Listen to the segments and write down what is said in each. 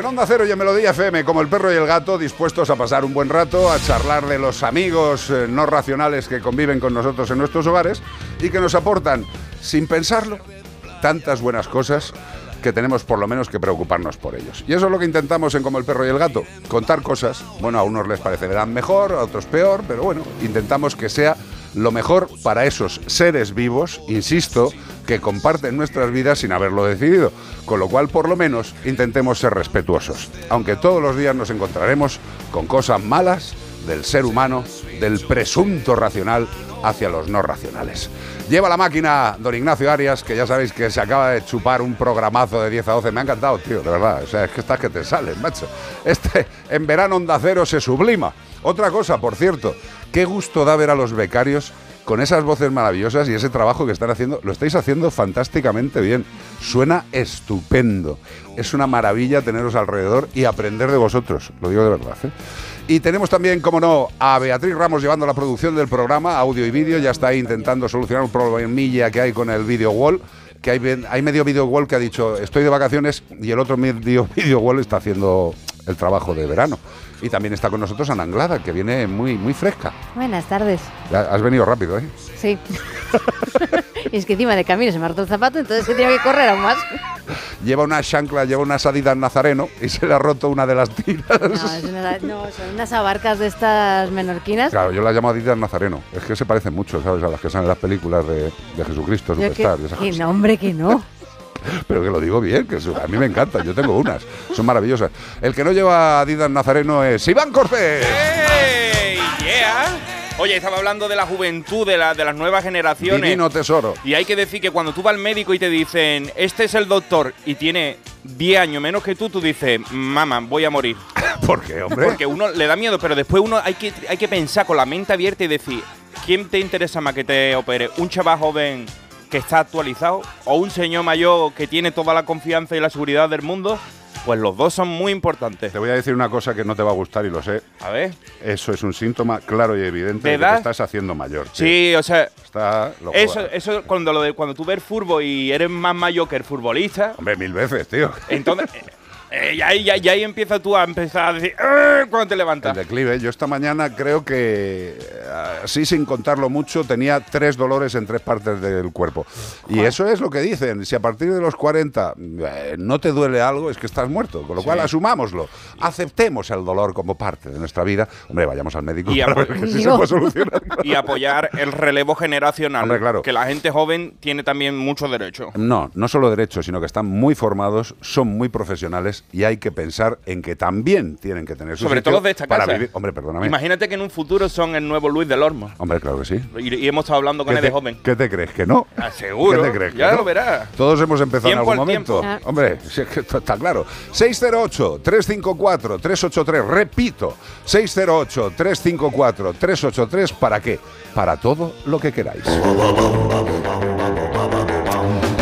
En Onda Cero y en Melodía FM, como el perro y el gato, dispuestos a pasar un buen rato, a charlar de los amigos eh, no racionales que conviven con nosotros en nuestros hogares y que nos aportan, sin pensarlo, tantas buenas cosas que tenemos por lo menos que preocuparnos por ellos. Y eso es lo que intentamos en Como el perro y el gato, contar cosas, bueno, a unos les parecerán mejor, a otros peor, pero bueno, intentamos que sea lo mejor para esos seres vivos, insisto, que comparten nuestras vidas sin haberlo decidido. Con lo cual, por lo menos, intentemos ser respetuosos. Aunque todos los días nos encontraremos con cosas malas del ser humano, del presunto racional hacia los no racionales. Lleva la máquina don Ignacio Arias, que ya sabéis que se acaba de chupar un programazo de 10 a 12. Me ha encantado, tío, de verdad. O sea, es que estás que te salen, macho. Este en verano Onda Cero se sublima. Otra cosa, por cierto, qué gusto da ver a los becarios con esas voces maravillosas y ese trabajo que están haciendo, lo estáis haciendo fantásticamente bien. Suena estupendo. Es una maravilla teneros alrededor y aprender de vosotros, lo digo de verdad. ¿eh? Y tenemos también, como no, a Beatriz Ramos llevando la producción del programa, audio y vídeo, ya está ahí intentando solucionar un problemilla que hay con el video wall que hay, hay medio video wall que ha dicho estoy de vacaciones y el otro medio video wall está haciendo el trabajo de verano. Y también está con nosotros Ana Anglada, que viene muy, muy fresca. Buenas tardes. Has venido rápido, ¿eh? Sí. y es que encima de camino se me hartó el zapato, entonces he tenido que correr aún más. Lleva una chancla, lleva una Adidas Nazareno y se le ha roto una de las tiras. No, son unas abarcas de estas menorquinas. Claro, yo las llamo Adidas Nazareno. Es que se parecen mucho, ¿sabes? A las que salen en las películas de, Jesucristo, Superstar. Que, no, hombre, que no. Pero que lo digo bien, que a mí me encantan, yo tengo unas, son maravillosas. El que no lleva Adidas Nazareno es Iván Cortés. ¡Hey! ¡Yeah! Oye, estaba hablando de la juventud, de, la, de las nuevas generaciones. Divino tesoro. Y hay que decir que cuando tú vas al médico y te dicen, este es el doctor, y tiene 10 años menos que tú, tú dices, mamá, voy a morir. ¿Por qué, hombre? Porque uno le da miedo, pero después uno hay que, hay que pensar con la mente abierta y decir, ¿quién te interesa más que te opere? ¿Un chaval joven que está actualizado o un señor mayor que tiene toda la confianza y la seguridad del mundo, pues los dos son muy importantes. Te voy a decir una cosa que no te va a gustar y lo sé. A ver. Eso es un síntoma claro y evidente de, que te estás haciendo mayor. Sí, o sea. eso, eso cuando, lo de, cuando tú ves fútbol y eres más mayor que el futbolista. Hombre, mil veces, tío. Entonces. Eh, y, ahí, ahí empieza tú a empezar a decir, eh", cuando te levantas. El declive. Yo esta mañana creo que, eh, así sin contarlo mucho, tenía tres dolores en tres partes del cuerpo. Y eso es lo que dicen. Si a partir de los 40 no te duele algo, es que estás muerto. Con lo cual, asumámoslo. Aceptemos el dolor como parte de nuestra vida. Hombre, vayamos al médico y, para que se puede solucionar. y apoyar el relevo generacional. Hombre, claro. Que la gente joven tiene también mucho derecho. No, no solo derecho, sino que están muy formados, son muy profesionales y hay que pensar en que también tienen que tener su Sobre todo los de esta para casa. Vivir. Hombre, perdóname. Imagínate que en un futuro son el nuevo Luis del Ormo. Hombre, claro que sí. Y, hemos estado hablando con él de joven. ¿Qué te crees? ¿Que no? Ah, seguro. ¿Qué te crees? Ya lo verás. Todos hemos empezado en algún momento. Hombre, está claro. 608-354-383. Repito, 608-354-383. ¿Para qué? Para todo lo que queráis.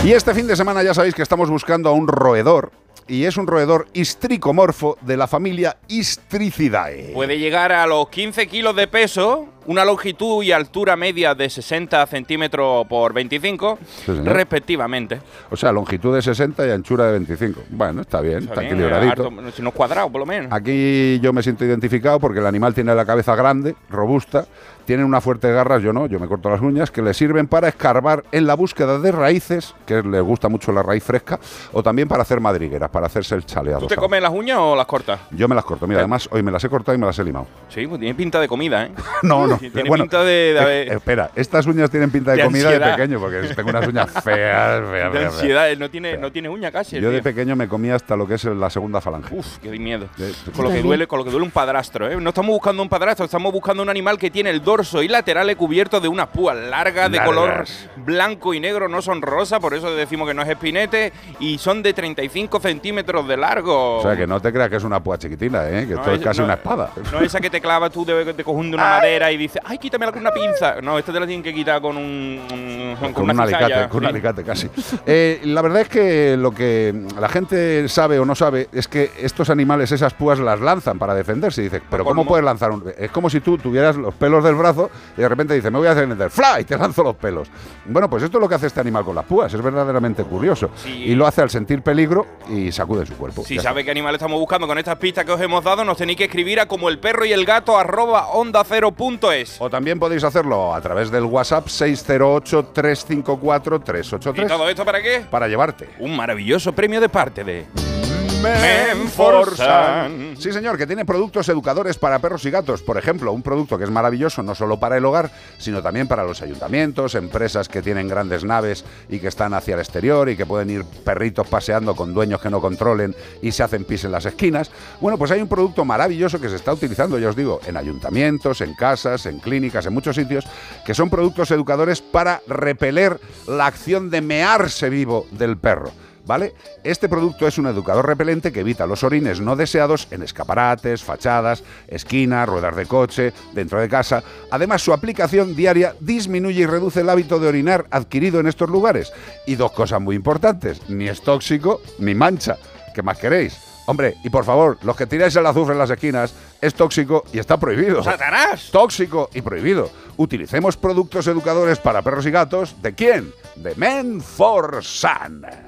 Y este fin de semana ya sabéis que estamos buscando a un roedor y es un roedor histricomorfo de la familia Istricidae. Puede llegar a los 15 kilos de peso, una longitud y altura media de 60 centímetros por 25, respectivamente. O sea, longitud de 60 y anchura de 25. Bueno, está bien, está, equilibradito. si no es cuadrado, por lo menos. Aquí yo me siento identificado porque el animal tiene la cabeza grande, robusta, tienen una fuerte garras, yo no, yo me corto las uñas, que le sirven para escarbar en la búsqueda de raíces, que les gusta mucho la raíz fresca, o también para hacer madrigueras, para hacerse el chaleado. ¿Tú te comes las uñas o las cortas? Yo me las corto, mira, además hoy me las he cortado y me las he limado. Sí, pues tiene pinta de comida, ¿eh? no, no. Tiene pinta de, espera, estas uñas tienen pinta de, comida de pequeño, porque tengo unas uñas feas, feas, De ansiedad, no tiene, no tiene uña casi. Yo de pequeño me comía hasta lo que es la segunda falange. Uf, qué miedo. con lo que duele, con lo que duele un padrastro, ¿eh? No estamos buscando un padrastro, estamos buscando un animal que tiene el dorso y laterales cubierto de unas púas largas, de color blanco y negro, no son rosa, por eso decimos que no es espinete, y son de 35 centímetros de largo. O sea, que no te creas que es una púa chiquitina, ¿eh? que esto es, casi una espada. No esa que te clava tú de, de una madera y dice, ay, quítame con una pinza. No, esto te la tienen que quitar con un. con, un alicate, con un alicate casi. Eh, la verdad es que lo que la gente sabe o no sabe es que estos animales, esas púas las lanzan para defenderse. Dice, pero ¿cómo puedes lanzar un.? Es como si tú tuvieras los pelos del brazo y de repente dice, me voy a defender, ¡fly! Y te lanzo los pelos. Bueno, pues esto es lo que hace este animal con las púas. Es verdaderamente curioso. Y lo hace al sentir peligro y sacude su cuerpo. Si sabe qué animal estamos buscando con estas pistas que os hemos dado, nos tenéis que escribir a como el perro y el gato arroba onda cero punto es. O también podéis hacerlo a través del WhatsApp 608-354-383. ¿Y todo esto para qué? Para llevarte. Un maravilloso premio de parte de... Menforsan. Sí, señor, que tiene productos educadores para perros y gatos. Por ejemplo, un producto que es maravilloso no solo para el hogar, sino también para los ayuntamientos, empresas que tienen grandes naves y que están hacia el exterior y que pueden ir perritos paseando con dueños que no controlen y se hacen pis en las esquinas. Bueno, pues hay un producto maravilloso que se está utilizando, ya os digo, en ayuntamientos, en casas, en clínicas, en muchos sitios, que son productos educadores para repeler la acción de mearse vivo del perro. ¿Vale? Este producto es un educador repelente que evita los orines no deseados en escaparates, fachadas, esquinas, ruedas de coche, dentro de casa. Además, su aplicación diaria disminuye y reduce el hábito de orinar adquirido en estos lugares. Y dos cosas muy importantes, ni es tóxico ni mancha. ¿Qué más queréis? Hombre, y por favor, los que tiráis el azufre en las esquinas es tóxico y está prohibido. ¡Satanás! Tóxico y prohibido. Utilicemos productos educadores para perros y gatos. ¿De quién? De Men for Sun.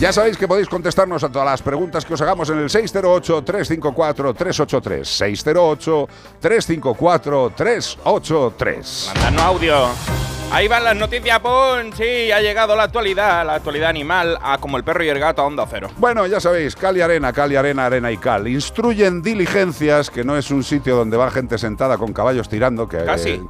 Ya sabéis que podéis contestarnos a todas las preguntas que os hagamos en el 608-354-383. 608-354-383. Mandadnos audio. Ahí van las noticias, Pon. Sí, ha llegado la actualidad, la actualidad animal, a como el perro y el gato a onda cero. Bueno, ya sabéis, cal y arena, cal y arena, arena y cal. Instruyen diligencias, que no es un sitio donde va gente sentada con caballos tirando, que,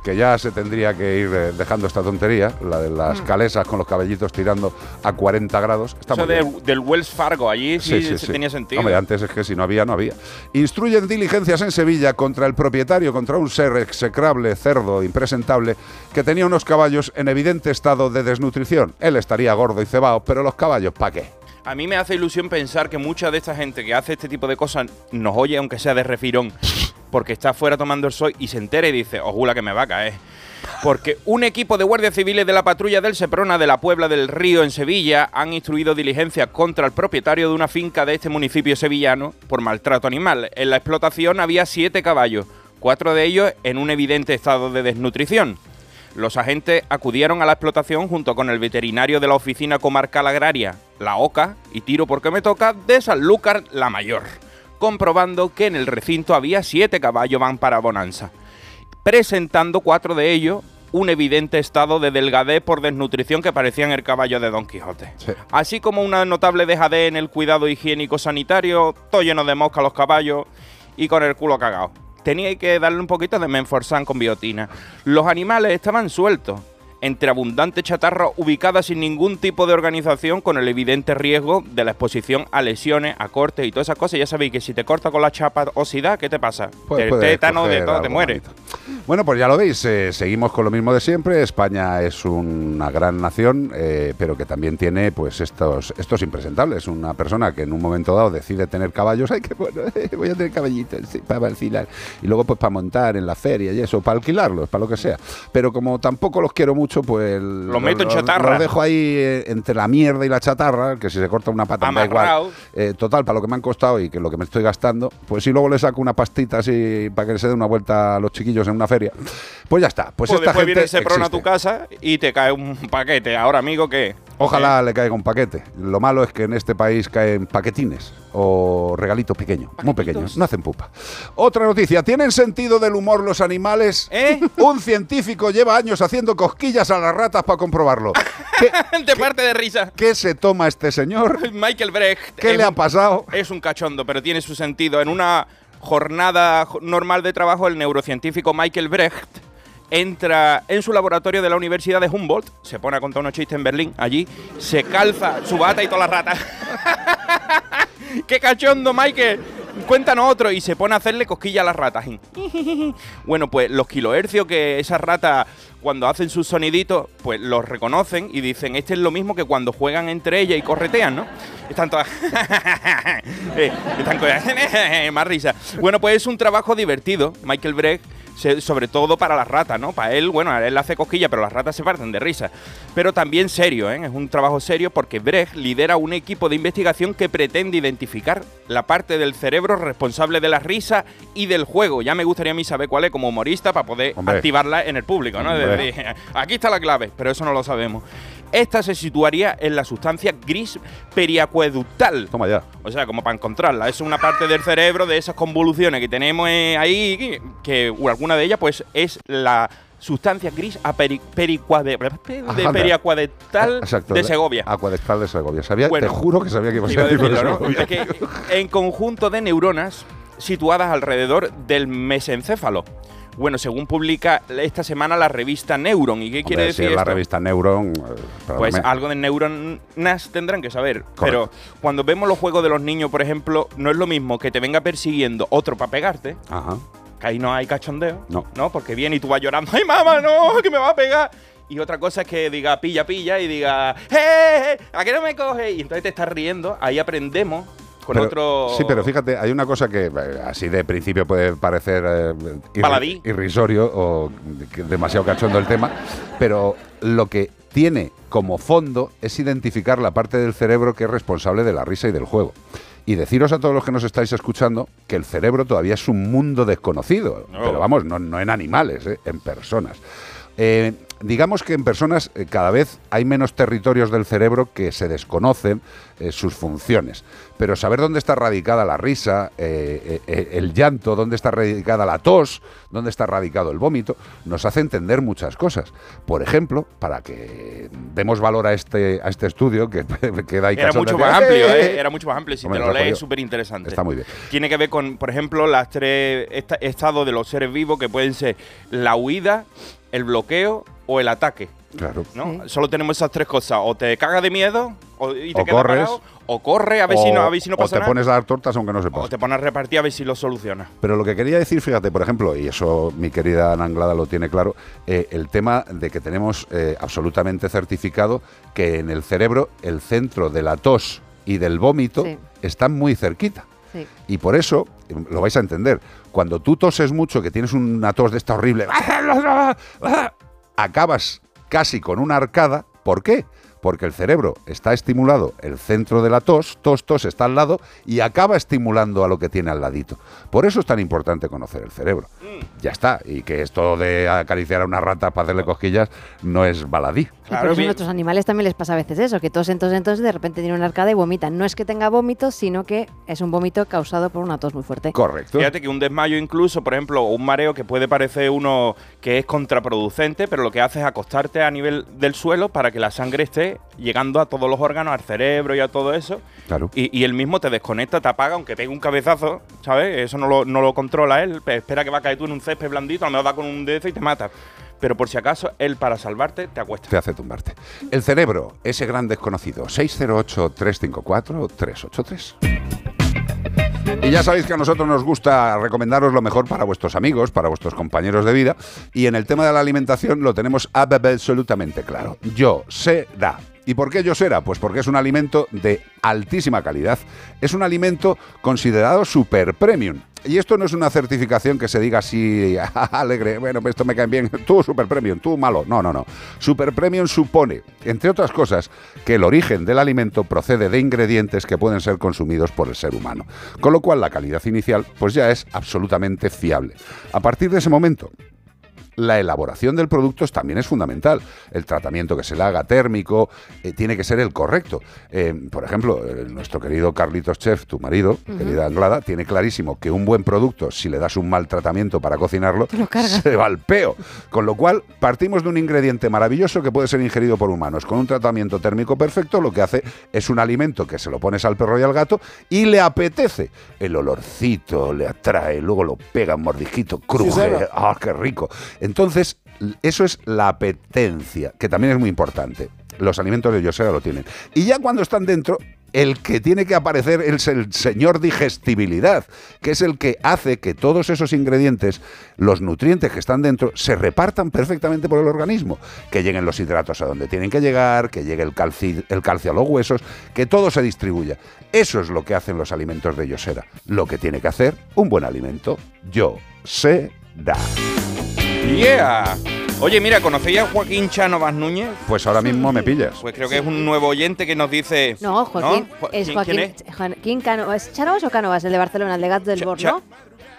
que ya se tendría que ir eh, dejando esta tontería, la de las mm. calesas con los caballitos tirando a 40 grados. Eso del Wells Fargo, allí sí, sí, tenía sentido. Hombre, antes es que si no había, no había. Instruyen diligencias en Sevilla contra el propietario, contra un ser execrable, cerdo, impresentable, que tenía unos caballos en evidente estado de desnutrición. Él estaría gordo y cebado, pero los caballos, ¿para qué? A mí me hace ilusión pensar que mucha de esta gente que hace este tipo de cosas nos oye, aunque sea de refirón, porque está fuera tomando el sol y se entera y dice, ojula que me va a caer. Porque un equipo de guardias civiles de la patrulla del Seprona de la Puebla del Río en Sevilla han instruido diligencia contra el propietario de una finca de este municipio sevillano por maltrato animal. En la explotación había siete caballos, cuatro de ellos en un evidente estado de desnutrición. Los agentes acudieron a la explotación junto con el veterinario de la Oficina Comarcal Agraria, la OCA, y tiro porque me toca, de Sanlúcar la Mayor, comprobando que en el recinto había siete caballos van para Bonanza, presentando cuatro de ellos un evidente estado de delgadez por desnutrición que parecían el caballo de Don Quijote. Así como una notable dejadez en el cuidado higiénico sanitario, todo lleno de mosca los caballos y con el culo cagado tenía que darle un poquito de menforsan con biotina. Los animales estaban sueltos entre abundante chatarra ubicada sin ningún tipo de organización con el evidente riesgo de la exposición a lesiones, a cortes y todas esas cosas. Ya sabéis que si te corta con la chapa osidad, ¿qué te pasa? el tétano de todo te muere. Bueno, pues ya lo veis, eh, seguimos con lo mismo de siempre. España es una gran nación, eh, pero que también tiene pues estos, estos impresentables. Una persona que en un momento dado decide tener caballos, ay, que bueno, voy a tener caballitos para alquilar. Y luego pues para montar en la feria y eso, para alquilarlos, para lo que sea. Pero como tampoco los quiero mucho, pues lo, meto en chatarra. Lo dejo ahí eh, entre la mierda y la chatarra, que si se corta una pata da igual. Eh, total, para lo que me han costado y que lo que me estoy gastando, pues si luego le saco una pastita así para que se dé una vuelta a los chiquillos en una feria, pues ya está. Pues, pues esta gente viene ese prona a tu casa y te cae un paquete. Ahora, amigo, ¿qué? Ojalá le caiga un paquete. Lo malo es que en este país caen paquetines o regalitos pequeños, muy pequeños, no hacen pupa. Otra noticia, ¿tienen sentido del humor los animales? ¿Eh? Un científico lleva años haciendo cosquillas a las ratas para comprobarlo. de parte de risa. ¿Qué se toma este señor? Michael Brecht. ¿Qué le ha pasado? Es un cachondo, pero tiene su sentido. En una jornada normal de trabajo, el neurocientífico Michael Brecht entra en su laboratorio de la Universidad de Humboldt, se pone a contar unos chistes en Berlín, allí, se calza su bata y todas las ratas. ¡Qué cachondo, Michael! cuéntanos otro y se pone a hacerle cosquilla a las ratas. bueno, pues los kilohercios que esas ratas cuando hacen sus soniditos, pues los reconocen y dicen, este es lo mismo que cuando juegan entre ellas y corretean, ¿no? Están todas... Eh, están más risa. Bueno, pues es un trabajo divertido. Michael Brecht sobre todo para las ratas, ¿no? Para él, bueno, él hace cosquilla, pero las ratas se parten de risa. Pero también serio, ¿eh? Es un trabajo serio porque Brecht lidera un equipo de investigación que pretende identificar la parte del cerebro responsable de la risa y del juego. Ya me gustaría a mí saber cuál es como humorista para poder activarla en el público, ¿no? aquí está la clave, pero eso no lo sabemos. Esta se situaría en la sustancia gris periacueductal. Toma ya. O sea, como para encontrarla. Es una parte del cerebro de esas convoluciones que tenemos eh, ahí, que alguna de ellas, pues, es la sustancia gris a de periacuadental de Segovia. Acuadectal de Segovia. Sabía, te juro que sabía que iba a ser ¿no? en conjunto de neuronas situadas alrededor del mesencéfalo. Bueno, según publica esta semana la revista Neuron. ¿Y qué quiere decir? la revista Neuron. Eh, pues algo de neuronas tendrán que saber. Pero cuando vemos los juegos de los niños, por ejemplo, no es lo mismo que te venga persiguiendo otro para pegarte. Ajá. Que ahí no hay cachondeo. No. ¿No? Porque viene y tú vas llorando. ¡Ay, mamá, no! ¡Que me va a pegar! Y otra cosa es que diga pilla, pilla y diga, ¡eh! ¿A qué no me coge? Y entonces te estás riendo. Ahí aprendemos Sí, pero fíjate, hay una cosa que eh, así de principio puede parecer eh, irrisorio o demasiado cachondo el tema, pero lo que tiene como fondo es identificar la parte del cerebro que es responsable de la risa y del juego. Y deciros a todos los que nos estáis escuchando que el cerebro todavía es un mundo desconocido, pero vamos, no, en animales, eh, en personas. Eh, digamos que en personas eh, cada vez hay menos territorios del cerebro que se desconocen eh, sus funciones. Pero saber dónde está radicada la risa, el llanto, dónde está radicada la tos, dónde está radicado el vómito, nos hace entender muchas cosas. Por ejemplo, para que demos valor a este, a este estudio que queda ahí Era mucho más amplio, era mucho más amplio. Si te lo lees, es súper interesante. Está muy bien. Tiene que ver con, por ejemplo, las tres estados de los seres vivos que pueden ser la huida, el bloqueo o el ataque. Claro. ¿no? Solo tenemos esas tres cosas. O te cagas de miedo o, y te quedas corres, parado, o corre a ver, si no, a ver si no pasa O te pones a dar tortas aunque no sepas. O te pones a repartir a ver si lo solucionas. Pero lo que quería decir, fíjate, por ejemplo, y eso mi querida Ana Anglada lo tiene claro, eh, el tema de que tenemos eh, absolutamente certificado que en el cerebro el centro de la tos y del vómito están muy cerquita. Y por eso, lo vais a entender, cuando tú toses mucho, que tienes una tos de esta horrible, acabas casi con una arcada. ¿Por qué? Porque el cerebro está estimulado, el centro de la tos, tos, tos está al lado y acaba estimulando a lo que tiene al ladito. Por eso es tan importante conocer el cerebro. Mm. Ya está, y que esto de acariciar a una rata para hacerle cosquillas no es baladí. Claro, a otros animales también les pasa a veces eso, que tosen, tosen, tosen, de repente tiene una arcada y vomitan. No es que tenga vómito, sino que es un vómito causado por una tos muy fuerte. Correcto. Fíjate que un desmayo incluso, por ejemplo, un mareo que puede parecer uno que es contraproducente, pero lo que hace es acostarte a nivel del suelo para que la sangre esté llegando a todos los órganos, al cerebro y a todo eso. Claro. Y, él mismo te desconecta, te apaga, aunque pegue un cabezazo, ¿sabes? Eso no lo, no lo controla él. Espera que va a caer tú en un césped blandito, a lo mejor da con un dedo y te mata pero por si acaso, él para salvarte te acuesta. Te hace tumbarte. El cerebro, ese gran desconocido, 608-354-383. Y ya sabéis que a nosotros nos gusta recomendaros lo mejor para vuestros amigos, para vuestros compañeros de vida. Y en el tema de la alimentación lo tenemos absolutamente claro. Yo sé da. ¿Y por qué yo será? Pues porque es un alimento de altísima calidad. Es un alimento considerado super premium. Y esto no es una certificación que se diga así alegre, bueno, esto me cae bien, tú super premium, tú malo. No, no, no. Super premium supone, entre otras cosas, que el origen del alimento procede de ingredientes que pueden ser consumidos por el ser humano. Con lo cual la calidad inicial pues ya es absolutamente fiable. A partir de ese momento, la elaboración del producto también es fundamental. El tratamiento que se le haga térmico eh, tiene que ser el correcto. Eh, por ejemplo, eh, nuestro querido Carlitos Chef, tu marido, querida Anglada, tiene clarísimo que un buen producto, si le das un mal tratamiento para cocinarlo, se va al peo. Con lo cual, partimos de un ingrediente maravilloso que puede ser ingerido por humanos. Con un tratamiento térmico perfecto, lo que hace es un alimento que se lo pones al perro y al gato y le apetece. El olorcito le atrae, luego lo pega mordijito, cruje. ¡Ah, qué rico! Entonces, eso es la apetencia, que también es muy importante. Los alimentos de Yosera lo tienen. Y ya cuando están dentro, el que tiene que aparecer es el señor digestibilidad, que es el que hace que todos esos ingredientes, los nutrientes que están dentro, se repartan perfectamente por el organismo, que lleguen los hidratos a donde tienen que llegar, que llegue el calcio, a los huesos, que todo se distribuya. Eso es lo que hacen los alimentos de Yosera. Lo que tiene que hacer un buen alimento. Yo sé da. Yeah. Oye, mira, ¿conocéis a Joaquín Chánovas Núñez? Pues ahora mismo me pillas. Pues creo que es un nuevo oyente que nos dice. No, Joaquín. Es Joaquín, ¿quién es? Joaquín ¿Es Chánovas o Cánovas, el de Barcelona, el de Gats del Born, ¿no?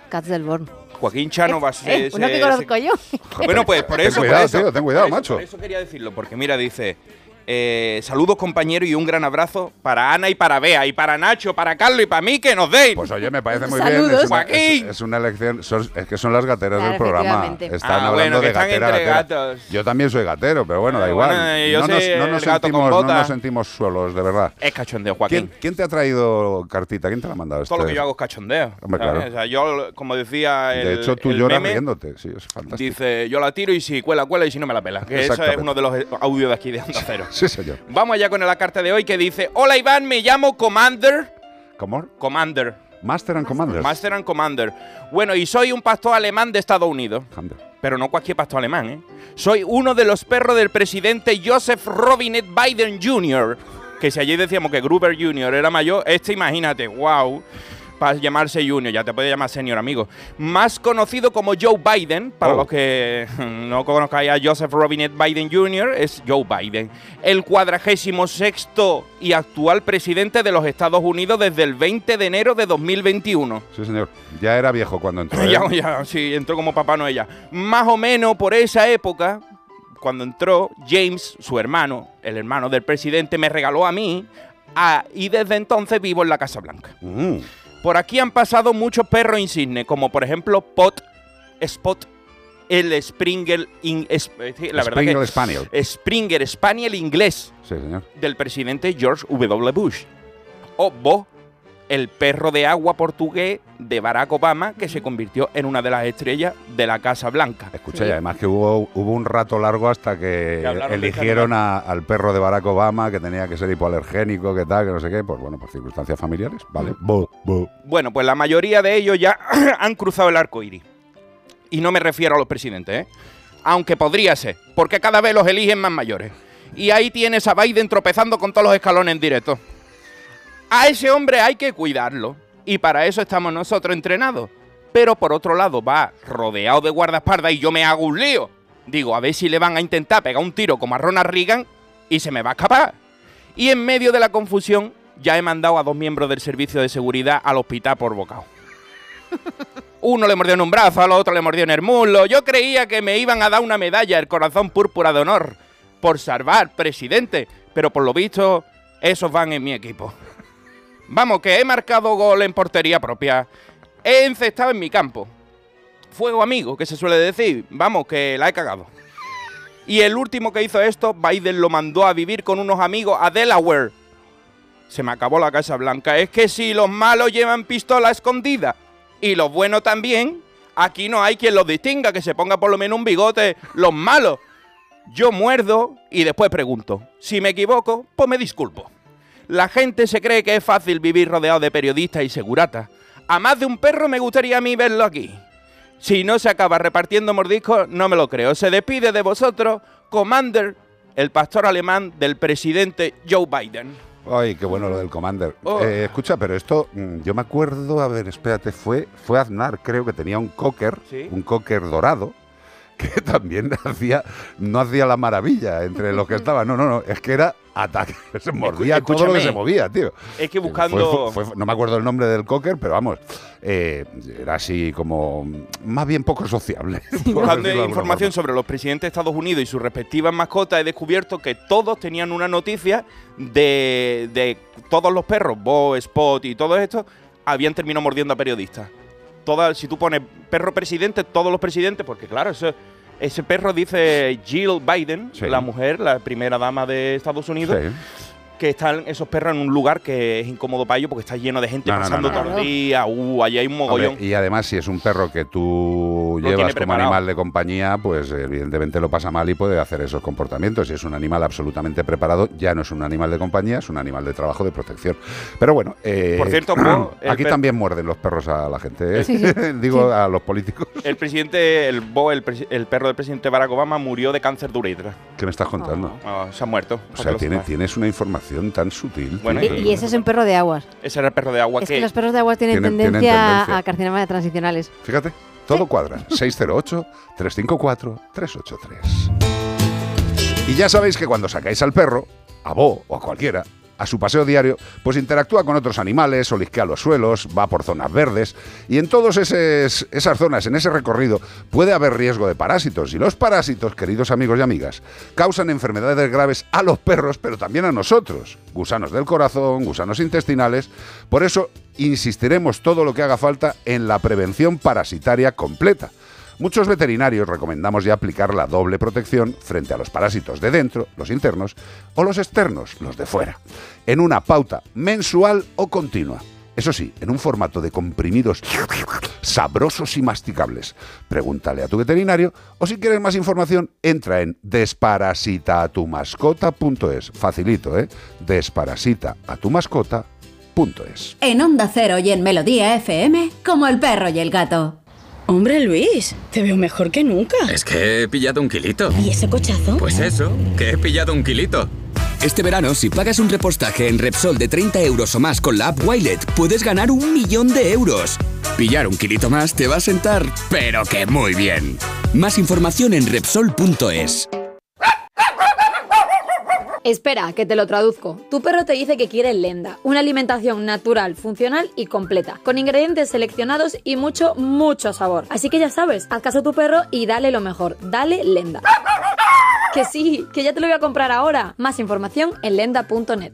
Gats del Born. Joaquín Chánovas. Eh, uno que conozco yo. Bueno, pues por eso. Ten cuidado, por eso, tío, ten cuidado, macho. Por eso quería decirlo, porque mira, dice. Eh, saludos compañeros y un gran abrazo para Ana y para Bea y para Nacho, para Carlos y para mí que nos deis. Pues oye, me parece muy Saludos. bien. Es una, Joaquín. es, es una elección, son- es que son las gateras Claro, del programa. Están Ah, hablando bueno, que de están gatera, entre gatera. gatos. Yo también soy gatero, pero bueno, da igual. bueno, yo no, nos, no sentimos, no nos sentimos solos, de verdad. Es cachondeo, Joaquín. ¿Quién, quién te ha traído cartita? ¿Quién te la ha mandado? Todo lo este? que yo hago es cachondeo. Hombre, ¿sabes? claro. O sea, yo, como decía el De hecho, tú el lloras meme, riéndote. Sí, es fantástico. Dice, yo la tiro y si cuela, cuela y si no me la pela. Que eso es uno de los audios de aquí de Onda Cero. Sí, señor. Vamos allá con la carta de hoy que dice, hola Iván, me llamo Commander. ¿Cómo? Commander. Master and Commander. Master and Commander. Bueno, y soy un pastor alemán de Estados Unidos. Commander. Pero no cualquier pastor alemán, ¿eh? Soy uno de los perros del presidente Joseph Robinette Biden Jr. Que si allí decíamos que Gruber Jr. era mayor, este imagínate, wow. Para llamarse Junior, ya te puede llamar Senior, amigo. Más conocido como Joe Biden, para Oh. los que no conozcáis a Joseph Robinette Biden Jr., es Joe Biden. El cuadragésimo sexto y actual presidente de los Estados Unidos desde el 20 de enero de 2021. Sí, señor. Ya era viejo cuando entró. ¿eh? Ya, ya, sí, entró como Papá Noel ya. Más o menos por esa época, cuando entró, James, su hermano, el hermano del presidente, me regaló a mí ah, y desde entonces vivo en la Casa Blanca. Mm. Por aquí han pasado muchos perros insignes, como por ejemplo Pot, Spot, el Springer, in- es- eh, la verdad Springer Spaniel. que Springer Spaniel inglés Sí, señor. del presidente George W. Bush. O Bo, el perro de agua portugués de Barack Obama, que se convirtió en una de las estrellas de la Casa Blanca. Escucha, Sí. y además que hubo, hubo un rato largo hasta que eligieron a- al perro de Barack Obama, que tenía que ser hipoalergénico, que tal, que no sé qué, pues bueno, por circunstancias familiares, ¿vale? Bo, bo. Bueno, pues la mayoría de ellos ya han cruzado el arco iris. Y no me refiero a los presidentes, ¿eh? Aunque podría ser, porque cada vez los eligen más mayores. Y ahí tienes a Biden tropezando con todos los escalones en directo. A ese hombre hay que cuidarlo. Y para eso estamos nosotros entrenados. Pero por otro lado va rodeado de guardaespaldas y yo me hago un lío. Digo, a ver si le van a intentar pegar un tiro como a Ronald Reagan y se me va a escapar. Y en medio de la confusión ya he mandado a dos miembros del servicio de seguridad al hospital por bocado. Uno le mordió en un brazo, al otro le mordió en el muslo. Yo creía que me iban a dar una medalla, el corazón púrpura de honor, por salvar, presidente. Pero por lo visto, esos van en mi equipo. Vamos, que he marcado gol en portería propia. He encestado en mi campo. Fuego amigo, que se suele decir. Vamos, que la he cagado. Y el último que hizo esto, Biden lo mandó a vivir con unos amigos a Delaware. Se me acabó la Casa Blanca. Es que si los malos llevan pistola escondida y los buenos también, aquí no hay quien los distinga, que se ponga por lo menos un bigote los malos. Yo muerdo y después pregunto. Si me equivoco, pues me disculpo. La gente se cree que es fácil vivir rodeado de periodistas y seguratas. A más de un perro me gustaría a mí verlo aquí. Si no se acaba repartiendo mordiscos, no me lo creo. Se despide de vosotros, Commander, el pastor alemán del presidente Joe Biden. Ay, qué bueno lo del Commander. Oh. Eh, escucha, pero esto, mm, yo me acuerdo, a ver, espérate, fue, fue Aznar, creo que tenía un cocker, Sí. un cocker dorado, que también hacía, no hacía la maravilla entre los que estaban. No, no, no, es que era ataque, se mordía todo lo que se movía, tío. Es que buscando... fue- fue- no me acuerdo el nombre del cocker, pero vamos, eh, era así como más bien poco sociable. Buscando información forma. sobre los presidentes de Estados Unidos y sus respectivas mascotas, he descubierto que todos tenían una noticia de, de todos los perros, Bo, Spot y todo esto, habían terminado mordiendo a periodistas. Todas, si tú pones perro presidente, todos los presidentes, porque claro, eso- ese perro dice Jill Biden, Sí. la mujer, la primera dama de Estados Unidos, Sí. Que están esos perros en un lugar que es incómodo para ellos porque está lleno de gente pasando todo el día. Uh, allí hay un mogollón. y además, si es un perro que tú llevas como animal de compañía, pues evidentemente lo pasa mal y puede hacer esos comportamientos. Si es un animal absolutamente preparado, ya no es un animal de compañía, es un animal de trabajo de protección. Pero bueno, eh, por cierto, aquí también muerden los perros a la gente, ¿eh? digo a los políticos. El presidente, el Bo, el, perro del presidente Barack Obama, murió de cáncer de uretra. ¿Qué me estás contando? Ah, se ha muerto. O sea, tienes una información tan sutil. y, ese es un perro de aguas. Ese era el perro de agua. Es que, los perros de aguas tienen, tendencia, a carcinomas transicionales. Fíjate, todo cuadra. 608-354-383. Y ya sabéis que cuando sacáis al perro, a vos o a cualquiera, a su paseo diario, pues interactúa con otros animales, olisquea los suelos, va por zonas verdes y en todas esas zonas, en ese recorrido, puede haber riesgo de parásitos. Y los parásitos, queridos amigos y amigas, causan enfermedades graves a los perros, pero también a nosotros. Gusanos del corazón, gusanos intestinales. Por eso insistiremos todo lo que haga falta en la prevención parasitaria completa. Muchos veterinarios recomendamos ya aplicar la doble protección frente a los parásitos de dentro, los internos, o los externos, los de fuera, en una pauta mensual o continua. Eso sí, en un formato de comprimidos sabrosos y masticables. Pregúntale a tu veterinario o si quieres más información, entra en desparasitaatumascota.es. Facilito, ¿eh? Desparasitaatumascota.es. En Onda Cero y en Melodía FM, como el perro y el gato. Hombre, Luis, te veo mejor que nunca. Es que he pillado un kilito. ¿Y ese cochazo? Pues eso, que he pillado un kilito. Este verano, si pagas un repostaje en Repsol de 30 euros o más con la app Wilet, puedes ganar un millón de euros. Pillar un kilito más te va a sentar, pero que muy bien. Más información en Repsol.es. Espera, que te lo traduzco. Tu perro te dice que quiere lenda, una alimentación natural, funcional y completa, con ingredientes seleccionados y mucho, mucho sabor. Así que ya sabes, haz caso a tu perro y dale lo mejor, dale lenda. Que sí, que ya te lo voy a comprar ahora. Más información en lenda.net.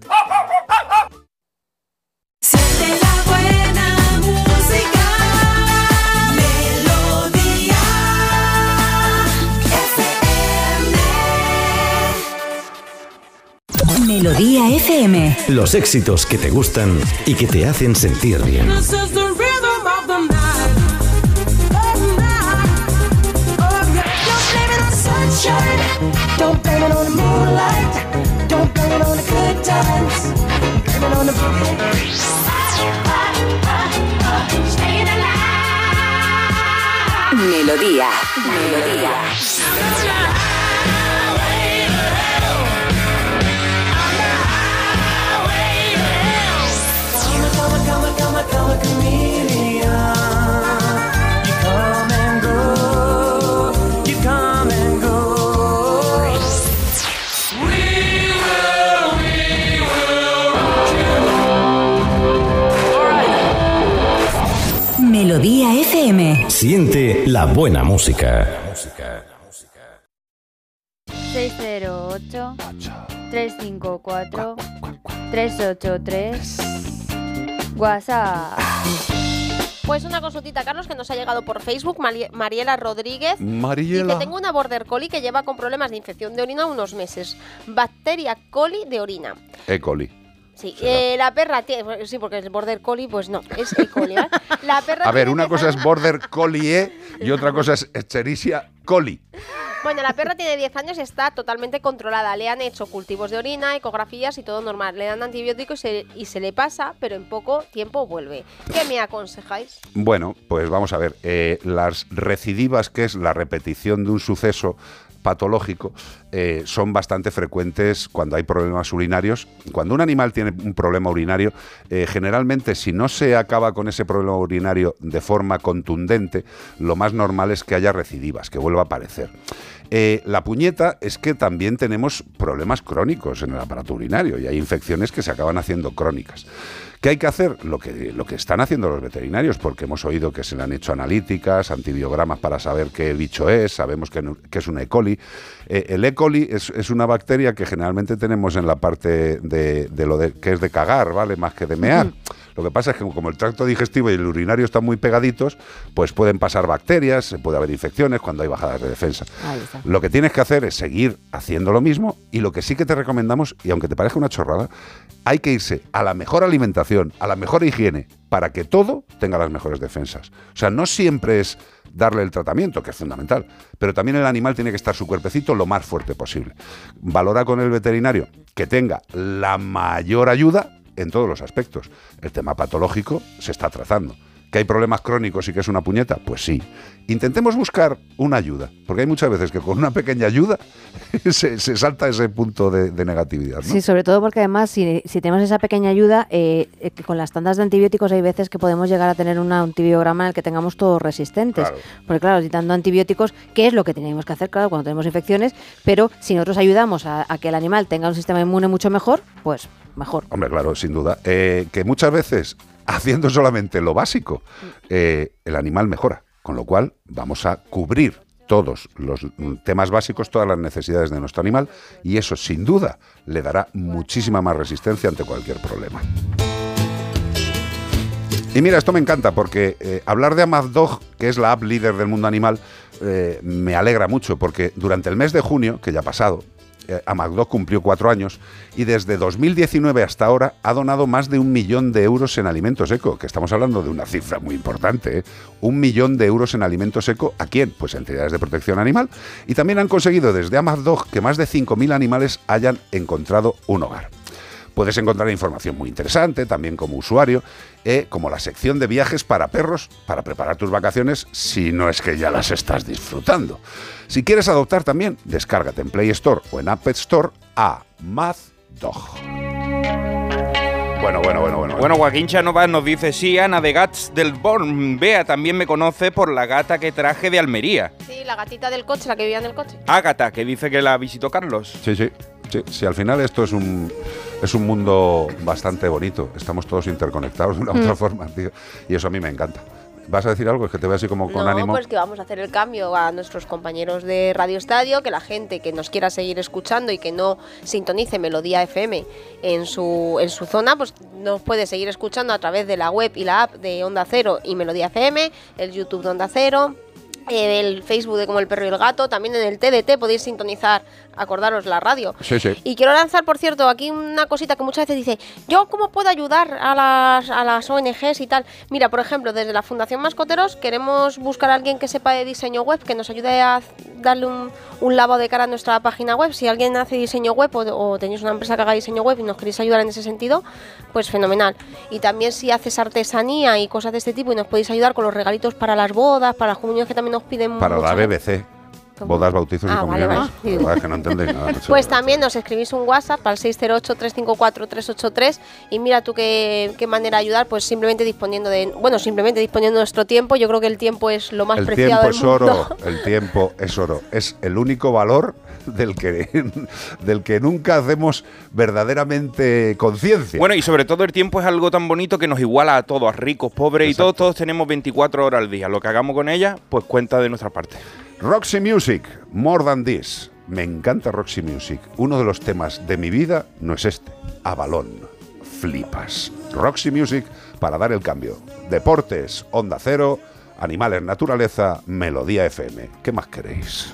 Melodía FM. Los éxitos que te gustan y que te hacen sentir bien. Don't blame it on the moonlight. Don't blame it on the good times. Blame it on the boogie. Melodía. Melodía. Melodía FM. Siente la buena música. 608 354 383 WhatsApp. Pues una consultita, Carlos, que nos ha llegado por Facebook, Mariela Rodríguez. Mariela. que tengo una border collie que lleva con problemas de infección de orina unos meses. Bacteria coli de orina. E. coli. Sí, eh, la perra tiene. Sí, porque el border collie, pues no, es E. coli. La perra A ver, una cosa es border collie y otra cosa es Escherichia coli. Bueno, la perra tiene 10 años y está totalmente controlada. Le han hecho cultivos de orina, ecografías y todo normal. Le dan antibióticos y se, le pasa, pero en poco tiempo vuelve. ¿Qué me aconsejáis? Bueno, pues vamos a ver. Eh, las recidivas, que es la repetición de un suceso patológico eh, son bastante frecuentes cuando hay problemas urinarios. Cuando un animal tiene un problema urinario, eh, generalmente si no se acaba con ese problema urinario de forma contundente, lo más normal es que haya recidivas, que vuelva a aparecer. Eh, la puñeta es que también tenemos problemas crónicos en el aparato urinario y hay infecciones que se acaban haciendo crónicas. ¿Qué hay que hacer? Lo que, lo que están haciendo los veterinarios, porque hemos oído que se le han hecho analíticas, antibiogramas para saber qué bicho es, sabemos que, es un E. coli. Eh, el E. coli es, una bacteria que generalmente tenemos en la parte de, lo de, que es de cagar, ¿vale? Más que de mear. Lo que pasa es que como el tracto digestivo y el urinario están muy pegaditos, pues pueden pasar bacterias, puede haber infecciones cuando hay bajadas de defensa. Lo que tienes que hacer es seguir haciendo lo mismo y lo que sí que te recomendamos, y aunque te parezca una chorrada, hay que irse a la mejor alimentación, a la mejor higiene, para que todo tenga las mejores defensas. O sea, no siempre es darle el tratamiento, que es fundamental, pero también el animal tiene que estar su cuerpecito lo más fuerte posible. Valora con el veterinario que tenga la mayor ayuda en todos los aspectos. El tema patológico se está tratando. ¿Que hay problemas crónicos y que es una puñeta? Pues sí. Intentemos buscar una ayuda, porque hay muchas veces que con una pequeña ayuda se, se salta ese punto de, de negatividad. ¿no? Sí, sobre todo porque además si, si tenemos esa pequeña ayuda, eh, eh, con las tandas de antibióticos hay veces que podemos llegar a tener un antibiograma en el que tengamos todos resistentes. Claro. Porque claro, si dando antibióticos, ¿qué es lo que tenemos que hacer? Claro, cuando tenemos infecciones, pero si nosotros ayudamos a, a que el animal tenga un sistema inmune mucho mejor, pues mejor. Hombre, claro, sin duda. Eh, que muchas veces, haciendo solamente lo básico, eh, el animal mejora. Con lo cual, vamos a cubrir todos los temas básicos, todas las necesidades de nuestro animal, y eso, sin duda, le dará muchísima más resistencia ante cualquier problema. Y mira, esto me encanta porque eh, hablar de AmazDog, que es la app líder del mundo animal, eh, me alegra mucho porque durante el mes de junio, que ya ha pasado, eh, AmazDog cumplió cuatro años y desde 2019 hasta ahora ha donado más de un millón de euros en alimentos eco, que estamos hablando de una cifra muy importante, ¿eh? un millón de euros en alimentos eco, ¿a quién? Pues a entidades de protección animal y también han conseguido desde AmazDog que más de 5.000 animales hayan encontrado un hogar. Puedes encontrar información muy interesante, también como usuario, eh, como la sección de viajes para perros, para preparar tus vacaciones, si no es que ya las estás disfrutando. Si quieres adoptar también, descárgate en Play Store o en App Store a MathDog. Bueno, bueno, bueno, bueno. Bueno, Joaquín Chanovas nos dice, sí, Ana de Gats del Born. Vea, también me conoce por la gata que traje de Almería. Sí, la gatita del coche, la que vivía en el coche. Ágata, que dice que la visitó Carlos. Sí, sí. Sí, sí, al final esto es un, es un mundo bastante bonito. Estamos todos interconectados de una u otra Mm. forma, tío. Y eso a mí me encanta. ¿Vas a decir algo? Es que te veo así como con no, ánimo. pues que vamos a hacer el cambio a nuestros compañeros de Radio Estadio, que la gente que nos quiera seguir escuchando y que no sintonice Melodía FM en su, en su zona, pues nos puede seguir escuchando a través de la web y la app de Onda Cero y Melodía FM, el YouTube de Onda Cero. El Facebook de Como el Perro y el Gato, también en el TDT podéis sintonizar, acordaros, la radio. Sí, sí. Y quiero lanzar, por cierto, aquí una cosita que muchas veces dice, ¿yo cómo puedo ayudar a las, a las ONGs y tal? Mira, por ejemplo, desde la Fundación Mascoteros queremos buscar a alguien que sepa de diseño web, que nos ayude a darle un, un lavado de cara a nuestra página web. Si alguien hace diseño web o, o tenéis una empresa que haga diseño web y nos queréis ayudar en ese sentido, pues fenomenal. Y también si haces artesanía y cosas de este tipo y nos podéis ayudar con los regalitos para las bodas, para las comuniones que también nos piden Para la gente. ¿Cómo? Bodas, bautizos y Ah, vale, comuniones. vale. Joder, es que no entendéis nada. macho. Pues también nos escribís un WhatsApp al 608-354-383 y mira tú qué, qué manera de ayudar, pues simplemente disponiendo de, bueno, simplemente disponiendo de nuestro tiempo. Yo creo que el tiempo es lo más el preciado tiempo del es mundo. oro, el tiempo es oro. Es el único valor del que, del que nunca hacemos verdaderamente conciencia. Bueno, y sobre todo el tiempo es algo tan bonito que nos iguala a todos, a ricos, pobres y todos, todos tenemos 24 horas al día. Lo que hagamos con ella, pues cuenta de nuestra parte. Roxy Music, More Than This. Me encanta Roxy Music. Uno de los temas de mi vida no es este, Avalón. Flipas. Roxy Music para dar el cambio. Deportes, Onda Cero, Animales, Naturaleza, Melodía FM. ¿Qué más queréis?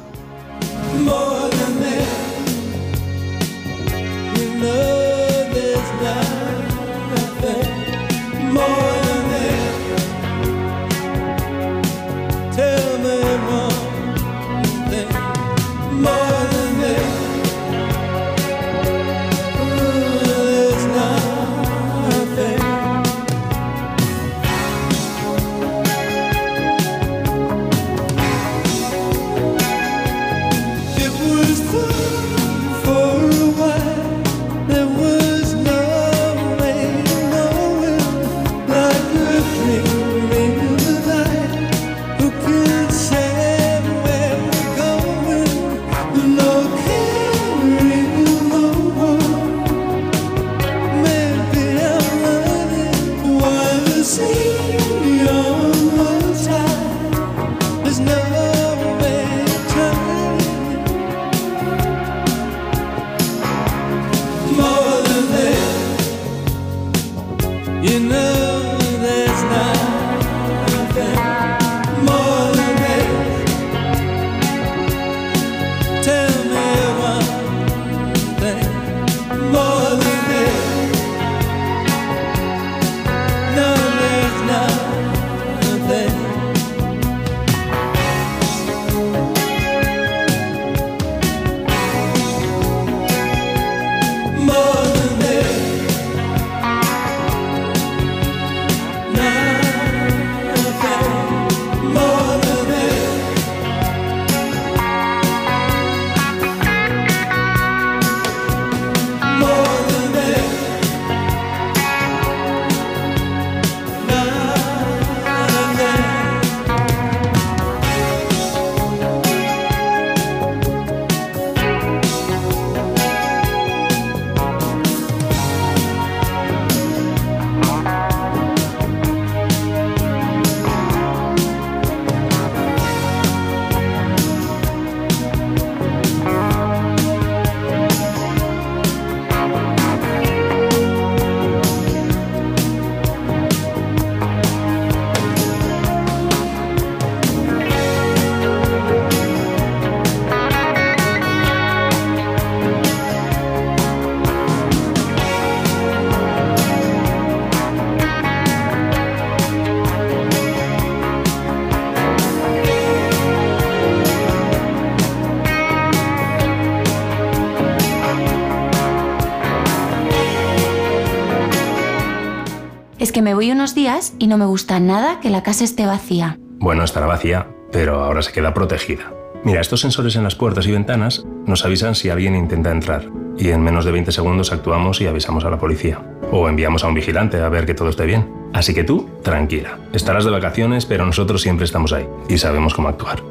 Me voy unos días y no me gusta nada que la casa esté vacía. Bueno, estará vacía, pero ahora se queda protegida. Mira, estos sensores en las puertas y ventanas nos avisan si alguien intenta entrar y en menos de 20 segundos actuamos y avisamos a la policía. O enviamos a un vigilante a ver que todo esté bien. Así que tú, tranquila. Estarás de vacaciones, pero nosotros siempre estamos ahí y sabemos cómo actuar.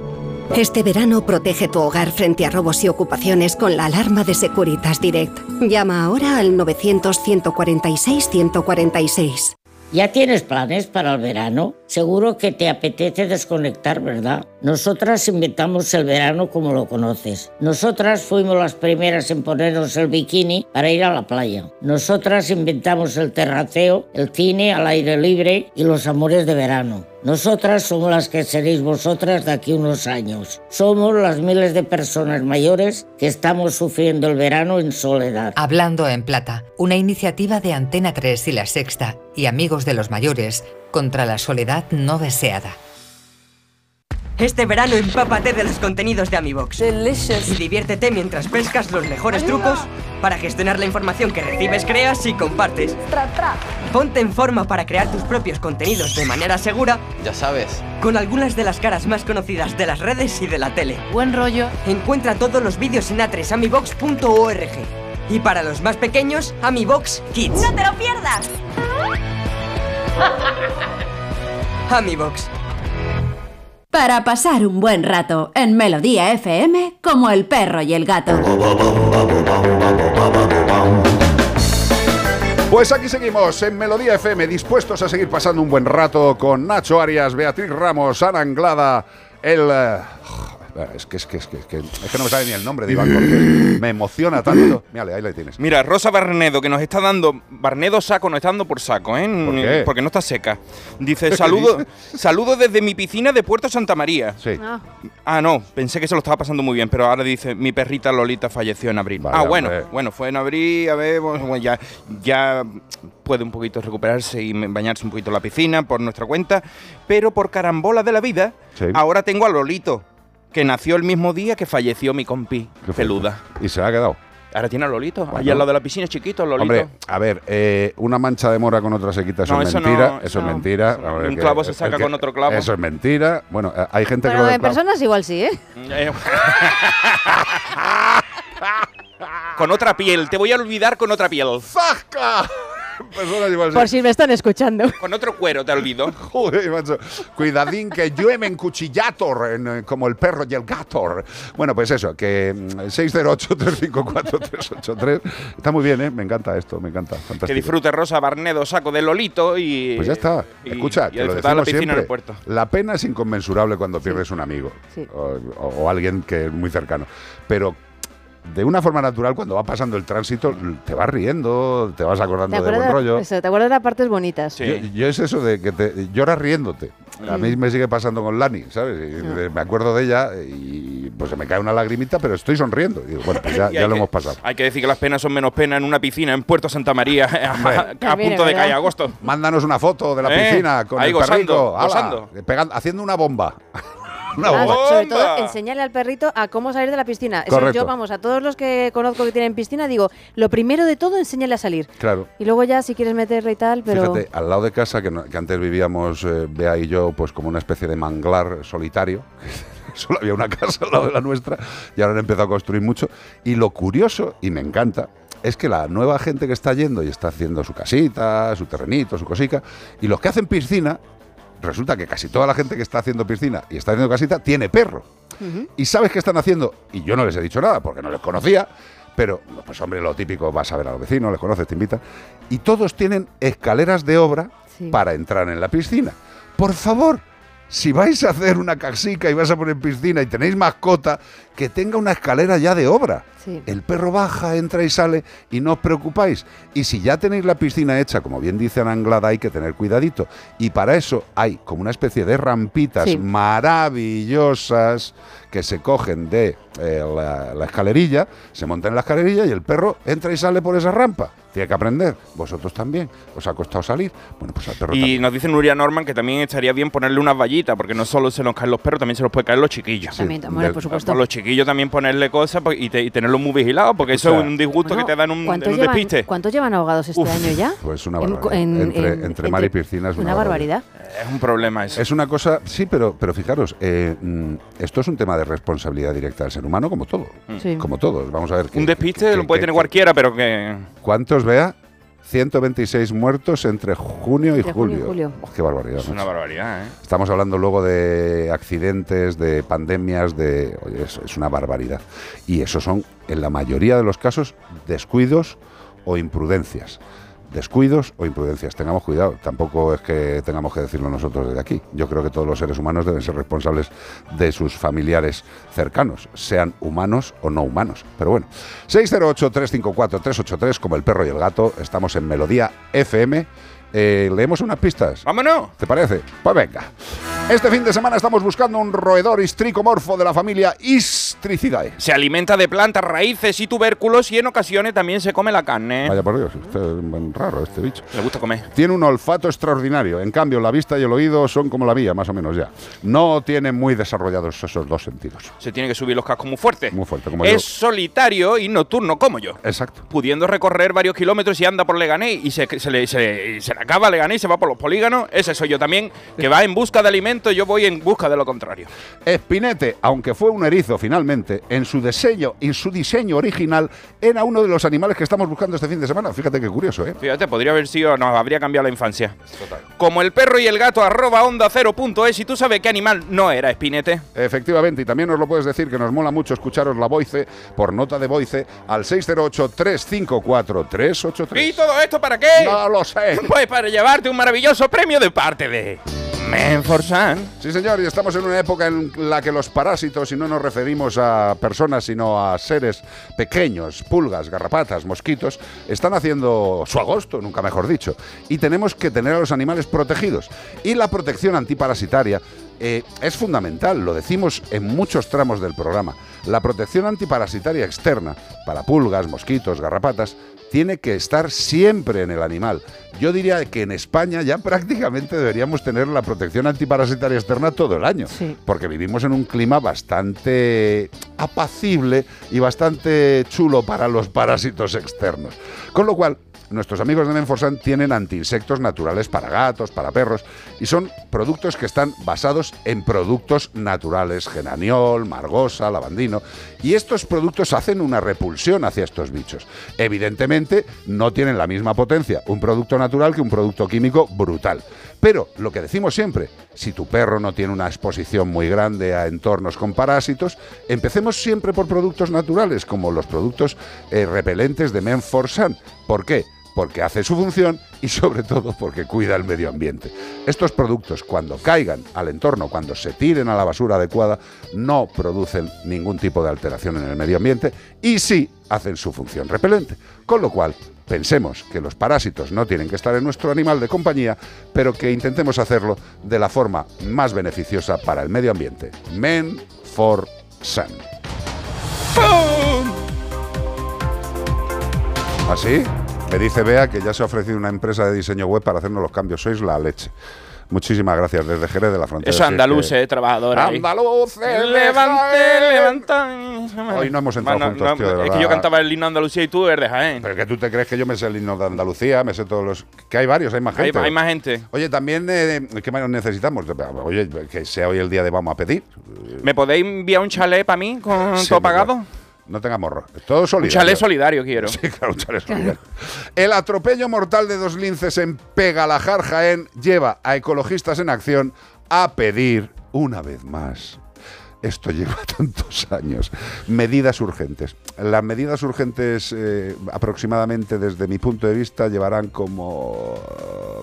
Este verano protege tu hogar frente a robos y ocupaciones con la alarma de Securitas Direct. Llama ahora al 900-146-146. ¿Ya tienes planes para el verano? Seguro que te apetece desconectar, ¿verdad? Nosotras inventamos el verano como lo conoces. Nosotras fuimos las primeras en ponernos el bikini para ir a la playa. Nosotras inventamos el terraceo, el cine al aire libre y los amores de verano. Nosotras somos las que seréis vosotras de aquí unos años. Somos las miles de personas mayores que estamos sufriendo el verano en soledad. Hablando en Plata, una iniciativa de Antena 3 y La Sexta y Amigos de los Mayores contra la soledad no deseada. Este verano empápate de los contenidos de AmiBox. Y diviértete mientras pescas los mejores trucos para gestionar la información que recibes, creas y compartes. Ponte en forma para crear tus propios contenidos de manera segura. Ya sabes. Con algunas de las caras más conocidas de las redes y de la tele. Buen rollo. Encuentra todos los vídeos en atresamibox.org. Y para los más pequeños, AmiBox Kids. ¡No te lo pierdas! AmiBox. Para pasar un buen rato en Melodía FM como el perro y el gato. Pues aquí seguimos en Melodía FM, dispuestos a seguir pasando un buen rato con Nacho Arias, Beatriz Ramos, Ana Anglada, el... eh, es que, es que, es que, es que, es que no me sale ni el nombre de Iván Cortés. Me emociona tanto. Mírale, ahí la tienes. Mira, Rosa Barnedo, que nos está dando. Barnedo saco, nos está dando por saco, ¿eh? ¿Por qué? Porque no está seca. Dice: saludo, saludo desde mi piscina de Puerto Santa María. Sí. Ah, no, pensé que se lo estaba pasando muy bien, pero ahora dice: mi perrita Lolita falleció en abril. Vaya, ah, bueno, hombre. bueno, fue en abril, a ver, bueno, ya, ya puede un poquito recuperarse y bañarse un poquito en la piscina por nuestra cuenta, pero por carambola de la vida, Sí. ahora tengo a Lolito, que nació el mismo día que falleció mi compi, Qué peluda. Y se ha quedado. Ahora tiene a Lolito, Bueno. allá al lado de la piscina, chiquito, Lolito. Hombre, a ver, eh, una mancha de mora con otra sequita, eso No, es eso mentira. no, eso eso es mentira. Ver, Un que- clavo se saca que- con otro clavo. Eso es mentira. Bueno, eh, hay gente que Pero lo clavo- personas igual sí, ¿eh? Eh, con otra piel, te voy a olvidar con otra piel. ¡Zasca! Personas igual Por si me están escuchando. Con otro cuero te olvido. Joder, macho. Cuidadín que llueve en cuchillator, en, eh, como el perro y el gato. Bueno, pues eso, que mm, 608-354-383. Está muy bien, ¿eh? Me encanta esto, me encanta. Fantástico. Que disfrute Rosa Barnedo, saco de Lolito y. Pues ya está. y- Escucha, y que a lo la decimos en siempre. el puerto. La pena es inconmensurable cuando pierdes un amigo Sí. o- o alguien que es muy cercano. Pero de una forma natural, cuando va pasando el tránsito, te vas riendo, te vas acordando ¿Te de buen rollo. eso, ¿te acuerdas de las partes bonitas? Yo, yo es eso de que te lloras riéndote. A mí Mm. me sigue pasando con Lani, ¿sabes? Y de- Me acuerdo de ella y pues se me cae una lagrimita, pero estoy sonriendo. Y bueno, pues ya, Y ya hay lo que- hemos pasado. Hay que decir que las penas son menos penas en una piscina en Puerto Santa María a, punto de caer agosto. Mándanos una foto de la Eh, piscina con ahí el gozando, ala, pegando- haciendo una bomba. Una Ah, sobre todo, enseñarle al perrito a cómo salir de la piscina. Eso Correcto. yo, vamos, a todos los que conozco que tienen piscina, digo, lo primero de todo, enséñale a salir. Claro. Y luego ya, si quieres meterle y tal, pero... Fíjate, al lado de casa, que, no- que antes vivíamos eh, Bea y yo, pues como una especie de manglar solitario. Solo había una casa al lado de la nuestra y ahora han empezado a construir mucho. Y lo curioso, y me encanta, es que la nueva gente que está yendo y está haciendo su casita, su terrenito, su cosica, y los que hacen piscina, resulta que casi toda la gente que está haciendo piscina y está haciendo casita tiene perro. ¿Y sabes qué están haciendo? Y yo no les he dicho nada porque no les conocía, pero pues hombre, lo típico, vas a ver a los vecinos, les conoces, te invitan. Y todos tienen escaleras de obra Sí. para entrar en la piscina. Por favor, si vais a hacer una casica y vas a poner piscina y tenéis mascota, que tenga una escalera ya de obra. Sí. El perro baja, entra y sale y no os preocupáis. Y si ya tenéis la piscina hecha, como bien dice Ana Anglada, hay que tener cuidadito. Y para eso hay como una especie de rampitas Sí. maravillosas que se cogen de eh, la, la escalerilla, se montan en la escalerilla y el perro entra y sale por esa rampa. Tiene que aprender. Vosotros también. ¿Os ha costado salir? Bueno, pues al perro Y también. nos dice Nuria Norman que también estaría bien ponerle unas vallitas, porque no solo se nos caen los perros, también se nos puede caer los chiquillos. También, hombre, por supuesto. A los chiquillos también ponerle cosas y, te- y tenerlos muy vigilados, porque eso es un disgusto Bueno, que te dan un, ¿Cuántos en un llevan, despiste. ¿Cuántos llevan ahogados este Uf, año ya? Pues una barbaridad. en- entre, en- entre mar y piscina es una, Una barbaridad. Es un problema eso. Es una cosa, sí, pero, pero fijaros, eh, mm, esto es un tema de responsabilidad directa del ser humano, como todo. Sí. Como todos. Vamos a ver. que- un despiste que- lo puede que- tener cualquiera, pero que. ¿Cuántos vea? 126 muertos entre junio y Entre junio y julio. julio. Oh, qué barbaridad. Es una barbaridad, ¿eh? Estamos hablando luego de accidentes, de pandemias, de. Oye, es, es una barbaridad. Y eso son, en la mayoría de los casos, descuidos o imprudencias. Descuidos o imprudencias. Tengamos cuidado. Tampoco es que tengamos que decirlo nosotros desde aquí. Yo creo que todos los seres humanos deben ser responsables de sus familiares cercanos, sean humanos o no humanos. Pero bueno, 608-354-383, como el perro y el gato. Estamos en Melodía FM. Eh, ¿Leemos unas pistas? ¡Vámonos! ¿Te parece? Pues venga. Este fin de semana estamos buscando un roedor histricomorfo de la familia Istricidae. Se alimenta de plantas, raíces y tubérculos y en ocasiones también se come la carne. Vaya por Dios, este es raro este bicho. Le gusta comer. Tiene un olfato extraordinario. En cambio, la vista y el oído son como la vía, más o menos ya. No tiene muy desarrollados esos dos sentidos. Se tiene que subir los cascos muy fuerte. Muy fuerte, como es yo. solitario y nocturno como yo. Exacto. Pudiendo recorrer varios kilómetros y anda por Leganés y se, se le, se- se le acaba Leganés y se va por los polígonos. Ese soy yo también, que va en busca de alimento y yo voy en busca de lo contrario. Espinete, aunque fue un erizo finalmente, en su diseño, en su diseño original, era uno de los animales que estamos buscando este fin de semana. Fíjate qué curioso, ¿eh? Fíjate, podría haber sido, nos habría cambiado la infancia. Como el perro y el gato, arroba onda cero punto es, y tú sabes qué animal no era Espinete. Efectivamente, y también nos lo puedes decir que nos mola mucho escucharos la voice por nota de voice al 608-354-383. ¿Y todo esto para qué? No lo sé. Pues para llevarte un maravilloso premio de parte de Menforsan. Sí, señor, y estamos en una época en la que los parásitos, y no nos referimos a personas, sino a seres pequeños, pulgas, garrapatas, mosquitos, están haciendo su agosto, nunca mejor dicho. Y tenemos que tener a los animales protegidos. Y la protección antiparasitaria eh, es fundamental, lo decimos en muchos tramos del programa. La protección antiparasitaria externa para pulgas, mosquitos, garrapatas, tiene que estar siempre en el animal. Yo diría que en España ya prácticamente deberíamos tener la protección antiparasitaria externa todo el año, porque vivimos en un clima bastante apacible y bastante chulo para los parásitos externos. Con lo cual, nuestros amigos de Menforsan tienen antiinsectos naturales para gatos, para perros, y son productos que están basados en productos naturales, genaniol, margosa, lavandino, y estos productos hacen una repulsión hacia estos bichos. Evidentemente, no tienen la misma potencia un producto natural que un producto químico brutal. Pero lo que decimos siempre, si tu perro no tiene una exposición muy grande a entornos con parásitos, empecemos siempre por productos naturales, como los productos eh, repelentes de Menforsan. ¿Por qué? Porque hace su función y sobre todo porque cuida el medio ambiente. Estos productos cuando caigan al entorno, cuando se tiren a la basura adecuada, no producen ningún tipo de alteración en el medio ambiente y sí hacen su función repelente. Con lo cual, pensemos que los parásitos no tienen que estar en nuestro animal de compañía, pero que intentemos hacerlo de la forma más beneficiosa para el medio ambiente. Men for Sun. ¿Así? Me dice Bea que ya se ha ofrecido una empresa de diseño web para hacernos los cambios. Sois la leche. Muchísimas gracias desde Jerez de la Frontera. Eso Si es que- eh, trabajadores. ahí. Andaluces, Levante, levanta. Hoy no hemos entrado Bueno, juntos, no, tío, de Es verdad. que yo cantaba el himno de Andalucía y tú eres de Jaén. Pero que tú te crees que yo me sé el himno de Andalucía, me sé todos los. Que hay varios, hay más Hay, gente. hay más gente. Oye, también, eh, ¿qué más necesitamos? Oye, que sea hoy el día de vamos a pedir. ¿Me podéis enviar un chalet para mí con Sí, todo pagado? No tenga morro. Todo Un solidario. chalet solidario quiero. Sí, claro, un chalet solidario. El atropello mortal de dos linces en Pegalajar, Jaén, lleva a ecologistas en acción a pedir, una vez más, esto lleva tantos años, medidas urgentes. Las medidas urgentes, eh, aproximadamente desde mi punto de vista, llevarán como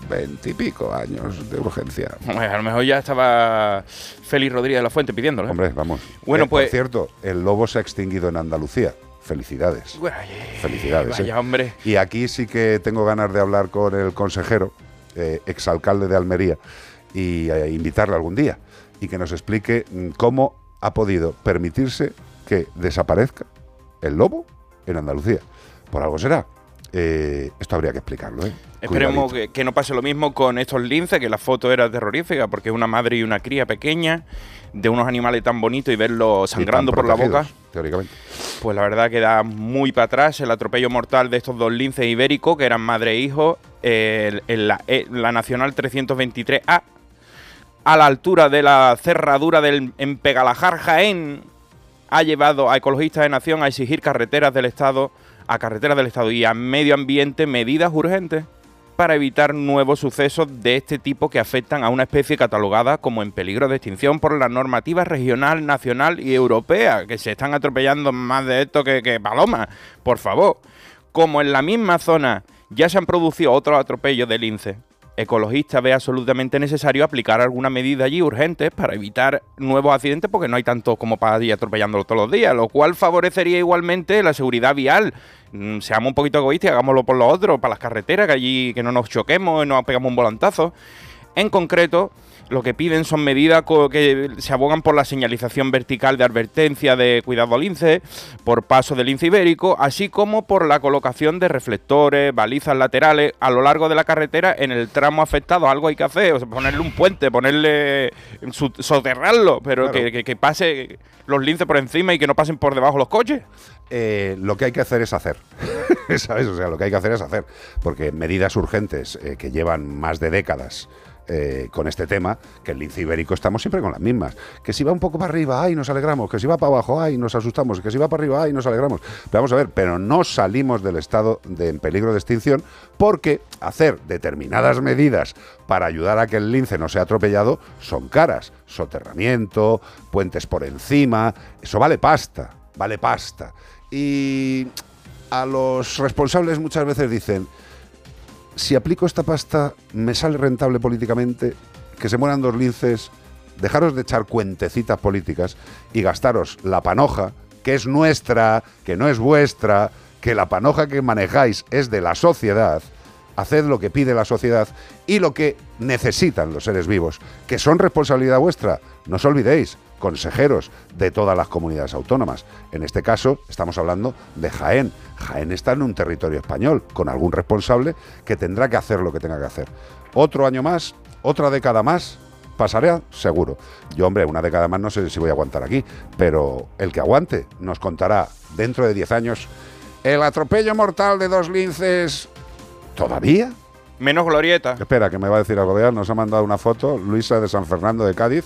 veintipico años de urgencia. A lo mejor ya estaba Félix Rodríguez de la Fuente pidiéndolo. ¿eh? Hombre, vamos. Bueno, Eh, pues- Por cierto, el lobo se ha extinguido en Andalucía. Felicidades. Felicidades. Vaya, ¿eh? hombre. Y aquí sí que tengo ganas de hablar con el consejero, exalcalde de Almería, y invitarle algún día y que nos explique mm, cómo ha podido permitirse que desaparezca el lobo en Andalucía. Por algo será. Eh, esto habría que explicarlo, ¿eh? Esperemos que, que no pase lo mismo con estos linces, que la foto era terrorífica, porque es una madre y una cría pequeña de unos animales tan bonitos y verlos sangrando por la boca. Teóricamente. Pues la verdad que da muy para atrás el atropello mortal de estos dos linces ibéricos, que eran madre e hijo, en la, eh, la Nacional 323A, a la altura de la cerradura del en Pegalajar, Jaén, ha llevado a ecologistas de nación a exigir carreteras del Estado, a carreteras del Estado y a medio ambiente medidas urgentes para evitar nuevos sucesos de este tipo que afectan a una especie catalogada como en peligro de extinción por la normativa regional, nacional y europea, que se están atropellando más de esto que, que palomas. Por favor, como en la misma zona ya se han producido otros atropellos de lince, ecologista ve absolutamente necesario aplicar alguna medida allí urgente para evitar nuevos accidentes porque no hay tantos como para ir atropellándolo todos los días, lo cual favorecería igualmente la seguridad vial. Mm, seamos un poquito egoístas hagámoslo por los otros, para las carreteras, que allí que no nos choquemos y nos pegamos un volantazo. En concreto, lo que piden son medidas que se abogan por la señalización vertical de advertencia de cuidado al lince, por paso del lince ibérico, así como por la colocación de reflectores, balizas laterales a lo largo de la carretera en el tramo afectado. Algo hay que hacer, o sea, ponerle un puente, ponerle soterrarlo, pero Claro. que, que- que pase los linces por encima y que no pasen por debajo los coches. Eh, lo que hay que hacer es hacer. ¿Sabes? O sea, lo que hay que hacer es hacer. Porque medidas urgentes eh, que llevan más de décadas eh, con este tema, que el lince ibérico estamos siempre con las mismas. Que si va un poco para arriba, ay, nos alegramos. Que si va para abajo, ay, nos asustamos. Que si va para arriba, ay, nos alegramos. Pero vamos a ver, pero no salimos del estado de en peligro de extinción porque hacer determinadas medidas para ayudar a que el lince no sea atropellado son caras. Soterramiento, puentes por encima, eso vale pasta, vale pasta. Y a los responsables muchas veces dicen, si aplico esta pasta, me sale rentable políticamente, que se mueran dos linces, dejaros de echar cuentecitas políticas y gastaros la panoja, que es nuestra, que no es vuestra, que la panoja que manejáis es de la sociedad, haced lo que pide la sociedad y lo que necesitan los seres vivos, que son responsabilidad vuestra. No os olvidéis, consejeros de todas las comunidades autónomas. En este caso, estamos hablando de Jaén. Jaén está en un territorio español, con algún responsable que tendrá que hacer lo que tenga que hacer. Otro año más, otra década más, pasará seguro. Yo, hombre, una década más no sé si voy a aguantar aquí, pero el que aguante nos contará dentro de 10 años el atropello mortal de dos linces. ¿Todavía? Menos glorieta. Espera, que me va a decir algo. Nos ha mandado una foto, Luisa de San Fernando de Cádiz.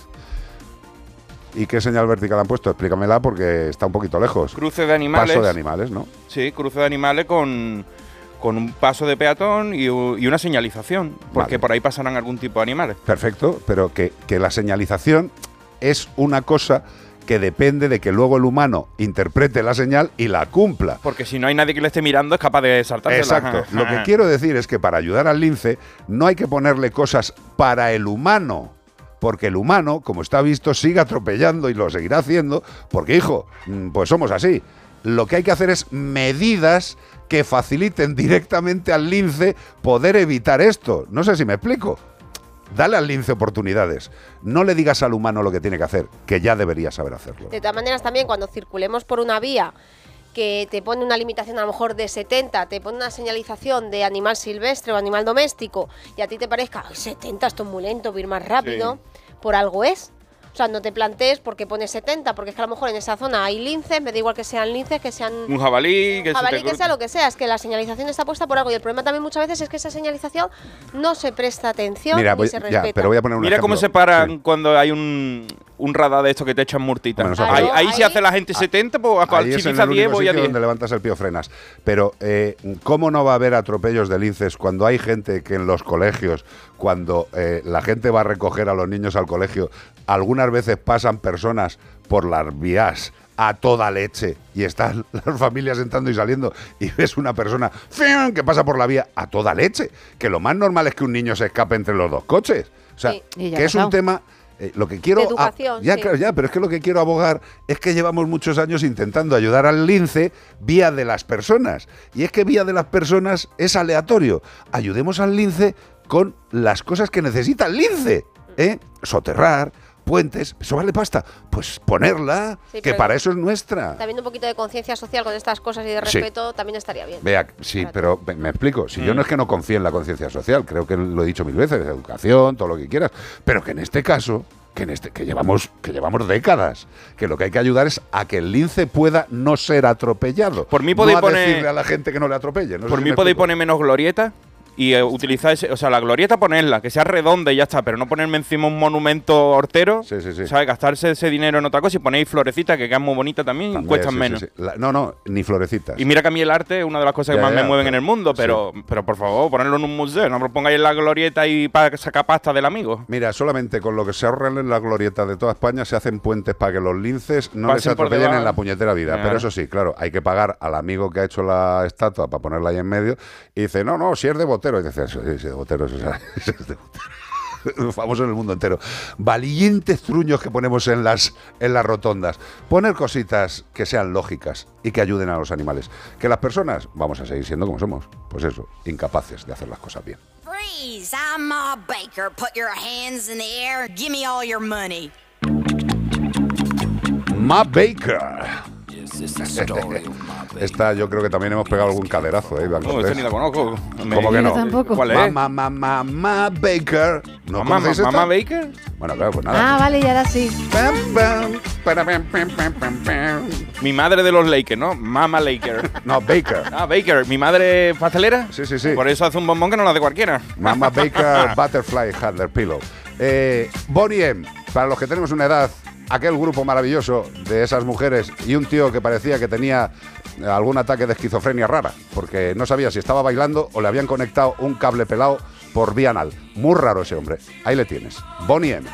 ¿Y qué señal vertical han puesto? Explícamela porque está un poquito lejos. Cruce de animales. Paso de animales, ¿no? Sí, cruce de animales con, con un paso de peatón y, una señalización, porque Vale. por ahí pasarán algún tipo de animales. Perfecto, pero que, que la señalización es una cosa que depende de que luego el humano interprete la señal y la cumpla. Porque si no hay nadie que le esté mirando, es capaz de saltársela. Exacto. Lo que quiero decir es que para ayudar al lince no hay que ponerle cosas para el humano. Porque el humano, como está visto, sigue atropellando y lo seguirá haciendo. Porque, hijo, mm, pues somos así. Lo que hay que hacer es medidas que faciliten directamente al lince poder evitar esto. No sé si me explico. Dale al lince oportunidades. No le digas al humano lo que tiene que hacer, que ya debería saber hacerlo. De todas maneras, también cuando circulemos por una vía que te pone una limitación a lo mejor de 70, te pone una señalización de animal silvestre o animal doméstico y a ti te parezca, "Ay, 70, esto es muy lento, voy a ir más rápido, por algo es. O sea, no te plantees porque pone 70, porque es que a lo mejor en esa zona hay linces, me da igual que sean linces, que sean Un jabalí, que jabalí, te que sea lo que sea, es que la señalización está puesta por algo y el problema también muchas veces es que esa señalización no se presta atención Mira, ni voy- se ya, respeta. pero voy a poner un Mira cómo se paran cuando hay un, un radar de esto que te echan murtita. Bueno, eso ahí, ahí se hace la gente 70, pues a es en Chimiza el 10 único voy a sitio 10. donde levantas el pío frenas. Pero, eh, ¿cómo no va a haber atropellos de linces cuando hay gente que en los colegios, cuando eh, la gente va a recoger a los niños al colegio, algunas veces pasan personas por las vías a toda leche y están las familias entrando y saliendo y ves una persona ¡fium! que pasa por la vía a toda leche? Que lo más normal es que un niño se escape entre los dos coches. O sea, Sí. Que es un tema... eh, lo que quiero De educación, ya sí. claro, ya, pero es que lo que quiero abogar es que llevamos muchos años intentando ayudar al lince vía de las personas. Y es que vía de las personas es aleatorio. Ayudemos al lince con las cosas que necesita el lince. ¿eh? Soterrar, puentes, eso vale pasta. Pues ponerla, Sí, que para eso es nuestra. También un poquito de conciencia social con estas cosas y de Sí. respeto también estaría bien. Vea, sí, pero me, me explico. Si yo Mm. no es que no confíe en la conciencia social, creo que lo he dicho mil veces, educación, todo lo que quieras, pero que en este caso, que en este que llevamos que llevamos décadas, que lo que hay que ayudar es a que el lince pueda no ser atropellado. Por mí no podéis a poner- decirle a la gente que no le atropelle. no Por mí podéis poner menos glorieta y eh, utilizar ese, o sea, la glorieta ponerla, que sea redonda y ya está, pero no ponerme encima un monumento hortero, ¿sabes? Gastarse ese dinero en otra cosa y ponéis florecitas que quedan muy bonitas también, y cuestan sí, sí, menos. sí. La- no, no, ni florecitas. Y mira que a mí el arte es una de las cosas que más ya, me mueven pero- en el mundo, pero, pero por favor, ponerlo en un museo, no lo pongáis en la glorieta y para sacar pasta del amigo. Mira, solamente con lo que se ahorran en las glorietas de toda España se hacen puentes para que los linces no Pasen les atropellen en la puñetera vida. Pero eso sí, claro, hay que pagar al amigo que ha hecho la estatua para ponerla ahí en medio. Y dice, no, no, si es de Botero. Y dice, sí, sí, de Botero, eso es- eso es de Botero. Famoso en el mundo entero. Valientes truños que ponemos en las, en las rotondas. Poner cositas que sean lógicas y que ayuden a los animales. Que las personas vamos a seguir siendo como somos. Pues eso, incapaces de hacer las cosas bien. Freeze! I'm Ma Baker. Put your hands in the air. Give me all your money. Ma Baker. Esta yo creo que también hemos pegado algún caderazo, ¿eh, Iván No, esta ni la conozco. ¿Cómo que no? tampoco. ¿Cuál es? Ma, ma, ma, ma Baker. ¿No Mamá, mamá Baker. Bueno, claro, pues nada. Ah, vale, y ahora sí. Mi madre de los Lakers, ¿no? Mama Laker. No, Baker. Ah, Baker. ¿Mi madre pastelera? Sí, sí, sí. Por eso hace un bombón que no lo hace cualquiera. Mama Baker Butterfly Handler Pillow. Eh, Bonnie M, para los que tenemos una edad, aquel grupo maravilloso de esas mujeres y un tío que parecía que tenía algún ataque de esquizofrenia rara, porque no sabía si estaba bailando o le habían conectado un cable pelado por vía. Muy raro ese hombre. Ahí le tienes. Bonnie M.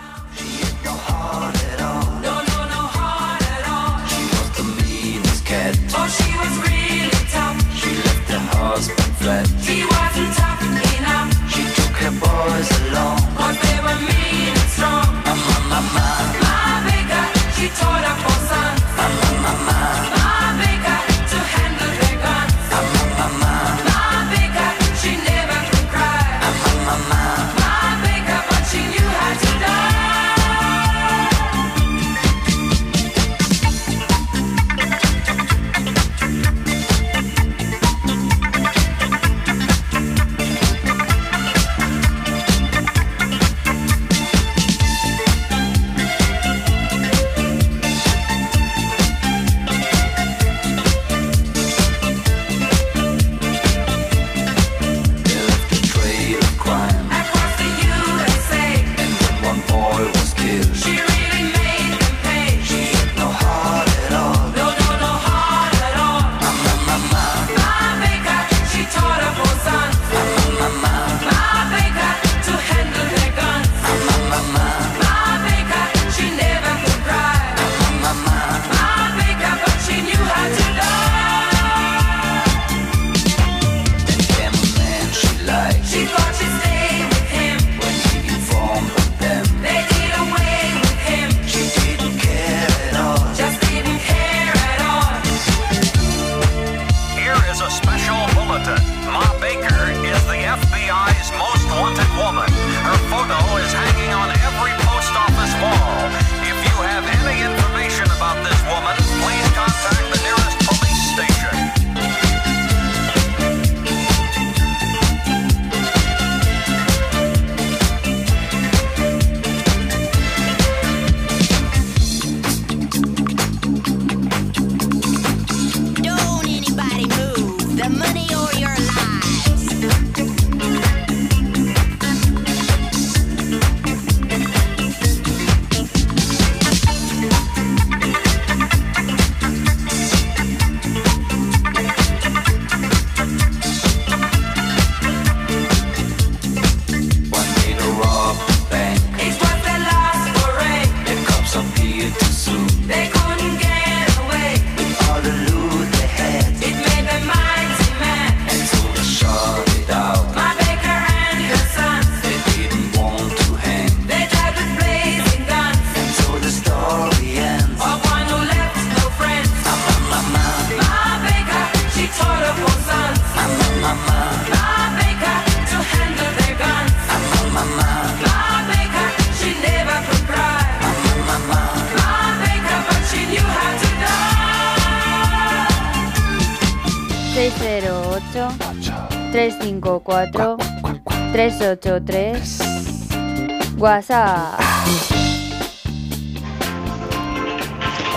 WhatsApp.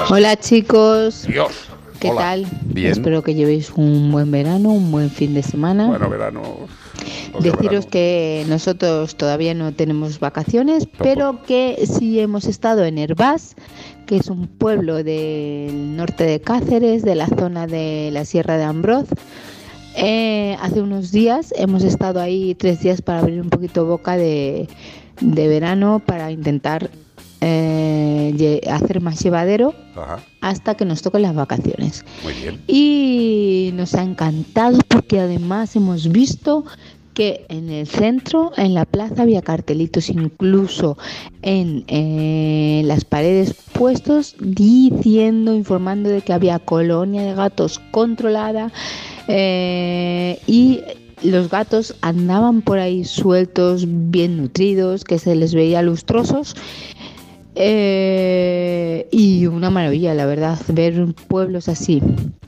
Hola chicos. Dios. ¿Qué Hola. tal? Bien. Espero que llevéis un buen verano, un buen fin de semana. Bueno, verano. Deciros que nosotros todavía no tenemos vacaciones, pero que sí hemos estado en Herbás, que es un pueblo del norte de Cáceres, de la zona de la Sierra de Ambroz. Eh, hace unos días hemos estado ahí tres días para abrir un poquito boca de, de verano para intentar eh, hacer más llevadero Ajá. hasta que nos toquen las vacaciones. Muy bien. Y nos ha encantado porque además hemos visto que en el centro, en la plaza, había cartelitos incluso en eh, las paredes puestos diciendo, informando de que había colonia de gatos controlada eh, y los gatos andaban por ahí sueltos, bien nutridos, que se les veía lustrosos. Eh, y una maravilla, la verdad, ver pueblos así.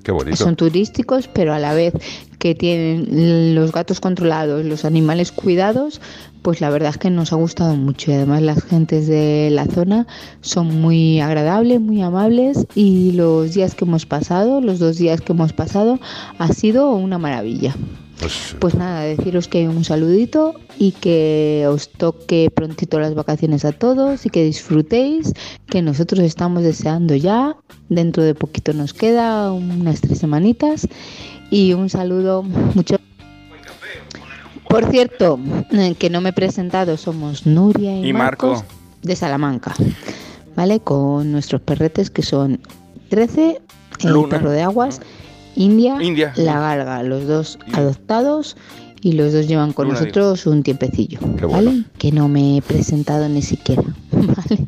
Qué bonito. Son turísticos, pero a la vez que tienen los gatos controlados, los animales cuidados, pues la verdad es que nos ha gustado mucho. Y además las gentes de la zona son muy agradables, muy amables y los días que hemos pasado, los dos días que hemos pasado, ha sido una maravilla. Pues, Pues nada, deciros que un saludito y que os toque prontito las vacaciones a todos y que disfrutéis, que nosotros estamos deseando ya. Dentro de poquito nos queda unas tres semanitas y un saludo mucho. Por cierto, eh, que no me he presentado, somos Nuria y, Y Marco. Marcos de Salamanca, ¿vale? Con nuestros perretes que son 13, el Luna. perro de aguas, India, India. la Garga, los dos adoptados y los dos llevan con Luna, nosotros un tiempecillo, ¿vale? Que no me he presentado ni siquiera, ¿vale?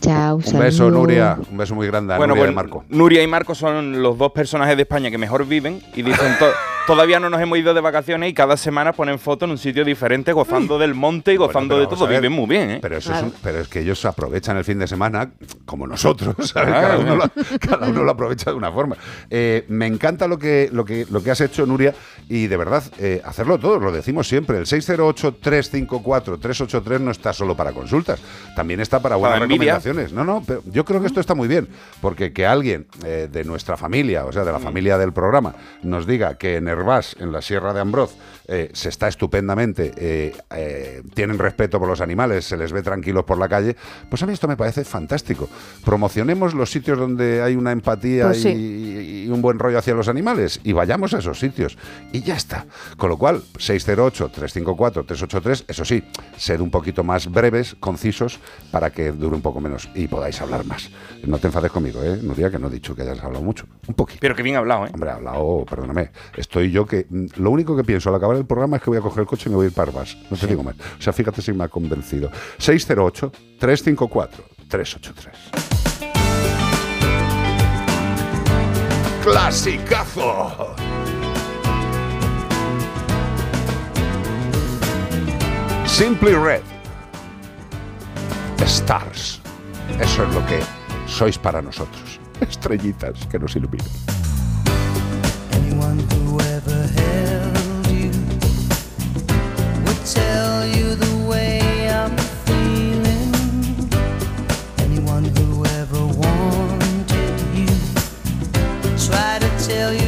Chao, Un beso. Nuria. Un beso muy grande a Bueno, Nuria pues y Marco. Nuria y Marco son los dos personajes de España que mejor viven y dicen to- todavía no nos hemos ido de vacaciones y cada semana ponen fotos en un sitio diferente gozando del monte y gozando Bueno, de todo. Viven muy bien, ¿eh? Pero, eso es un- pero es que ellos aprovechan el fin de semana como nosotros, ¿sabes? Claro. Cada, uno lo, cada uno lo aprovecha de una forma. Eh, me encanta lo que, lo, que, lo que has hecho, Nuria, y de verdad, eh, hacerlo todo, lo decimos siempre. El 608-354-383 no está solo para consultas, también está para buenas Para recomendaciones. No, no, pero yo creo que esto está muy bien, porque que alguien eh, de nuestra familia, o sea, de la familia del programa, nos diga que en En la Sierra de Ambroz, eh, se está estupendamente, eh, eh, tienen respeto por los animales, se les ve tranquilos por la calle, pues a mí esto me parece fantástico. Promocionemos los sitios donde hay una empatía Pues y, sí. y un buen rollo hacia los animales y vayamos a esos sitios. Y ya está. Con lo cual, 608-354-383, eso sí, sed un poquito más breves, concisos, para que dure un poco menos y podáis hablar más. No te enfades conmigo, ¿eh, Nuria, que no he dicho que hayas hablado mucho. Un poquito. Pero que bien hablado, ¿eh? Hombre, hablado, perdóname. Estoy yo que. mm, Lo único que pienso al acabar el programa es que voy a coger el coche y me voy a ir para Arbas. No te digo más. O sea, fíjate si me ha convencido. 608-354-383. ¡Clasicazo! Simply Red. Stars. Eso es lo que sois para nosotros. Estrellitas que nos iluminan. Who ever held you would tell you the way I'm feeling. Anyone who ever wanted you try to tell you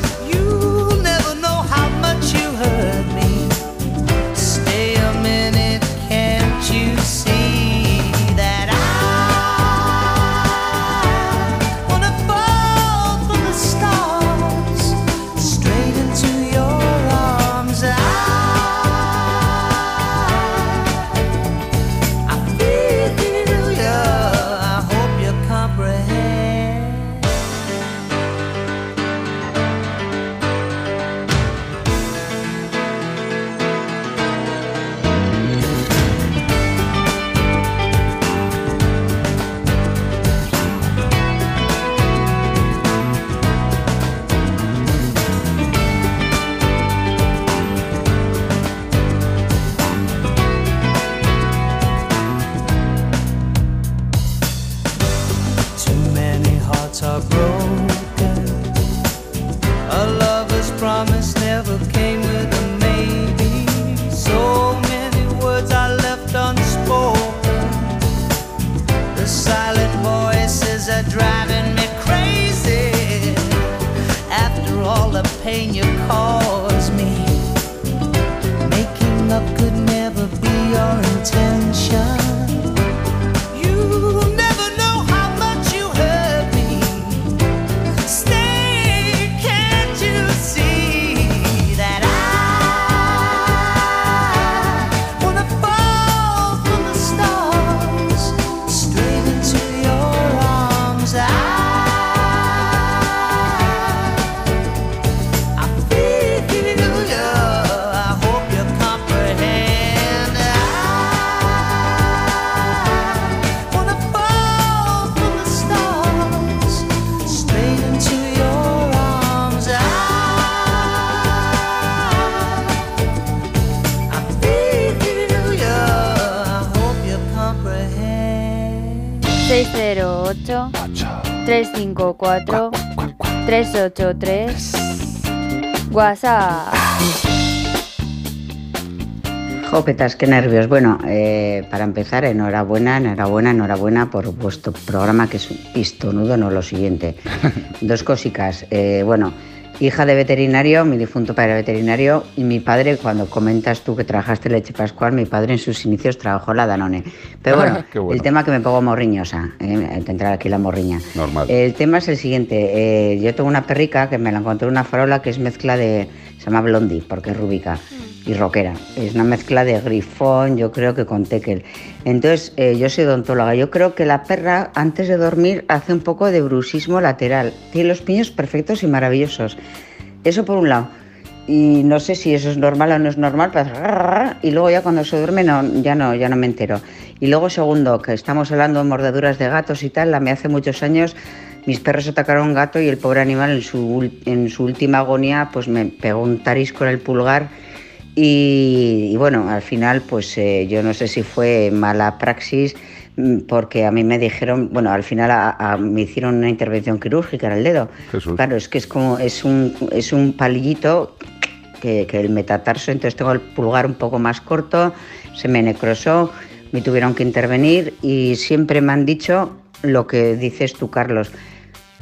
383 WhatsApp. Jopetas, qué nervios. Bueno, eh, para empezar, enhorabuena, enhorabuena, enhorabuena por vuestro programa, que es un pistonudo, no lo siguiente. Dos cositas. eh, bueno, hija de veterinario, mi difunto padre veterinario, y mi padre, cuando comentas tú que trabajaste en leche pascual, mi padre en sus inicios trabajó en la Danone. Pero bueno, Qué bueno. el tema que me pongo morriñosa, eh, tendrá aquí la morriña. Normal. El tema es el siguiente. eh, yo tengo una perrica que me la encontré en una farola que es mezcla de. Se llama Blondie, porque es rúbica y rockera. Es una mezcla de grifón, yo creo que con tekel. Entonces, eh, yo soy odontóloga. Yo creo que la perra, antes de dormir, hace un poco de bruxismo lateral. Tiene los piños perfectos y maravillosos. Eso por un lado. Y no sé si eso es normal o no es normal, pues, y luego ya cuando se duerme no, ya, no, ya no me entero. Y luego segundo, que estamos hablando de mordeduras de gatos y tal, la me hace muchos años mis perros atacaron a un gato y el pobre animal en su, en su última agonía pues me pegó un tarisco en el pulgar y, bueno, al final pues eh, yo no sé si fue mala praxis porque a mí me dijeron, bueno, al final a- a- me hicieron una intervención quirúrgica en el dedo. Jesús. Claro, es que es como, es un, es un palillito que, que el metatarso, entonces tengo el pulgar un poco más corto, se me necrosó, me tuvieron que intervenir y siempre me han dicho lo que dices tú, Carlos.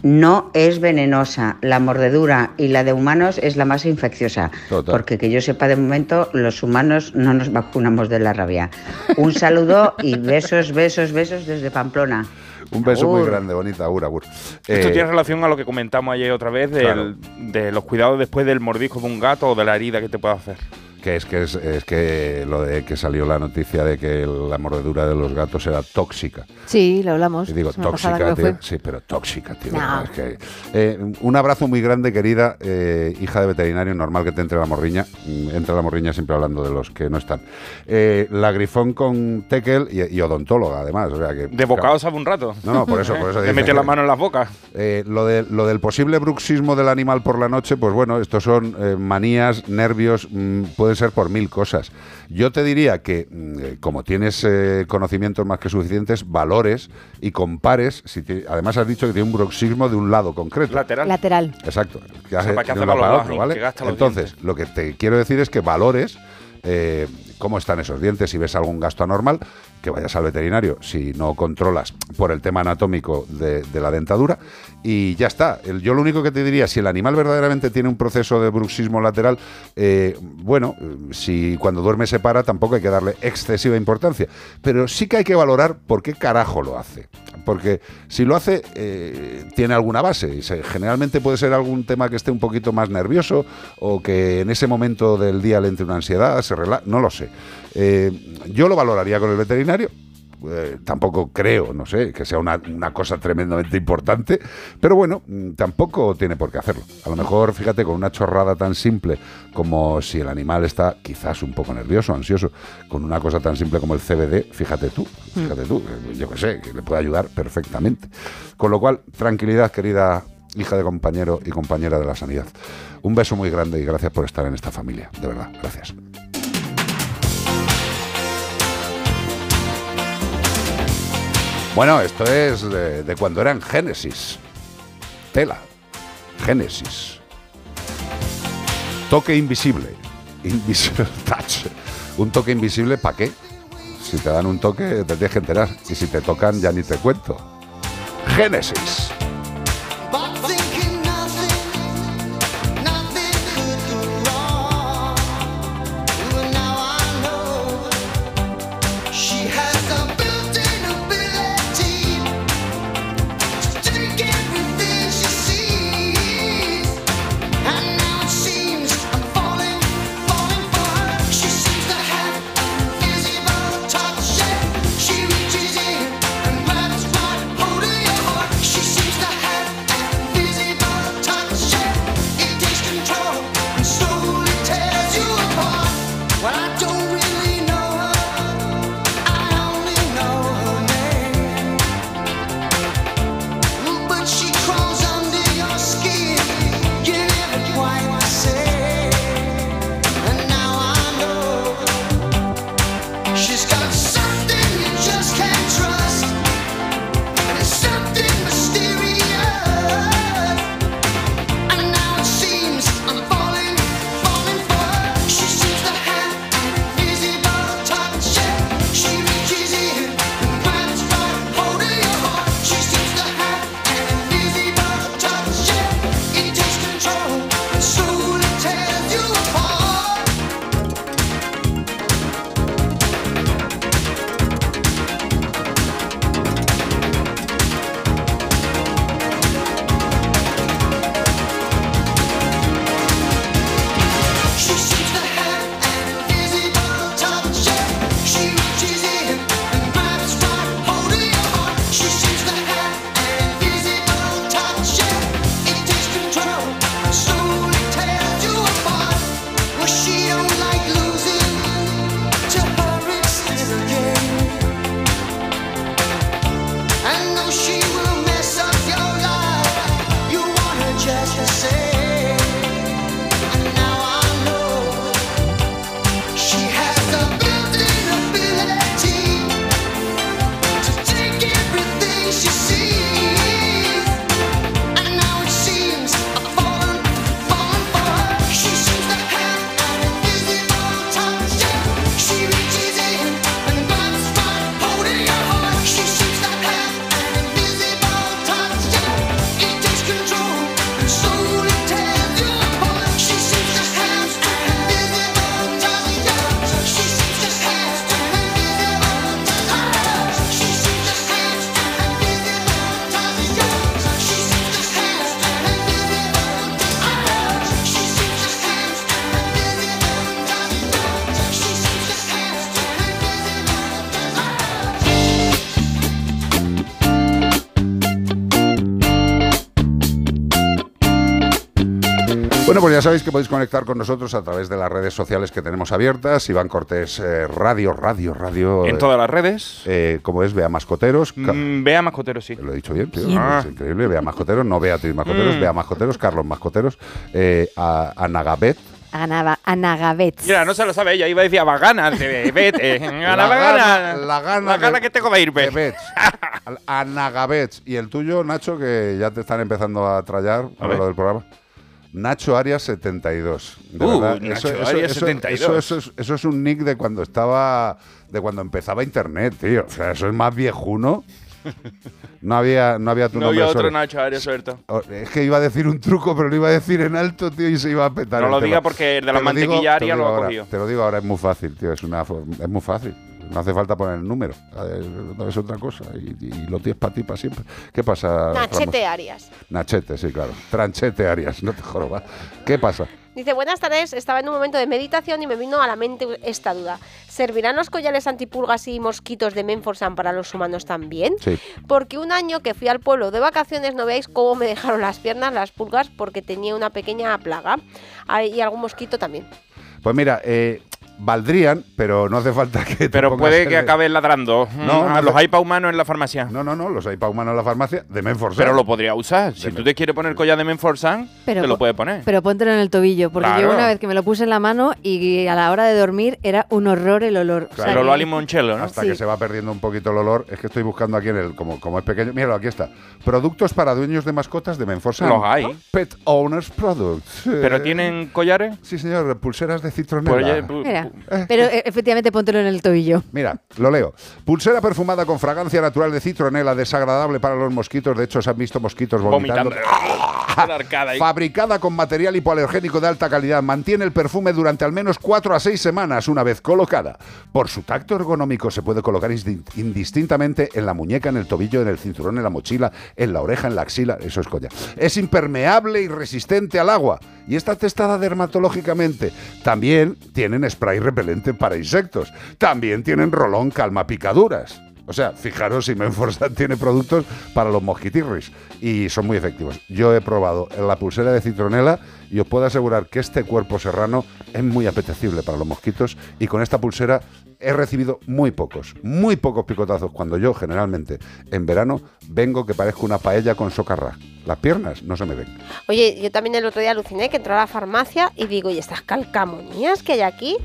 No es venenosa, la mordedura y la de humanos es la más infecciosa, Total. porque que yo sepa de momento los humanos no nos vacunamos de la rabia. Un saludo y besos, besos, besos desde Pamplona. Un beso muy grande, bonita, agur, agur. Esto Eh, tiene relación a lo que comentamos ayer otra vez del- Claro. de los cuidados después del mordisco de un gato o de la herida que te puede hacer. Que es que es, es que lo de que salió la noticia de que la mordedura de los gatos era tóxica. Sí, lo hablamos. Y digo, tóxica, tío. Sí, pero tóxica, tío. No. Es que- eh, un abrazo muy grande, querida eh, hija de veterinario. Normal que te entre la morriña. Mm, Entra la morriña siempre hablando de los que no están. Eh, la grifón con tekel y, y odontóloga, además. O sea que, De bocado sabe un rato. No, no, por eso, por eso meter que- la mano en las bocas. Eh, lo, de, lo del posible bruxismo del animal por la noche, pues bueno, estos son eh, manías, nervios, mm, puede pueden ser por mil cosas. Yo te diría que, mm, eh, como tienes eh, conocimientos más que suficientes, valores y compares. Si te- además, has dicho que tiene un bruxismo de un lado concreto. Lateral. Lateral. Exacto. Que O sea, hace ¿para hace los otro? ¿vale? Que Entonces, lo que te quiero decir es que valores eh, cómo están esos dientes, si ves algún gasto anormal, que vayas al veterinario si no controlas por el tema anatómico de, la dentadura y ya está. Yo lo único que te diría, si el animal verdaderamente tiene un proceso de bruxismo lateral, eh, bueno, eh, si cuando duerme se para, tampoco hay que darle excesiva importancia, pero sí que hay que valorar por qué carajo lo hace. Porque si lo hace, eh, tiene alguna base. Generalmente puede ser algún tema que esté un poquito más nervioso o que en ese momento del día le entre una ansiedad, se no lo sé. Eh, yo lo valoraría con el veterinario. Eh, tampoco creo, no sé, que sea una, una cosa tremendamente importante, pero bueno, mm, tampoco tiene por qué hacerlo. A lo mejor, fíjate, con una chorrada tan simple como si el animal está quizás un poco nervioso, ansioso, con una cosa tan simple como el CBD, fíjate tú, fíjate tú, eh, yo que sé, que le puede ayudar perfectamente. Con lo cual, tranquilidad, querida hija de compañero y compañera de la sanidad. Un beso muy grande y gracias por estar en esta familia, de verdad, gracias. Bueno, esto es de, cuando eran Génesis. Tela. Génesis. Toque invisible. Invisible touch. Un toque invisible, ¿para qué? Si te dan un toque, te tienes que enterar. Y si te tocan, ya ni te cuento. Génesis. Bueno, pues ya sabéis que podéis conectar con nosotros a través de las redes sociales que tenemos abiertas. Iván Cortés, eh, Radio, Radio, Radio. En eh, todas las redes. eh, como es, Vea Mascoteros. Mm, Vea Mascoteros, sí. Lo he dicho bien, tío. Es increíble. Vea Mascoteros, no Beatriz Mascoteros, Mm. Vea Mascoteros, Carlos Mascoteros, eh, a, a Nagabet. Mira, no se lo sabe ella, iba a decir a Bagana. de- Vete, a la Bagana. la gana, La gana de- que tengo de Bets. Al- Anagabets. Y el tuyo, Nacho, que ya te están empezando a trallar ver. lo del programa. Nacho Arias 72. De Uh, verdad, Nacho eso, Arias eso- 72. Eso, eso es, eso es un nick de cuando estaba. de cuando empezaba internet, tío. O sea, eso es más viejuno. No había, no había tu No nombre había otro sobre- Nacho Arias suelto. Oh, Es que iba a decir un truco, pero lo iba a decir en alto, tío, y se iba a petar. No el lo tema. diga porque el de la lo mantequilla te Aria digo lo ha ahora, cogido. Te lo digo ahora, es muy fácil, tío, es, una, es muy fácil. No hace falta poner el número, no es otra cosa. Y, y lo tienes para ti, para siempre. ¿Qué pasa? Nachete Ramos? Arias. Nachete, sí, claro. Tranchete Arias, no te jorobas. ¿Qué pasa? Dice, buenas tardes, estaba en un momento de meditación y me vino a la mente esta duda. ¿Servirán los collares antipulgas y mosquitos de Menforsan para los humanos también? Sí. Porque un año que fui al pueblo de vacaciones no veáis cómo me dejaron las piernas las pulgas porque tenía una pequeña plaga. Ah, Y algún mosquito también. Pues mira, eh, valdrían, pero no hace falta que. te Pero puede el que de- acabe ladrando. No, Mm, no los para humanos en la farmacia. No, no, no, los hay para humanos en la farmacia de Menforsan. Pero lo podría usar. Si tú te quieres poner collar de Menforsan, Pero te lo puedes poner. Pero póntelo en el tobillo, porque Claro. yo una vez que me lo puse en la mano y a la hora de dormir era un horror el olor. O sea Claro, que- lo a limoncello, ¿no? Hasta Sí. que se va perdiendo un poquito el olor. Es que estoy buscando aquí en el, como, como es pequeño. Míralo, aquí está. Productos para dueños de mascotas de Menforsan. Los hay. Pet Owners Products. ¿Pero Eh, tienen collares? Sí, señor, pulseras de citronela. Pero eh, efectivamente póntelo en el tobillo. Mira, lo leo. Pulsera perfumada con fragancia natural de citronela, desagradable para los mosquitos. De hecho, se han visto mosquitos vomitando. Vomitando. Fabricada con material hipoalergénico de alta calidad, mantiene el perfume durante al menos 4 a 6 semanas una vez colocada. Por su tacto ergonómico se puede colocar indis- indistintamente en la muñeca, en el tobillo, en el cinturón, en la mochila, en la oreja, en la axila. Eso es coña. Es impermeable y resistente al agua y está testada dermatológicamente. También tienen spray repelente para insectos. También tienen rolón calma picaduras. O sea, fijaros si Menforsan tiene productos para los mosquitirris y son muy efectivos. Yo he probado la pulsera de citronela y os puedo asegurar que este cuerpo serrano es muy apetecible para los mosquitos y con esta pulsera he recibido muy pocos, muy pocos picotazos cuando yo generalmente en verano vengo que parezco una paella con socarra. Las piernas no se me ven. Oye, yo también el otro día aluciné que entré a la farmacia y digo, ¿y estas calcamonías que hay aquí?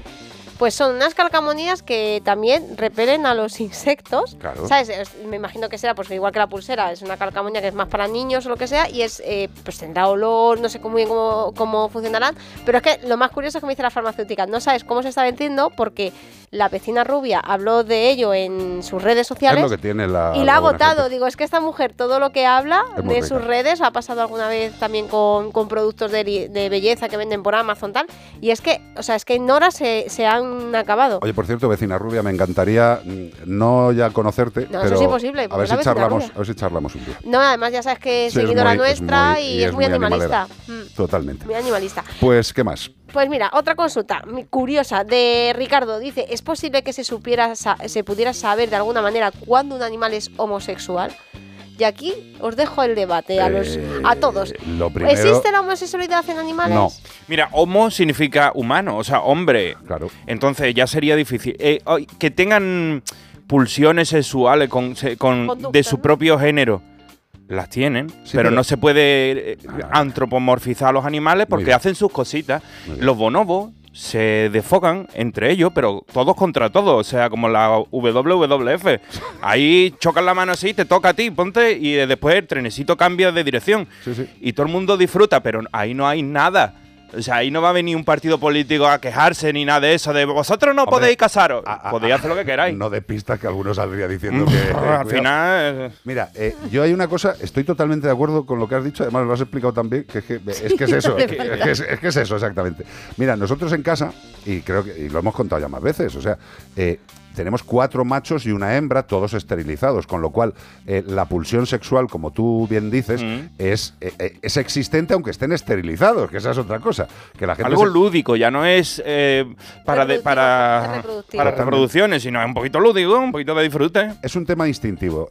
Pues son unas calcamonías que también repelen a los insectos. Claro. ¿Sabes? Es- Me imagino que será, pues igual que la pulsera, es una calcamonía que es más para niños o lo que sea, y es, eh, pues tendrá olor, no sé muy bien cómo, cómo funcionarán. Pero es que lo más curioso es que me dice la farmacéutica, no sabes cómo se está vendiendo porque la vecina rubia habló de ello en sus redes sociales. Es lo que tiene la. Y la ha agotado. Digo, es que esta mujer todo lo que habla Es de rica. sus redes ha pasado alguna vez también con, con productos de belleza que venden por Amazon tal. Y es que, o sea, es que en horas se, se han acabado. Oye, por cierto, vecina rubia, me encantaría mm, no ya conocerte, No, eso pero es imposible, a ver si charlamos, rubia. a ver si charlamos un día. No, además ya sabes que es Sí, es seguidora es nuestra muy- y, es muy, animalista. Mm, Totalmente. muy animalista. Pues, ¿qué más? Pues mira, otra consulta curiosa de Ricardo. Dice, ¿es posible que se supiera, se pudiera saber de alguna manera cuándo un animal es homosexual? Y aquí os dejo el debate a los a todos. Eh, Lo primero. ¿Existe la homosexualidad en animales? No. Mira, homo significa humano, o sea, hombre. Claro. Entonces ya sería difícil. Eh, que tengan pulsiones sexuales con, se- con- Conducta, de su ¿no? propio género. Las tienen, Sí, pero, pero- no se puede eh, antropomorfizar a los animales porque hacen sus cositas. Los bonobos se desfocan entre ellos, pero todos contra todos, o sea, como la WWF. Ahí chocan la mano así, te toca a ti, ponte, y después el trenecito cambia de dirección. Y todo el mundo disfruta, pero ahí no hay nada. O sea, ahí no va a venir un partido político a quejarse ni nada de eso, de vosotros no Hombre, podéis casaros. podéis hacer lo que queráis. No de pistas que algunos saldría diciendo que. Mm, al final. eh, Mira, eh, yo hay una cosa, estoy totalmente de acuerdo con lo que has dicho, además lo has explicado también, que es que es, que es eso, que es que es eso exactamente. Mira, nosotros en casa, y creo que y lo hemos contado ya más veces, o sea, eh, tenemos cuatro machos y una hembra, todos esterilizados, con lo cual eh, la pulsión sexual, como tú bien dices, Mm. es, eh, eh, es existente aunque estén esterilizados, que esa es otra cosa. Que la gente algo se- lúdico, ya no es eh, para, de- para, para reproducciones, sino es un poquito lúdico, un poquito de disfrute. Es un tema instintivo.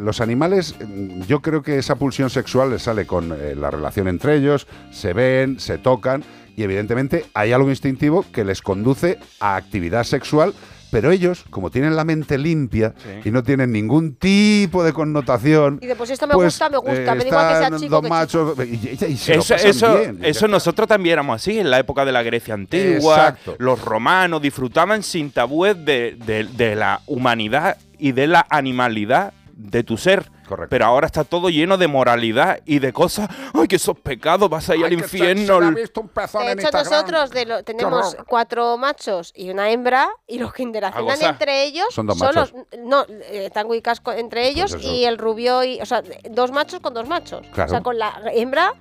Los animales, mm, yo creo que esa pulsión sexual les sale con eh, la relación entre ellos, se ven, se tocan y evidentemente hay algo instintivo que les conduce a actividad sexual, Pero ellos, como tienen la mente limpia y no tienen ningún tipo de connotación. Y de pues esto me pues, gusta, me gusta, eh, me da igual que sea chico dos que machos. Y, y- y se lo Eso, pasan eso, bien. eso nosotros también éramos así en la época de la Grecia antigua. Exacto. Los romanos disfrutaban sin tabúes de, de- de la humanidad y de la animalidad de tu ser. Correcto. Pero ahora está todo lleno de moralidad y de cosas. ¡Ay, que esos pecados! Vas a ir al infierno. De hecho, nosotros de lo- tenemos cuatro machos y una hembra, y los que interaccionan entre ellos Son dos los. machos. No, eh, Tango y Casco entre ellos, Pues y el rubio y. O sea, dos machos con dos machos. Claro. O sea, con la hembra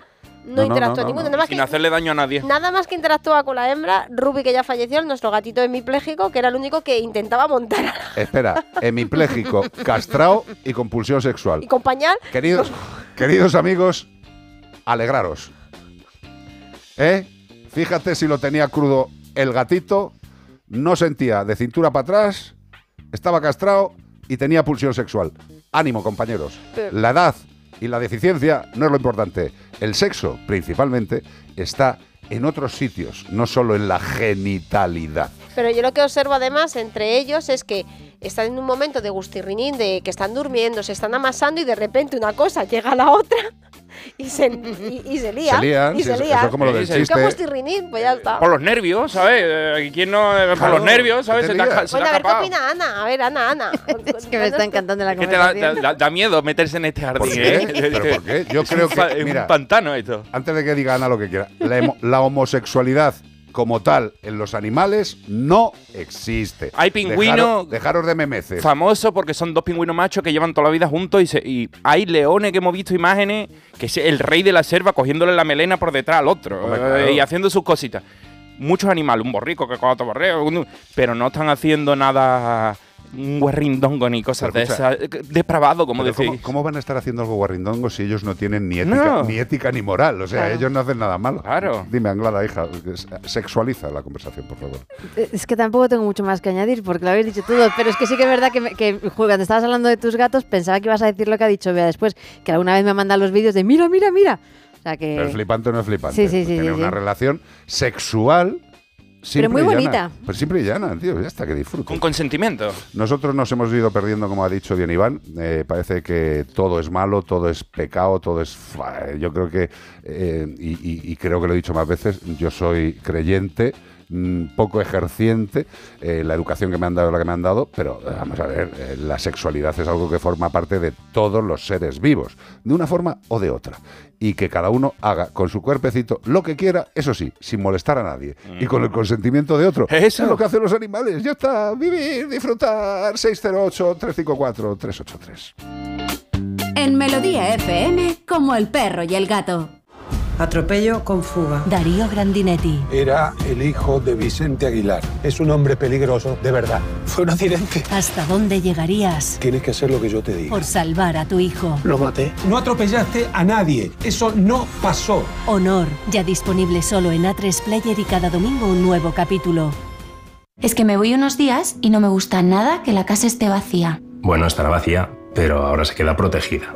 no, No, no, interactúa no, no, ninguno. no. Nada más Sin que hacerle daño a nadie. Nada más que interactúa con la hembra, Ruby, que ya falleció, nuestro gatito hemipléjico, que era el único que intentaba montar Espera, hemipléjico, castrado y compulsión sexual. y con pañal. Queridos, queridos amigos, alegraros. ¿Eh? Fíjate si lo tenía crudo el gatito, no sentía de cintura para atrás, estaba castrado y tenía pulsión sexual. Ánimo, compañeros. La edad y la deficiencia no es lo importante. El sexo, principalmente, está en otros sitios, no solo en la genitalidad. Pero yo lo que observo además entre ellos es que están en un momento de gustirrinín, de que están durmiendo, se están amasando y de repente una cosa llega a la otra y se, y, y se lían. Se lían, y sí, se lían. eso es como lo del ¿Qué chiste. gustirrinín? Pues ya está. Por los nervios, ¿sabes? Eh, ¿Quién no? eh, por Claro, los nervios, ¿sabes? ¿qué Se te lías? se te Bueno, ha a ver qué opina Ana. A ver, Ana, Ana. Es que me está encantando la Que te da, conversación. da- da miedo meterse en este jardín, ¿Por qué? ¿eh? ¿Pero por qué? Yo creo que, es mira, un pantano esto. antes de que diga Ana lo que quiera, la, hemo- la homosexualidad como tal en los animales no existe. Hay pingüino- Dejaros, dejaros de memeces. Famoso porque son dos pingüinos machos que llevan toda la vida juntos y, se- y hay leones que hemos visto imágenes que es el rey de la selva cogiéndole la melena por detrás al otro eh, y haciendo sus cositas. Muchos animales, un borrico que coja otro borreo, pero no están haciendo nada un guarrindongo ni cosas de esas. eh, Depravado, como decís. ¿cómo, cómo van a estar haciendo algo guarrindongo si ellos no tienen ni ética, No. ni, ética ni moral? O sea, Claro. ellos no hacen nada malo. Claro. Dime, Anglada, hija, sexualiza la conversación, por favor. Eh, Es que tampoco tengo mucho más que añadir porque lo habéis dicho todo, pero es que sí que es verdad que, me- que cuando estabas hablando de tus gatos pensaba que ibas a decir lo que ha dicho Bea después, que alguna vez me ha mandado los vídeos de mira, mira, mira. O sea que... Pero es flipante o no es flipante. Sí, sí, sí, Tener sí, una sí. relación sexual. Simple muy llana. bonita. Pues simple y llana, tío, ya está, que disfruto. Con consentimiento. Nosotros nos hemos ido perdiendo, como ha dicho bien Iván. Eh, parece que todo es malo, todo es pecado, todo es. Yo creo que, eh, y, y- y creo que lo he dicho más veces, yo soy creyente, mm, poco ejerciente, eh, la educación que me han dado es la que me han dado, pero eh, vamos a ver, eh, la sexualidad es algo que forma parte de todos los seres vivos, de una forma o de otra. Y que cada uno haga con su cuerpecito lo que quiera, eso sí, sin molestar a nadie. Y con el consentimiento de otro. Eso. Es lo que hacen los animales. Ya está. Vivir, disfrutar. 608-354-383. En Melodía FM, como el perro y el gato. Atropello con fuga. Darío Grandinetti. Era el hijo de Vicente Aguilar. Es un hombre peligroso, de verdad. Fue un accidente. ¿Hasta dónde llegarías Tienes que hacer lo que yo te diga. por salvar a tu hijo? Lo maté. No atropellaste a nadie. Eso no pasó. Honor, ya disponible solo en A3 Player y cada domingo un nuevo capítulo. Es que me voy unos días y no me gusta nada que la casa esté vacía. Bueno, estará vacía, pero ahora se queda protegida.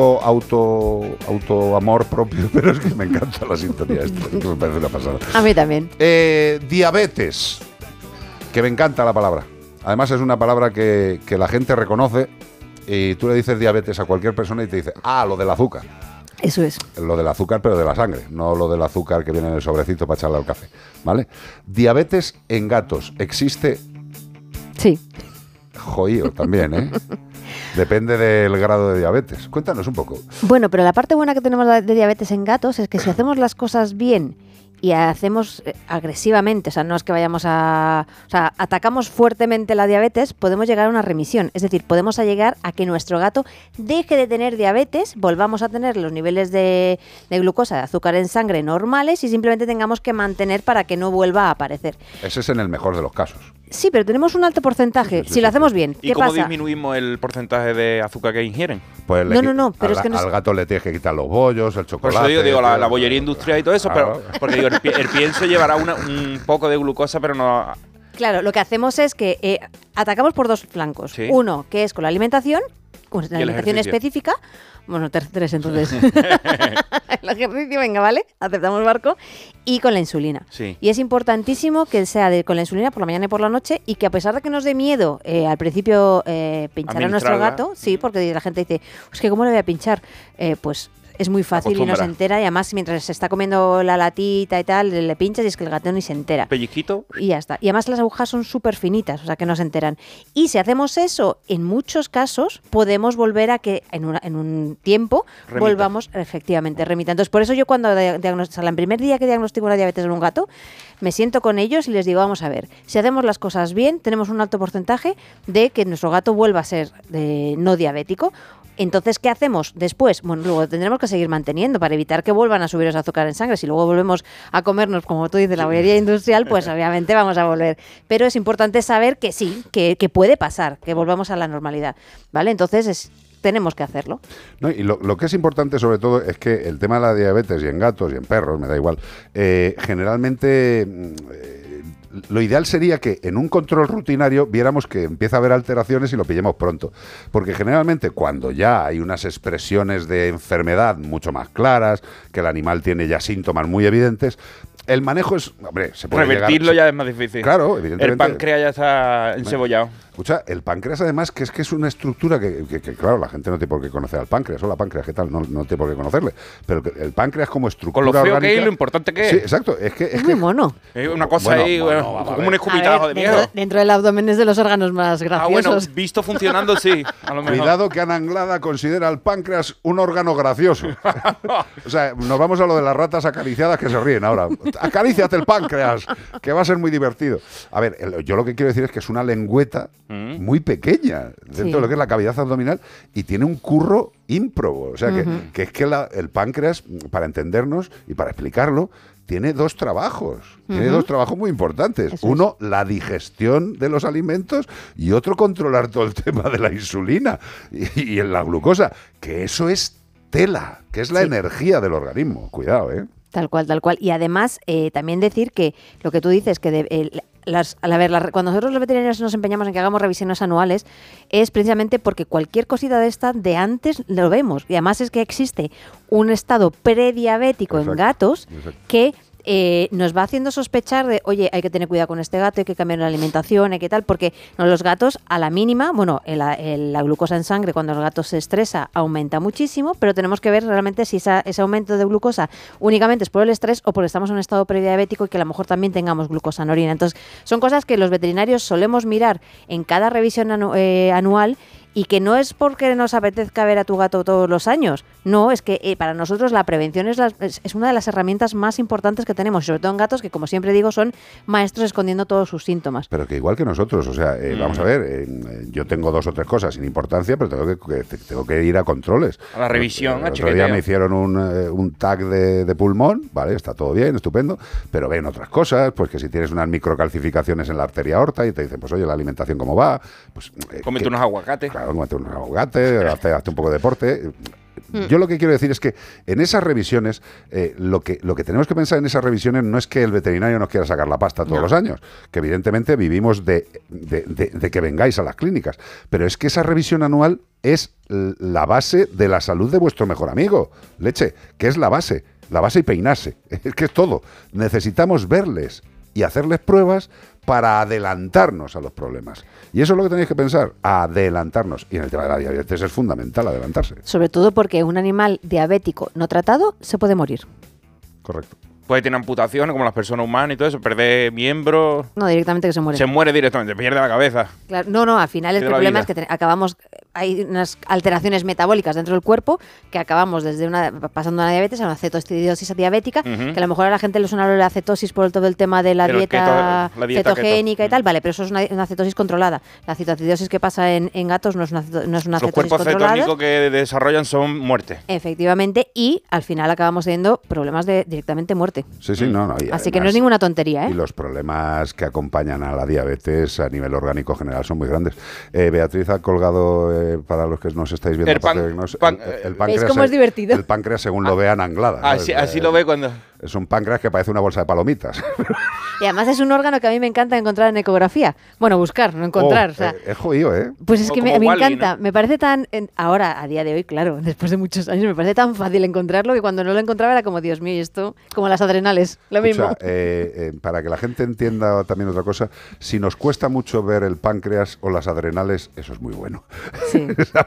Poco auto, auto amor propio, pero es que me encanta la sintonía esta, que me parece una pasada. A mí también. Eh, diabetes, que me encanta la palabra. Además es una palabra que, que la gente reconoce y tú le dices diabetes a cualquier persona y te dice, ah, lo del azúcar. Eso es. Lo del azúcar, pero de la sangre, no lo del azúcar que viene en el sobrecito para echarle al café. ¿Vale? Diabetes en gatos, ¿existe? Sí. Joío también, ¿eh? Depende del grado de diabetes. Cuéntanos un poco. Bueno, pero la parte buena que tenemos de diabetes en gatos es que si hacemos las cosas bien y hacemos eh, agresivamente, o sea, no es que vayamos a... O sea, atacamos fuertemente la diabetes, podemos llegar a una remisión. Es decir, podemos llegar a que nuestro gato deje de tener diabetes, volvamos a tener los niveles de, de glucosa, de azúcar en sangre normales y simplemente tengamos que mantener para que no vuelva a aparecer. Ese es en el mejor de los casos. Sí, pero tenemos un alto porcentaje. si lo hacemos bien, ¿Y ¿qué cómo pasa? disminuimos el porcentaje de azúcar que ingieren? Pues No, no, no, pero al, es que no al gato le tienes que quitar los bollos, el Por chocolate. eso digo, digo la, la bollería industrial y todo eso, Claro. pero porque digo, el, el pienso llevará una- un poco de glucosa, pero no. Claro, lo que hacemos es que eh, atacamos por dos flancos. Sí. Uno, que es con la alimentación, con la alimentación específica. Bueno, tres entonces. el ejercicio, venga, ¿vale? Aceptamos barco. Y con la insulina. Sí. Y es importantísimo que sea de, con la insulina por la mañana y por la noche y que a pesar de que nos dé miedo eh, al principio eh, pinchar a nuestro gato, sí, porque la gente dice, es que ¿cómo le voy a pinchar? Eh, pues es muy fácil y no se entera y además mientras se está comiendo la latita y tal, le, pinchas y es que el gato ni se entera. Pellizquito. Y ya está. Y además las agujas son súper finitas, o sea que no se enteran. Y si hacemos eso, en muchos casos podemos volver a que en, una- en un tiempo Remita. volvamos efectivamente remita. Entonces, por eso yo cuando de- diagnos- o sea, el primer día que diagnostico una diabetes en un gato, me siento con ellos y les digo, vamos a ver, si hacemos las cosas bien, tenemos un alto porcentaje de que nuestro gato vuelva a ser eh, no diabético. Entonces, ¿qué hacemos después? Bueno, luego tendremos que seguir manteniendo para evitar que vuelvan a subir los azúcar en sangre. Si luego volvemos a comernos, como tú dices, la bollería industrial, pues obviamente vamos a volver. Pero es importante saber que sí, que, que puede pasar, que volvamos a la normalidad. ¿Vale? Entonces, es- tenemos que hacerlo. No, y lo, lo que es importante sobre todo es que el tema de la diabetes y en gatos y en perros, me da igual, eh, generalmente mm, eh, lo ideal sería que en un control rutinario viéramos que empieza a haber alteraciones y lo pillemos pronto. Porque generalmente cuando ya hay unas expresiones de enfermedad mucho más claras, que el animal tiene ya síntomas muy evidentes, el manejo es, hombre, se puede Revertirlo ya es más difícil. Claro, evidentemente. El páncreas ya está encebollado. Escucha, el páncreas además que es que es una estructura que, que- que, claro, la gente no tiene por qué conocer al páncreas. Hola, páncreas, ¿qué tal? No, no tiene por qué conocerle. Pero que el páncreas como estructura Con lo feo que orgánica- es y lo importante que es. Sí, exacto. Es que... Es, Es que muy mono. Es una cosa Bueno, ahí, bueno, como un escupitajo de dentro, miedo. dentro del abdomen es de los órganos más Ah, graciosos. bueno, visto funcionando, sí. A lo mejor. Cuidado que Ana Anglada considera al páncreas un órgano gracioso. o sea, nos vamos a lo de las ratas acariciadas que se ríen ahora. Acaríciate el páncreas, que va a ser muy divertido. A ver, el- yo lo que quiero decir es que es una lengüeta Mm. muy pequeña dentro Sí. de lo que es la cavidad abdominal y tiene un curro ímprobo. O sea, que, que es que la- el páncreas, para entendernos y para explicarlo, tiene dos trabajos. Tiene dos trabajos muy importantes. Eso es. Uno, la digestión de los alimentos y otro, controlar todo el tema de la insulina y, y en la glucosa. Que eso es tela, que es la Sí. energía del organismo. Cuidado, ¿eh? Tal cual, tal cual. Y además, eh, también decir que lo que tú dices, que de- el- las, a ver, las- cuando nosotros los veterinarios nos empeñamos en que hagamos revisiones anuales, es precisamente porque cualquier cosita de esta de antes lo vemos. Y además es que existe un estado prediabético en gatos exacto. que eh, nos va haciendo sospechar de, oye, hay que tener cuidado con este gato, hay que cambiar la alimentación, hay que tal, porque los gatos a la mínima, bueno, la glucosa en sangre cuando el gato se estresa aumenta muchísimo, pero tenemos que ver realmente si ese aumento de glucosa únicamente es por el estrés o porque estamos en un estado prediabético y que a lo mejor también tengamos glucosa en orina. Entonces, son cosas que los veterinarios solemos mirar en cada revisión eh, anual y que no es porque nos apetezca ver a tu gato todos los años. No, es que eh, para nosotros la prevención es, la- es- es una de las herramientas más importantes que tenemos, sobre todo en gatos que, como siempre digo, son maestros escondiendo todos sus síntomas. Pero que igual que nosotros, o sea, eh, Mm. vamos a ver, eh, yo tengo dos o tres cosas sin importancia, pero tengo que, que- tengo que ir a controles. A la revisión, El a otro día me hicieron un, eh, un tag de, de pulmón, vale, está todo bien, estupendo, pero ven otras cosas, pues que si tienes unas microcalcificaciones en la arteria aorta y te dicen, pues oye, la alimentación cómo va, pues... eh, Cómete que- unos aguacates. Cómete unos aguacates, hazte, un poco de deporte. Yo lo que quiero decir es que en esas revisiones, eh, lo, que, lo que tenemos que pensar en esas revisiones no es que el veterinario nos quiera sacar la pasta todos No. los años, que evidentemente vivimos de, de- de- de que vengáis a las clínicas, pero es que esa revisión anual es la base de la salud de vuestro mejor amigo, leche, que es la base, la base y peinarse, es que es todo. Necesitamos verles y hacerles pruebas para adelantarnos a los problemas. Y eso es lo que tenéis que pensar, adelantarnos. Y en el tema de la diabetes es fundamental adelantarse. Sobre todo porque un animal diabético no tratado se puede morir. Correcto. Puede tener amputaciones como las personas humanas y todo eso, perder miembros. No, directamente que se muere. Se muere directamente, pierde la cabeza. Claro, no, no, al final el problema es que acabamos, hay unas alteraciones metabólicas dentro del cuerpo que acabamos desde una, pasando una diabetes a una cetoacidosis diabética, que a lo mejor a la gente le suena la cetosis por todo el tema de la dieta, keto- la dieta cetogénica keto. y tal, vale, pero eso es una, una cetosis controlada. La cetoacidosis que pasa en, en gatos no es una, no es una Los cetosis cuerpos controlada. cetónicos que desarrollan son muerte. Efectivamente, y al final acabamos teniendo problemas de directamente muerte. Sí, sí, no, no. y Así que no es ninguna tontería, Y ¿eh? los problemas que acompañan a la diabetes a nivel orgánico general son muy grandes. Eh, Beatriz ha colgado, eh, para los que nos estáis viendo, El pan- pan- el, el ¿Veis páncreas. cómo es divertido? El páncreas según lo vean anglada. Así, así lo ve cuando. Es un páncreas que parece una bolsa de palomitas. Y además es un órgano que a mí me encanta encontrar en ecografía. Bueno, buscar, no encontrar. Oh, o sea, eh, es jodido, ¿eh? Pues es O que me, me encanta, me parece tan, en- ahora, a día de hoy, claro, después de muchos años, me parece tan fácil encontrarlo que cuando no lo encontraba era como, Dios mío, y esto, como las adrenales, lo mismo. Escucha, eh, eh, para que la gente entienda también otra cosa, si nos cuesta mucho ver el páncreas o las adrenales, eso es muy bueno.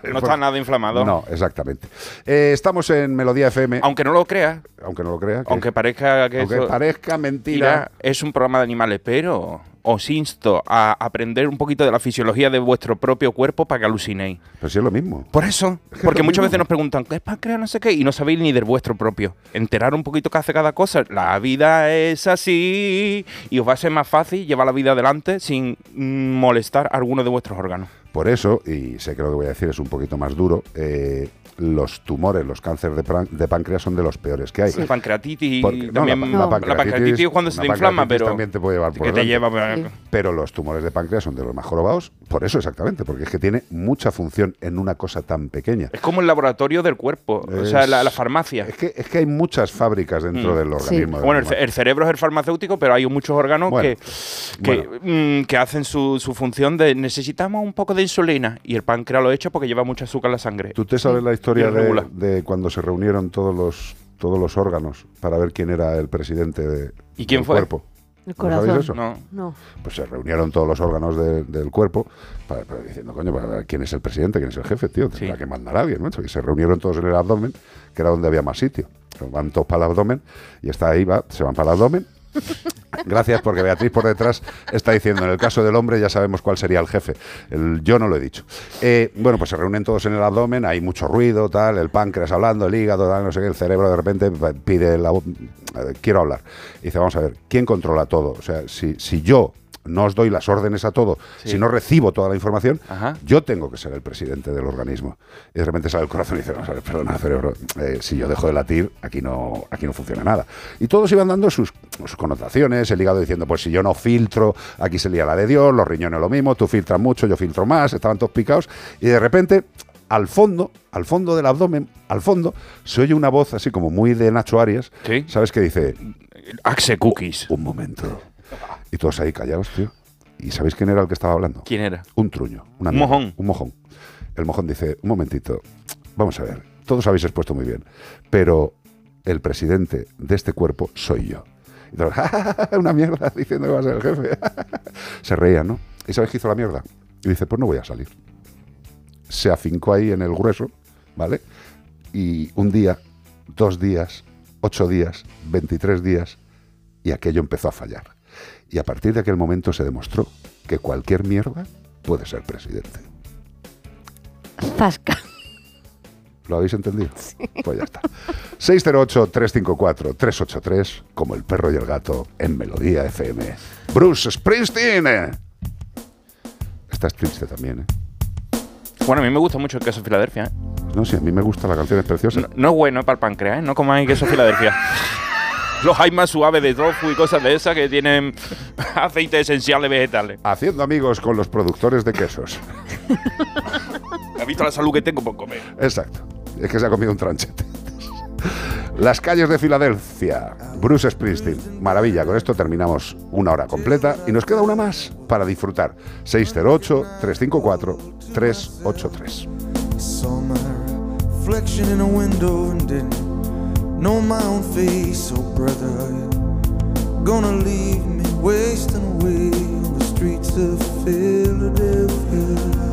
No está nada inflamado. No, exactamente. Eh, estamos en Melodía FM. Aunque no lo crea, Aunque no lo crea. que- aunque parezca que aunque eso- parezca mentira. Es un programa de animales, pero os insto a aprender un poquito de la fisiología de vuestro propio cuerpo para que alucinéis. Pero sí es lo mismo. Por eso, Es porque muchas mismo. veces nos preguntan, ¿qué es páncreas? No sé qué, y no sabéis ni del vuestro propio. Enterar un poquito qué hace cada cosa. La vida es así y os va a ser más fácil llevar la vida adelante sin molestar a alguno de vuestros órganos. Por eso, y sé que lo que voy a decir es un poquito más duro, eh, los tumores, los cánceres de, páncreas son de los peores que hay. La pancreatitis Porque- no, también. la, la pancreatitis es cuando se te inflama, pancreatitis pero. también te puede llevar por que te delante. lleva. Pero los tumores de páncreas son de los más jorobados, por eso exactamente, porque es que tiene mucha función en una cosa tan pequeña. Es como el laboratorio del cuerpo, o sea, la, la farmacia. Es que, es que hay muchas fábricas dentro Mm. del organismo. del Bueno, el, cerebro es el farmacéutico, pero hay muchos órganos Bueno, que, que, mm, que hacen su, su función de necesitamos un poco de insulina y el páncreas lo echa porque lleva mucho azúcar en la sangre. ¿Tú te sabes la historia Y de, de cuando se reunieron todos los todos los órganos para ver quién era el presidente de, ¿Y quién del fue? cuerpo? El ¿No corazón. sabéis eso? No. No. Pues se reunieron todos los órganos de- del cuerpo para, para diciendo, coño, para ver quién es el presidente, quién es el jefe, tío. Tendrá que mandar a alguien, ¿no? Y se reunieron todos en el abdomen, que era donde había más sitio. Van todos para el abdomen y está ahí, va, se van para el abdomen. Gracias, porque Beatriz por detrás está diciendo, en el caso del hombre ya sabemos cuál sería el jefe. El- yo no lo he dicho. Eh, bueno, pues se reúnen todos en el abdomen, hay mucho ruido, tal, el páncreas hablando, el hígado, tal, no sé qué, el cerebro de repente pide la voz, quiero hablar. Y dice, vamos a ver, ¿quién controla todo? O sea, si, si yo no os doy las órdenes a todo, Sí. si no recibo toda la información, Ajá. yo tengo que ser el presidente del organismo. Y de repente sale el corazón y dice, ver, perdona, cerebro, eh, si yo dejo de latir, aquí no, aquí no funciona nada. Y todos iban dando sus, sus connotaciones, el hígado diciendo, pues si yo no filtro, aquí se lía la de Dios, los riñones lo mismo, tú filtras mucho, yo filtro más, estaban todos picados, y de repente, al fondo, al fondo del abdomen, al fondo, se oye una voz así como muy de Nacho Arias, ¿sabes qué dice? Axe Cookies. Un momento. Y todos ahí callados, tío. ¿Y sabéis quién era el que estaba hablando? ¿Quién era? Un truño. Un, mojón. Un mojón. El mojón dice, un momentito, vamos a ver, todos habéis expuesto muy bien, pero el presidente de este cuerpo soy yo. Y todos, una mierda, diciendo que va a ser el jefe. Se reía, ¿no? ¿Y sabes qué hizo la mierda? Y dice, pues no voy a salir. Se afincó ahí en el grueso, ¿vale? Y un día, dos días, ocho días, 23 días, y aquello empezó a fallar. Y a partir de aquel momento se demostró que cualquier mierda puede ser presidente. Zasca. ¿Lo habéis entendido? Pues ya está. 608-354-383, como el perro y el gato en Melodía FM. Bruce Springsteen. Estás triste también, ¿eh? Bueno, a mí me gusta mucho el queso Filadelfia. ¿eh? No, sí, a mí me gusta, la canción es preciosa. No, no es bueno para el páncreas, ¿eh? No comáis queso Filadelfia. Los hay más suaves de tofu y cosas de esas que tienen aceites esenciales vegetales. Haciendo amigos con los productores de quesos. ¿Has visto la salud que tengo por comer? Exacto. Es que se ha comido un tranchete. Las calles de Filadelfia, Bruce Springsteen. Maravilla, con esto terminamos una hora completa y nos queda una más para disfrutar. 608-354-383. Know my own face. Oh, brother, gonna leave me wasting away on the streets of Philadelphia?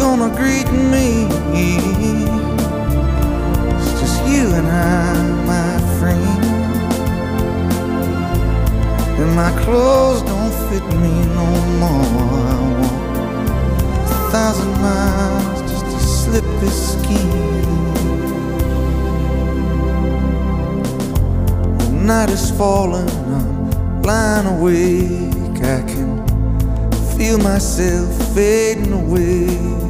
Gonna greet me. It's just you and I, my friend. And my clothes don't fit me no more. I walk a thousand miles just to slip this skin. The night is falling, I'm lying awake. I can feel myself fading away.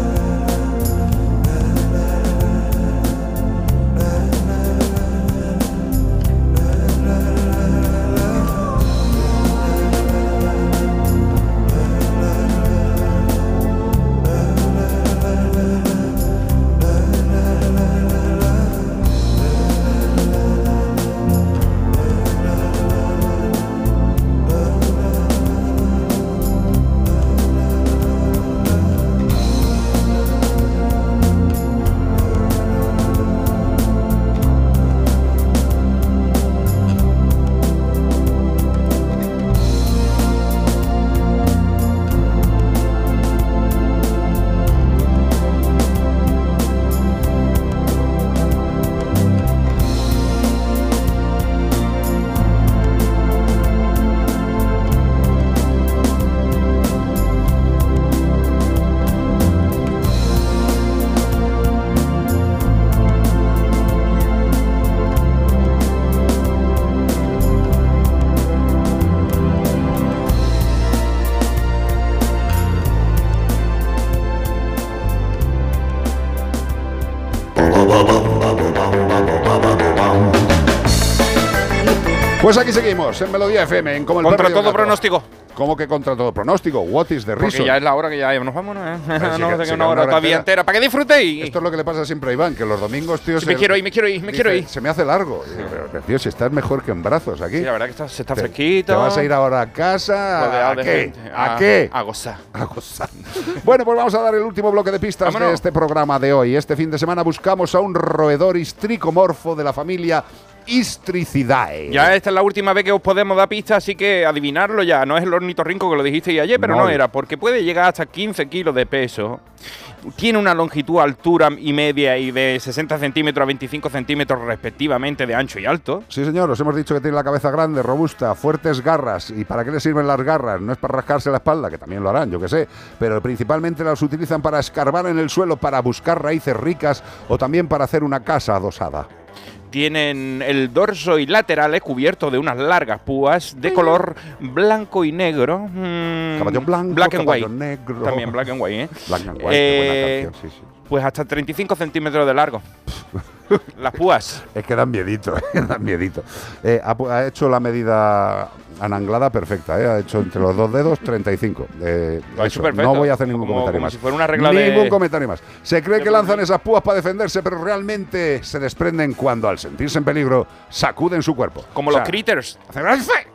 Pues aquí seguimos, en Melodía FM, en Como el Contra todo pronóstico. ¿Cómo que contra todo pronóstico? What is the Porque reason? ya es la hora que ya nos vamos, ¿no? Sí no, que- sé sí que una hora todavía entera. ¿Para que disfrutéis? Esto es lo que le pasa siempre a Iván, que los domingos, tío, Sí, me quiero ir, me quiero ir, me quiero ir. Se me hace largo. Digo, pero, tío, si estás mejor que en brazos aquí. Sí, la verdad que está, se está Te- fresquito. ¿Te vas a ir ahora a casa? ¿A de qué? ¿A A- qué? a gozar. A gozar. bueno, pues vamos a dar el último bloque de pistas Vámonos. de este programa de hoy. Este fin de semana buscamos a un roedor histricomorfo de la familia Istricidae. Ya esta es la última vez que os podemos dar pistas, así que adivinarlo ya. No es el ornitorrinco que lo dijiste ayer, pero no, No. era, porque puede llegar hasta 15 kilos de peso. Tiene una longitud, altura y media y de 60 centímetros a 25 centímetros respectivamente de ancho y alto. Sí, señor, os hemos dicho que tiene la cabeza grande, robusta, fuertes garras. ¿Y para qué le sirven las garras? No es para rascarse la espalda, que también lo harán, yo que sé. Pero principalmente las utilizan para escarbar en el suelo, para buscar raíces ricas o también para hacer una casa adosada. Tienen el dorso y laterales cubiertos de unas largas púas de color blanco y negro. Mm, Caballo blanco, black and caballo white. negro. También black and white, ¿eh? Black and White, qué buena Eh, canción, sí, sí. Pues hasta 35 centímetros de largo. Las púas. Es que dan miedito, eh, dan miedito. Eh, ha, hecho la medida ananglada perfecta, eh, ha hecho entre los dos dedos 35. Eh, Lo ha hecho eso, perfecto. no voy a hacer ningún Como- comentario como más. si fuera una regla de- Ningún comentario más. Se cree que lanzan esas púas para defenderse, pero realmente se desprenden cuando al sentirse en peligro sacuden su cuerpo. Como O sea, los Critters.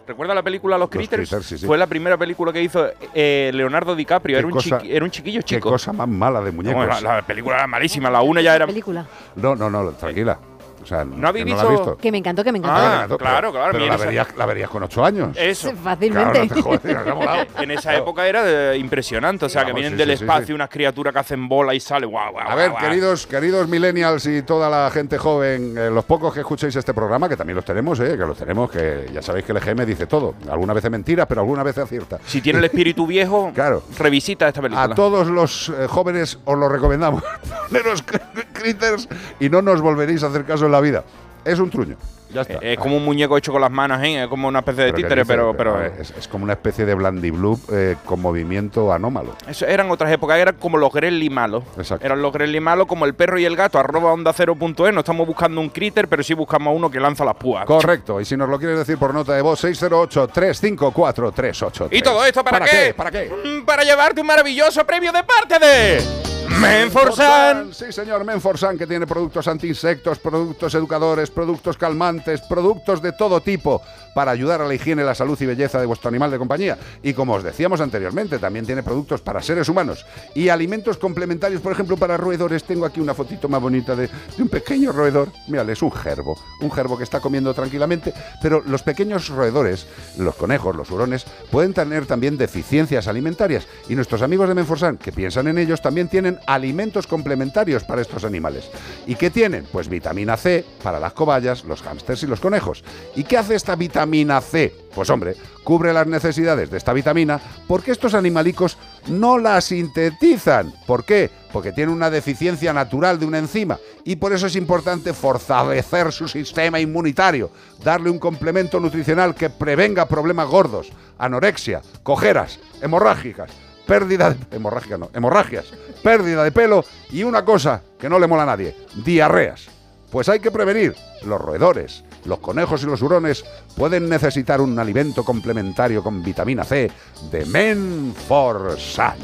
¿Recuerda la película Los Critters? Critters, sí, sí. Fue la primera película que hizo eh, Leonardo DiCaprio. Qué Era un, cosa- era un chiquillo Qué chico. cosa más mala de muñecos. No, la, la película era malísima. La una ya era. película. No, no, no, tranquila. O sea, ¿No habéis que la visto-? Que me encantó, que me encantó. Ah, claro, claro, Pero la esa- verías, la verías con ocho años. Eso. Fácilmente. Claro, no te jodes, me ha molado. En esa época era impresionante. O sea, que vienen sí, del sí, espacio sí. unas criaturas que hacen bola y sale. Guau, guau, A ver, guau, guau. queridos, queridos millennials y toda la gente joven, eh, los pocos que escuchéis este programa, que también los tenemos, eh, que los tenemos, que ya sabéis que el EGM dice todo. Alguna vez mentira, pero alguna vez acierta. Si tiene el espíritu viejo, Claro. revisita esta película. A todos los eh, jóvenes os lo recomendamos. Poneros critters y no nos volveréis a hacer caso en la vida. Es un truño. Ya está. Es como un muñeco hecho con las manos, ¿eh? Es como una especie de ¿qué títere, pero, pero es, es como una especie de blandiblue eh, con movimiento anómalo. Eso eran otras épocas, eran como los Gremlin malos. Eran los Gremlin malos como el perro y el gato, arroba onda cero punto es. No estamos buscando un critter, pero sí buscamos a uno que lanza las púas. Correcto. Y si nos lo quieres decir por nota de voz, 608-354-383. ¿Y todo esto para, qué? ¿Para qué? Mm, Para llevarte un maravilloso premio de parte de Menforsan. Sí, señor, Menforsan, que tiene productos antiinsectos, productos educadores, productos calmantes, productos de todo tipo para ayudar a la higiene, la salud y belleza de vuestro animal de compañía. Y como os decíamos anteriormente, también tiene productos para seres humanos y alimentos complementarios, por ejemplo, para roedores. Tengo aquí una fotito más bonita de, un pequeño roedor. Mírale, es un gerbo, un gerbo que está comiendo tranquilamente, pero los pequeños roedores, los conejos, los hurones, pueden tener también deficiencias alimentarias y nuestros amigos de Menforsan, que piensan en ellos, también tienen alimentos complementarios para estos animales. ¿Y qué tienen? Pues vitamina C para las cobayas, los hámsters y los conejos. ¿Y qué hace esta vitamina C? Pues hombre, cubre las necesidades de esta vitamina porque estos animalicos no la sintetizan. ¿Por qué? Porque tienen una deficiencia natural de una enzima y por eso es importante fortalecer su sistema inmunitario, darle un complemento nutricional que prevenga problemas gordos, anorexia, cojeras, hemorrágicas, pérdida de hemorrágica no, hemorragias, pérdida de pelo y una cosa que no le mola a nadie, diarreas. Pues hay que prevenir. Los roedores, los conejos y los hurones pueden necesitar un alimento complementario con vitamina C de Menforsan.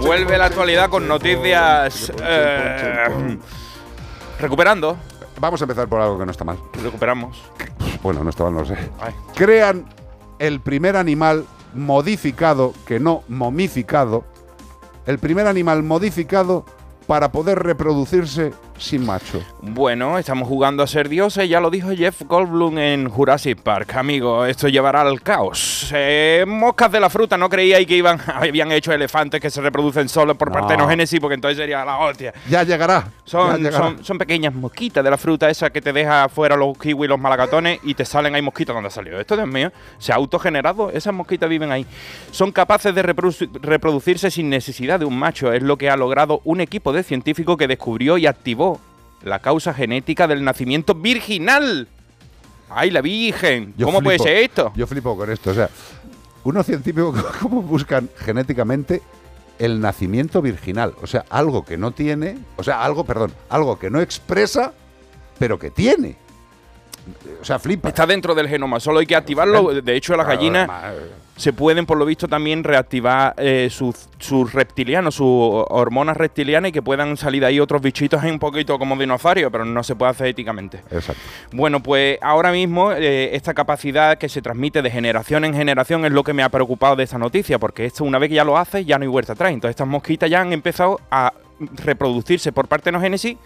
Vuelve la actualidad con noticias. eh, recuperando. Vamos a empezar por algo que no está mal. Recuperamos. Bueno, no está mal, no lo sé. Ay. Crean el primer animal modificado, que no momificado, el primer animal modificado para poder reproducirse sin macho. Bueno, estamos jugando a ser dioses, ya lo dijo Jeff Goldblum en Jurassic Park. Amigo, esto llevará al caos. Eh, moscas de la fruta, no creíais que iban, habían hecho elefantes que se reproducen solos por No. partenogénesis, porque entonces sería la hostia. Ya llegará. ya Son, llegará. son, son pequeñas mosquitas de la fruta esa que te deja fuera los kiwis y los malacatones y te salen ahí mosquitas donde ha salido. Esto, Dios mío, se ha autogenerado. Esas mosquitas viven ahí. Son capaces de reproduci- reproducirse sin necesidad de un macho. Es lo que ha logrado un equipo de científicos que descubrió y activó la causa genética del nacimiento virginal. ¡Ay, la virgen! Yo ¿Cómo puede ser esto? Yo flipo con esto. O sea, unos científicos, ¿cómo buscan genéticamente el nacimiento virginal? O sea, algo que no tiene, o sea, algo, perdón, algo que no expresa, pero que tiene. O sea, flipa. Está dentro del genoma, solo hay que activarlo. De hecho, las gallinas se pueden, por lo visto, también reactivar eh, sus, sus reptilianos, sus hormonas reptilianas y que puedan salir de ahí otros bichitos un poquito como dinosaurios, pero no se puede hacer éticamente. Exacto. Bueno, pues ahora mismo eh, esta capacidad que se transmite de generación en generación es lo que me ha preocupado de esta noticia, porque esto una vez que ya lo haces ya no hay vuelta atrás. Entonces estas mosquitas ya han empezado a reproducirse por partenogénesis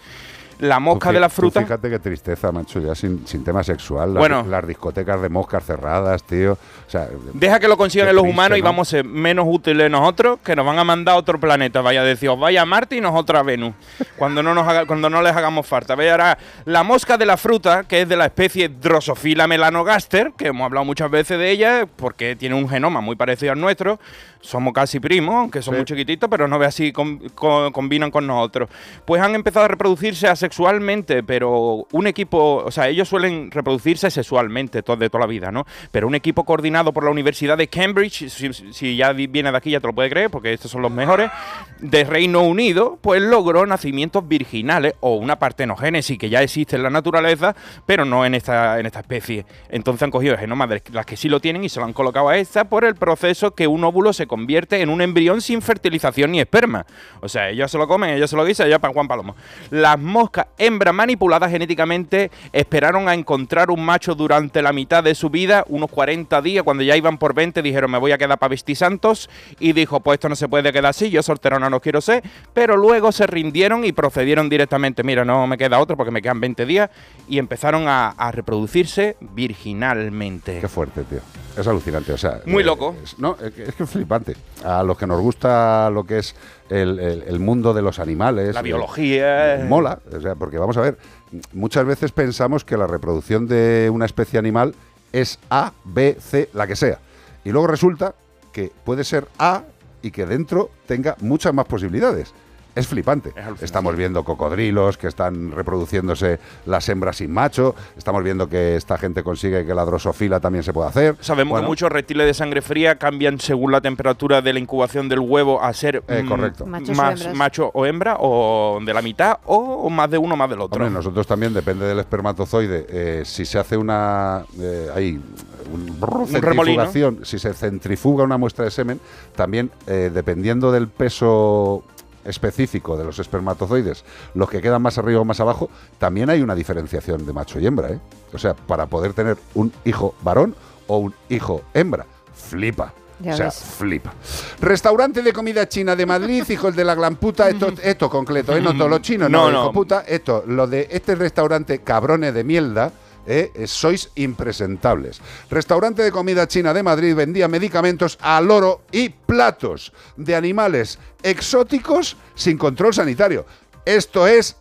La mosca Tú de la tú fruta. Fíjate qué tristeza, macho, ya sin, sin tema sexual. Las, Bueno. las discotecas de moscas cerradas, tío. O sea, Deja que lo consigan los triste, humanos y vamos a ser menos útiles nosotros, que nos van a mandar a otro planeta. Vaya a decir, os vaya a Marte y nosotros a Venus. Cuando no, nos haga- cuando no les hagamos falta. Veis ahora la mosca de la fruta, que es de la especie Drosophila melanogaster, que hemos hablado muchas veces de ella, porque tiene un genoma muy parecido al nuestro. Somos casi primos, aunque son muy chiquititos, pero no ve así com- co- combinan con nosotros. Pues han empezado a reproducirse asexualmente, pero un equipo, o sea, ellos suelen reproducirse sexualmente to- de toda la vida, ¿no? Pero un equipo coordinado por la Universidad de Cambridge, si, ya vi- viene de aquí ya te lo puede creer, porque estos son los mejores, de Reino Unido, pues logró nacimientos virginales o una partenogénesis que ya existe en la naturaleza, pero no en esta, en esta especie. Entonces han cogido el genoma de las que sí lo tienen y se lo han colocado a esta por el proceso que un óvulo se convierte en un embrión sin fertilización ni esperma. O sea, ellos se lo comen, ellos se lo guisan, ya para Juan Palomo. Las moscas hembras manipuladas genéticamente esperaron a encontrar un macho durante la mitad de su vida, unos 40 días, cuando ya iban por 20, dijeron me voy a quedar para vestir santos y dijo pues esto no se puede quedar así, yo solterona no quiero ser, pero luego se rindieron y procedieron directamente, mira, no me queda otro porque me quedan 20 días y empezaron a, a reproducirse virginalmente. Qué fuerte, tío. Es alucinante, o sea... Muy eh, loco. es- no, es que es flipante. A los que nos gusta lo que es el, el- el mundo de los animales... La biología. eh, mola, o sea, porque vamos a ver, muchas veces pensamos que la reproducción de una especie animal es A, B, C, la que sea. Y luego resulta que puede ser A y que dentro tenga muchas más posibilidades. Es flipante. Estamos viendo cocodrilos que están reproduciéndose las hembras sin macho. Estamos viendo que esta gente consigue que la drosofila también se pueda hacer. Sabemos Bueno, que muchos reptiles de sangre fría cambian según la temperatura de la incubación del huevo a ser Eh, mm, correcto. O más macho o hembra o de la mitad o, más de uno más del otro. Hombre, nosotros también, depende del espermatozoide, eh, si se hace una. eh, ahí, un, brrr, remolino. si se centrifuga una muestra de semen, también, eh, dependiendo del peso específico de los espermatozoides, los que quedan más arriba o más abajo, también hay una diferenciación de macho y hembra, ¿eh? O sea, para poder tener un hijo varón o un hijo hembra. Flipa. Ya o sea, ves. flipa. Restaurante de comida china de Madrid, hijos de la gran puta, esto, esto concreto, ¿eh? No todos los chinos, no, No, hijo no. puta, esto, lo de este restaurante cabrones de mierda, ¿eh? Eh, sois impresentables. Restaurante de comida china de Madrid vendía medicamentos a loro y platos de animales exóticos sin control sanitario. Esto es,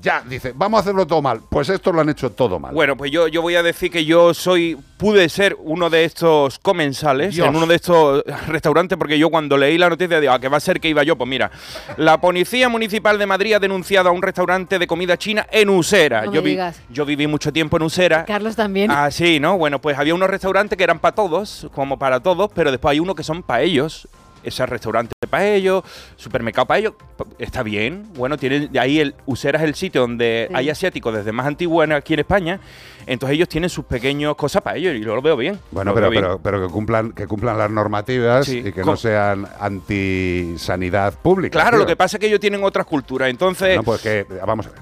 ya, dice, vamos a hacerlo todo mal. Pues esto lo han hecho todo mal. Bueno, pues yo, yo voy a decir que yo soy, pude ser uno de estos comensales Dios. en uno de estos restaurantes, porque yo cuando leí la noticia digo, ¿a qué va a ser que iba yo? Pues mira, la Policía Municipal de Madrid ha denunciado a un restaurante de comida china en Usera. No yo, yo viví mucho tiempo en Usera. Carlos también. Ah, sí, ¿no? Bueno, pues había unos restaurantes que eran para todos, como para todos, pero después hay uno que son para ellos. Ese restaurante para ellos, supermercado para ellos, está bien. Bueno, tienen de ahí el Usera es el sitio donde Sí. hay asiáticos desde más antiguo en- aquí en España. Entonces ellos tienen sus pequeños cosas para ellos y yo lo veo bien. Bueno, pero, veo bien. pero, pero que cumplan que cumplan las normativas Sí. y que no sean anti-sanidad pública. Claro, tío. lo que pasa es que ellos tienen otras culturas, entonces No, pues que, vamos a ver.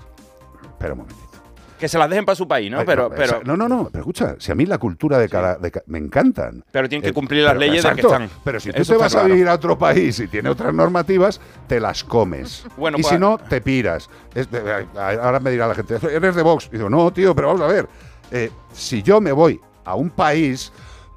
Espera un momentito. Que se las dejen para su país, ¿no? Ay, Pero, no, pero, esa- no, no, no, pero escucha, si a mí la cultura de cada... de ca- me encantan. pero tienen que Eh, cumplir las pero- leyes de que exacto, están. Pero si tú Eso te vas a vivir a otro país y tiene otras normativas, te las comes. Bueno, y pues- si no, te piras. Es de- ahora me dirá la gente, eres de Vox. Y digo, no, tío, pero vamos a ver. Eh, si yo me voy a un país...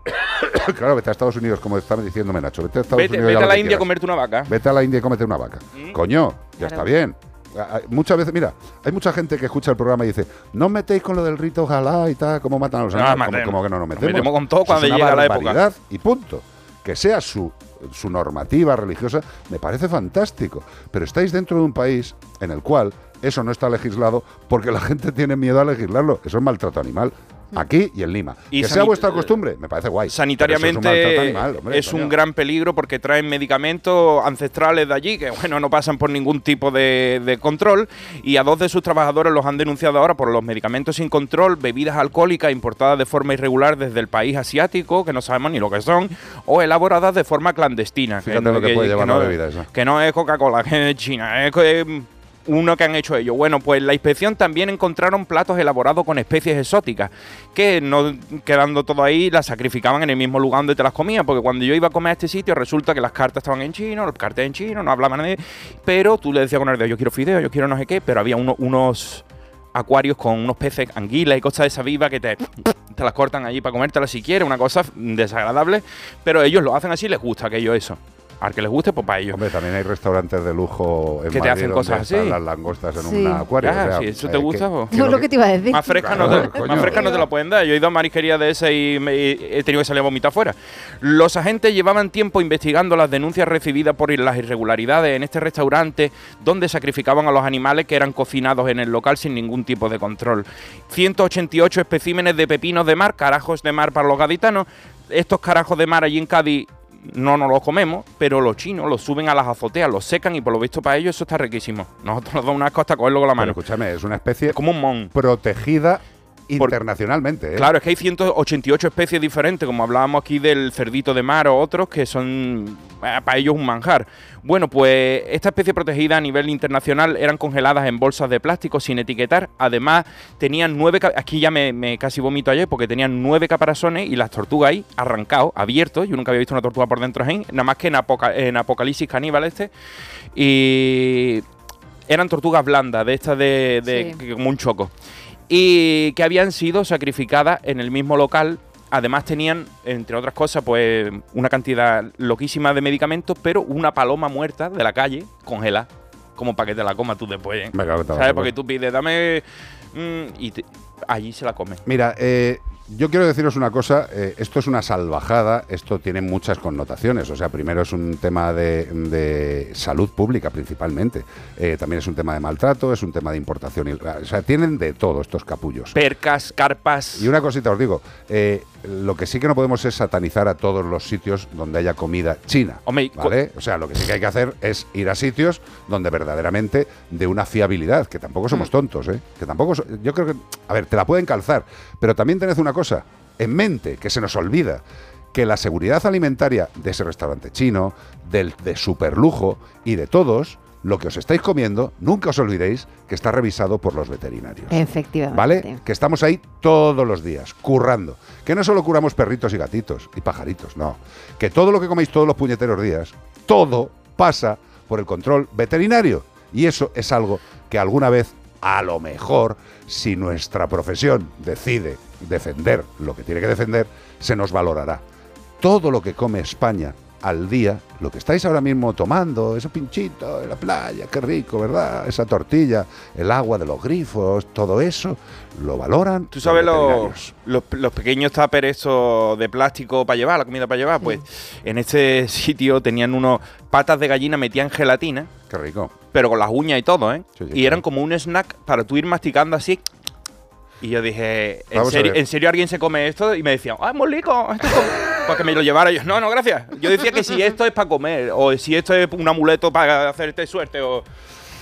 claro, vete a Estados Unidos, como estaba diciéndome Nacho. Vete a Estados Vete, Unidos. vete a la India a comerte una vaca. Vete a la India y cómete una vaca. Coño, ya está bien. A- a- Muchas veces, mira, hay mucha gente que escucha el programa y dice, no os metéis con lo del rito ojalá y tal, cómo matan a los animales. como, que no nos Nos metemos? metemos con todo cuando es llega la época. Y punto. Que sea su, su normativa religiosa, me parece fantástico. Pero estáis dentro de un país en el cual eso no está legislado porque la gente tiene miedo a legislarlo. Eso es maltrato animal. Aquí y en Lima. Y que sea vuestra costumbre, me parece guay. Sanitariamente es un maltrato animal, hombre, es coño. un gran peligro porque traen medicamentos ancestrales de allí que, bueno, no pasan por ningún tipo de, de control. Y a dos de sus trabajadores los han denunciado ahora por los medicamentos sin control, bebidas alcohólicas importadas de forma irregular desde el país asiático, que no sabemos ni lo que son, o elaboradas de forma clandestina. Fíjate lo que puede llevar no, una bebida esa. Que no es Coca-Cola, que es China, es, que- uno que han hecho ellos. Bueno, pues la inspección también encontraron platos elaborados con especies exóticas, que no quedando todo ahí, las sacrificaban en el mismo lugar donde te las comías, porque cuando yo iba a comer a este sitio, resulta que las cartas estaban en chino, los cartas en chino, no hablaban de... Pero tú le decías con el yo quiero fideos, yo quiero no sé qué, pero había uno- unos acuarios con unos peces, anguilas y cosas de esa viva que te, te las cortan allí para comértelas si quieres, una cosa desagradable, pero ellos lo hacen así les gusta aquello eso. Al que les guste, pues para ellos. Hombre, también hay restaurantes de lujo en Que te hacen donde cosas así. las langostas en Sí. un acuario. Ya, o sea, si eso te eh, gusta, que- pues. que No, lo lo que- que te iba a decir. Más fresca, Claro, no te, coño. más fresca no te la pueden dar. Yo he ido a marisquería de esa y me- y he tenido que salir a vomitar fuera. Los agentes llevaban tiempo investigando las denuncias recibidas por las irregularidades en este restaurante donde sacrificaban a los animales que eran cocinados en el local sin ningún tipo de control. 188 especímenes de pepinos de mar, carajos de mar para los gaditanos. Estos carajos de mar allí en Cádiz no nos los comemos, pero los chinos los suben a las azoteas, los secan y por lo visto para ellos eso está riquísimo. Nosotros nos da una asco hasta cogerlo con la Pero mano. escúchame, es una especie como un mon. protegida internacionalmente. ¿eh? Claro, es que hay 188 especies diferentes, como hablábamos aquí del cerdito de mar o otros, que son eh, para ellos un manjar. Bueno, pues esta especie protegida a nivel internacional eran congeladas en bolsas de plástico sin etiquetar. Además, tenían nueve. Aquí ya me, me casi vomito ayer porque tenían nueve caparazones y las tortugas ahí arrancados, abiertos. Yo nunca había visto una tortuga por dentro nada más que en, Apoca- en Apocalipsis Caníbal este. Y eran tortugas blandas, de estas de, de- Sí. como un choco. Y que habían sido sacrificadas en el mismo local. Además tenían, entre otras cosas, pues una cantidad loquísima de medicamentos, pero una paloma muerta de la calle, congelada, como para que te la comas tú después. ¿eh? Me cago ¿Sabes? Porque tú pides, dame... mm, y te- allí se la comen. Mira, eh, yo quiero deciros una cosa, eh, esto es una salvajada, esto tiene muchas connotaciones, o sea, primero es un tema de, de salud pública principalmente, Eh, también es un tema de maltrato, es un tema de importación, o sea, tienen de todo estos capullos. Percas, carpas... Y una cosita os digo, eh, lo que sí que no podemos es satanizar a todos los sitios donde haya comida china. Hombre, ¿vale? O sea, lo que sí que hay que hacer es ir a sitios donde verdaderamente de una fiabilidad, que tampoco somos Mm. tontos, ¿eh? Que tampoco. so- yo creo que. A ver, te la pueden calzar, pero también tened una cosa en mente, que se nos olvida. Que la seguridad alimentaria de ese restaurante chino, del de superlujo y de todos, lo que os estáis comiendo, nunca os olvidéis que está revisado por los veterinarios. Efectivamente. ¿Vale? Que estamos ahí todos los días, currando. Que no solo curamos perritos y gatitos y pajaritos, no. Que todo lo que coméis todos los puñeteros días, todo pasa por el control veterinario. Y eso es algo que alguna vez, a lo mejor, si nuestra profesión decide defender lo que tiene que defender, se nos valorará. Todo lo que come España al día, lo que estáis ahora mismo tomando, ese pinchito de la playa, qué rico, ¿verdad? Esa tortilla, el agua de los grifos, todo eso, lo valoran. ¿Tú sabes los los, pequeños estos de plástico para llevar, la comida para llevar? Pues en este sitio tenían unos patas de gallina metidas en gelatina. Qué rico. Pero con las uñas y todo, ¿eh? Sí, sí, y eran como un snack para tú ir masticando así. Y yo dije, ¿en serio, ver. ¿en serio alguien se come esto? Y me decían, ¡ah, es muy rico! esto es como-". para que me lo llevara. Y yo, no, no, gracias. Yo decía que si esto es para comer, o si esto es un amuleto para hacerte suerte, o.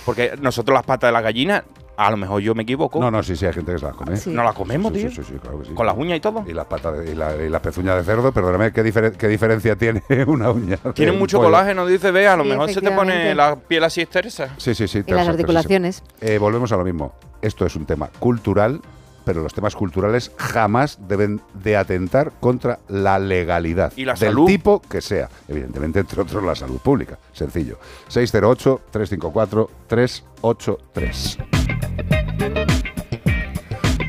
Porque nosotros las patas de la gallina, a lo mejor yo me equivoco. No, no, sí, sí, hay gente que se las come. Sí. ¿No las comemos, Sí, tío? Sí, sí, sí, claro que sí. Con las uñas y todo. Y las patas de- y la, y la pezuña de cerdo, perdóname, ¿qué, diferen- qué diferencia tiene una uña? Tiene mucho pollo? colágeno, dice, ve, a lo Sí, mejor se te pone la piel así estersa. Sí, sí, sí. Y las articulaciones. Eh, volvemos a lo mismo. Esto es un tema cultural, pero los temas culturales jamás deben de atentar contra la legalidad. Y la del salud. tipo que sea. Evidentemente, entre otros, la salud pública. Sencillo. 608-354-383.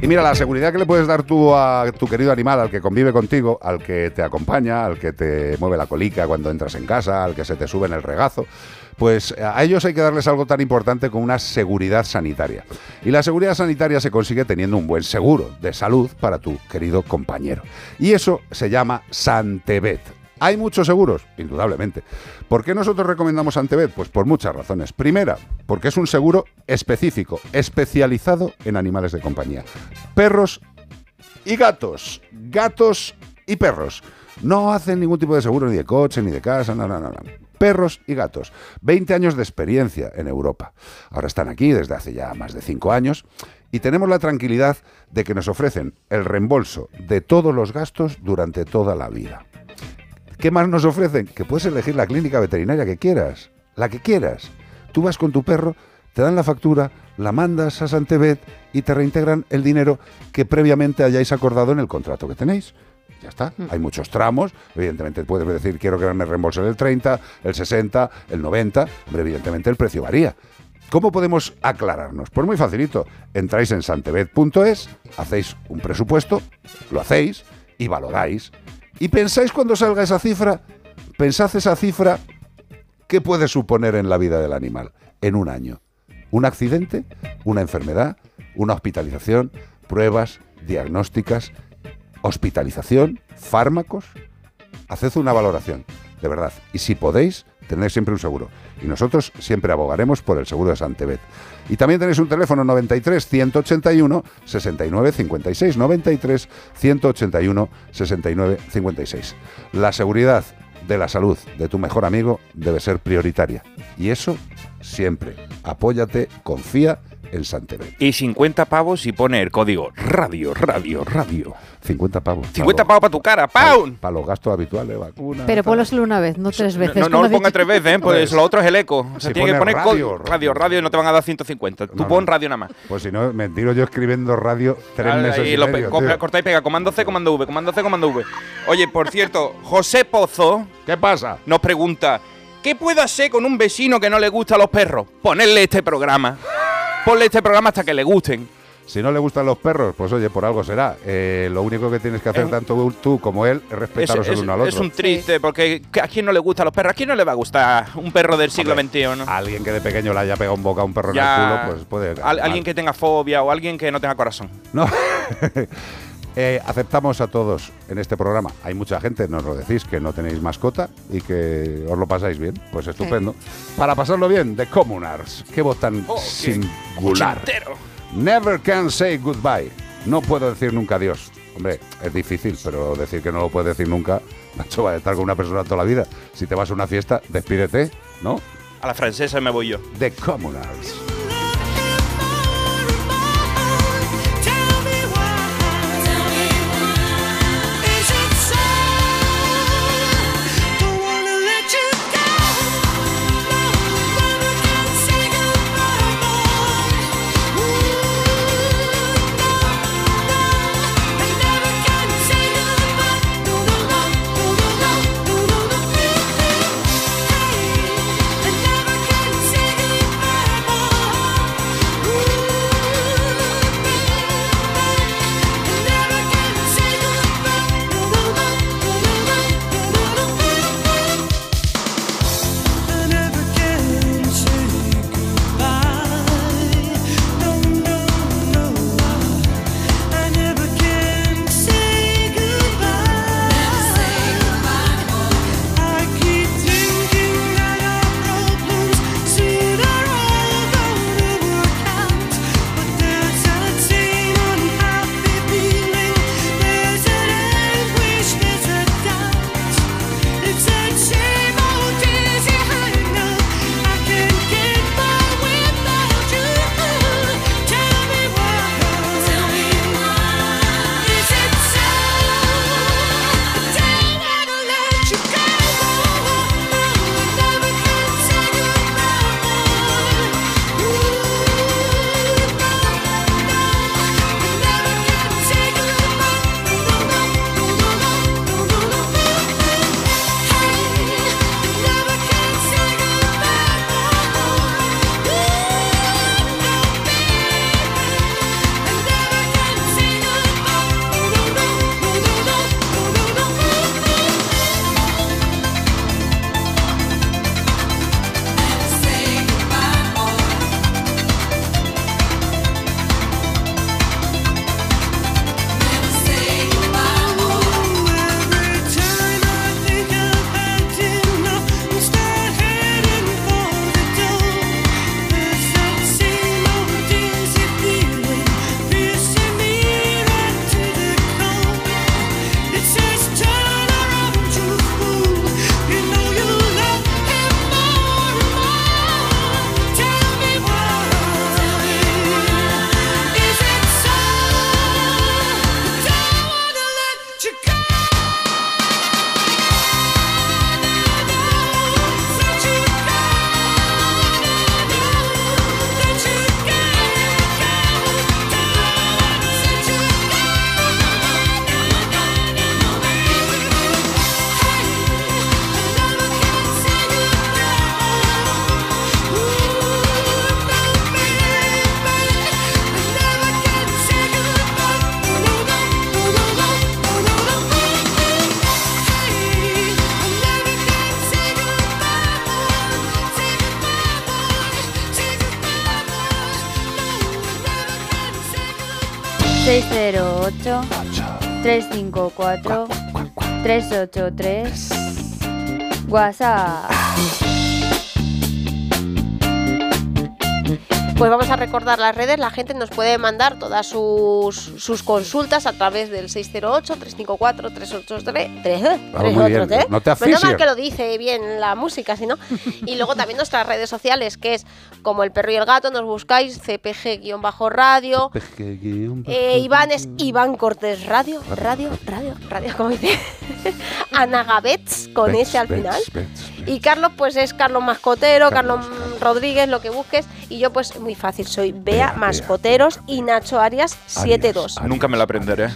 Y mira, la seguridad que le puedes dar tú a tu querido animal, al que convive contigo, al que te acompaña, al que te mueve la colica cuando entras en casa, al que se te sube en el regazo, pues a ellos hay que darles algo tan importante como una seguridad sanitaria. Y la seguridad sanitaria se consigue teniendo un buen seguro de salud para tu querido compañero. Y eso se llama Santebet. ¿Hay muchos seguros? Indudablemente. ¿Por qué nosotros recomendamos Antebet? Pues por muchas razones. Primera, porque es un seguro específico, especializado en animales de compañía. Perros y gatos. Gatos y perros. No hacen ningún tipo de seguro ni de coche, ni de casa, no, no, no. Perros y gatos. 20 años de experiencia en Europa. Ahora están aquí desde hace ya más de 5 años y tenemos la tranquilidad de que nos ofrecen el reembolso de todos los gastos durante toda la vida. ¿Qué más nos ofrecen? Que puedes elegir la clínica veterinaria que quieras, la que quieras. Tú vas con tu perro te dan la factura, la mandas a Santebet y te reintegran el dinero que previamente hayáis acordado en el contrato que tenéis. Ya está, hay muchos tramos, evidentemente puedes decir quiero que me reembolsen el 30, el 60, el 90, hombre, evidentemente el precio varía. ¿Cómo podemos aclararnos? Pues muy facilito, entráis en santebet.es, hacéis un presupuesto, lo hacéis y valoráis. Y pensáis cuando salga esa cifra, pensad esa cifra, ¿qué puede suponer en la vida del animal en un año? ¿Un accidente? ¿Una enfermedad? ¿Una hospitalización? ¿Pruebas? ¿Diagnósticas? ¿Hospitalización? ¿Fármacos? Haced una valoración, de verdad. Y si podéis, tenéis siempre un seguro. Y nosotros siempre abogaremos por el seguro de Santebet. Y también tenéis un teléfono 93 181 69 56 93 181 69 56. La seguridad de la salud de tu mejor amigo debe ser prioritaria. Y eso siempre. Apóyate, confía en Santebet. Y 50 pavos si pone el código radio, radio, radio. 50 pavos. 50 pavos para tu cara, ¡pau! Para los gastos habituales, vacuna. Pero ponlo solo una vez, no tres veces. No, no lo ponga tres veces, ¿eh? pues lo otro es el eco. O sea, Si tiene que poner radio, radio, radio, y no te van a dar 150. Tú No, pon radio nada más. Pues si no, me tiro yo escribiendo radio tres meses y lo medio, tío. corta y pega, comando C, comando V, comando C, comando V. Oye, por cierto, José Pozo. ¿Qué pasa? Nos pregunta: ¿Qué puedo hacer con un vecino que no le gusta a los perros? Ponerle este programa. Ponle este programa hasta que le gusten. Si no le gustan los perros, pues oye, por algo será. Eh, lo único que tienes que hacer, Es un- tú, como él, es Es, respetaros el uno al otro. es un triste, porque ¿a quién no le gustan los perros? ¿A quién no le va a gustar un perro del siglo XXI? Alguien que de pequeño le haya pegado un boca a un perro Ya. en el culo, pues puede. Al- alguien que tenga fobia o alguien que no tenga corazón. No. Eh, aceptamos a todos en este programa. Hay mucha gente, nos lo decís, que no tenéis mascota y que os lo pasáis bien. Pues estupendo. Para pasarlo bien, The Communards. Qué voz tan Oh, singular. Never can say goodbye. No puedo decir nunca adiós. Hombre, es difícil, pero decir que no lo puedes decir nunca, macho, va a estar con una persona toda la vida. Si te vas a una fiesta, despídete, ¿no? A la francesa me voy yo. The Communards. 383 WhatsApp. Pues vamos a recordar las redes. La gente nos puede mandar todas sus, sus consultas a través del 608-354-383. Ah, muy bien. No te Menos asfixies. mal que lo dice bien la música, si no. Y luego también nuestras redes sociales, que es como el perro y el gato, nos buscáis CPG-radio. Eh, Iván es Iván Cortés Radio, radio, radio, radio, como dice. Ana Gabets, con Bets, ese al bets, final. bets. Y Carlos, pues es Carlos Mascotero, Carlos Rodríguez, lo que busques. Y yo, pues muy fácil, soy Bea Mascoteros y Nacho Arias 72. Nunca me lo aprenderé.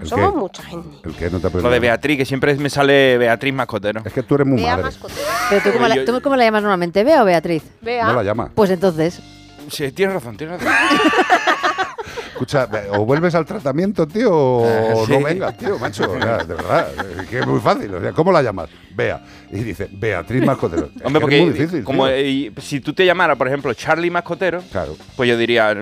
¿El Somos mucha gente. El que no te Lo de Beatriz, que siempre me sale Beatriz Mascotero. Es que tú eres muy Bea madre. Mascotero. ¿Pero tú cómo, la, tú cómo la llamas normalmente? ¿Bea o Beatriz? Bea. No la llama. Pues entonces. Sí, tienes razón, tienes razón. Escucha, o vuelves al tratamiento, tío, o sí. no vengas, tío, macho. O sea, de verdad, es que es muy fácil. O sea, ¿cómo la llamas? Bea. Y dice, Beatriz Mascotero. Es Hombre, que porque es muy difícil. como eh, si tú te llamaras, por ejemplo, Charlie Mascotero, pues yo diría,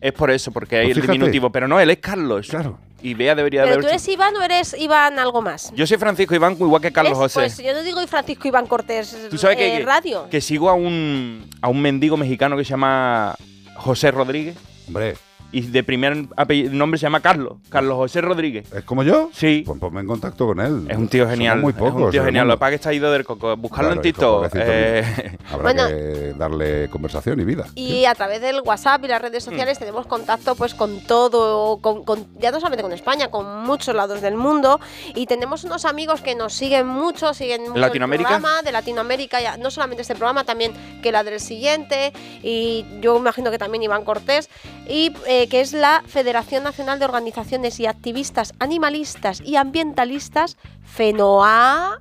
es por eso, porque hay Pues el fíjate. diminutivo. Pero no, él es Carlos. Claro. Y Bea debería ¿Pero haber... tú eres Iván o eres Iván algo más? Yo soy Francisco Iván, igual que Carlos. José. Pues yo no digo Francisco Iván Cortés Tú sabes eh, que, Radio. que sigo a un, a un mendigo mexicano que se llama José Rodríguez. Hombre. Y de primer apellido- nombre se llama Carlos. Carlos José Rodríguez. ¿Es como yo? Sí. Pues ponme en contacto con él. Es un tío genial. Somos muy es pocos. un tío genial. Lo que pasa es que está ido del coco. Buscarlo Claro, en TikTok. eh, Habrá Bueno. que darle conversación y vida. Y a través del WhatsApp y las redes Mm. sociales tenemos contacto pues con todo, con, con- ya no solamente con España, con muchos lados del mundo. Y tenemos unos amigos que nos siguen mucho, siguen mucho ¿Latinoamérica? el programa de Latinoamérica, ya, no solamente este programa, también que la del siguiente, y yo imagino que también Iván Cortés, y eh, que es la Federación Nacional de Organizaciones y Activistas Animalistas y Ambientalistas, FENOA,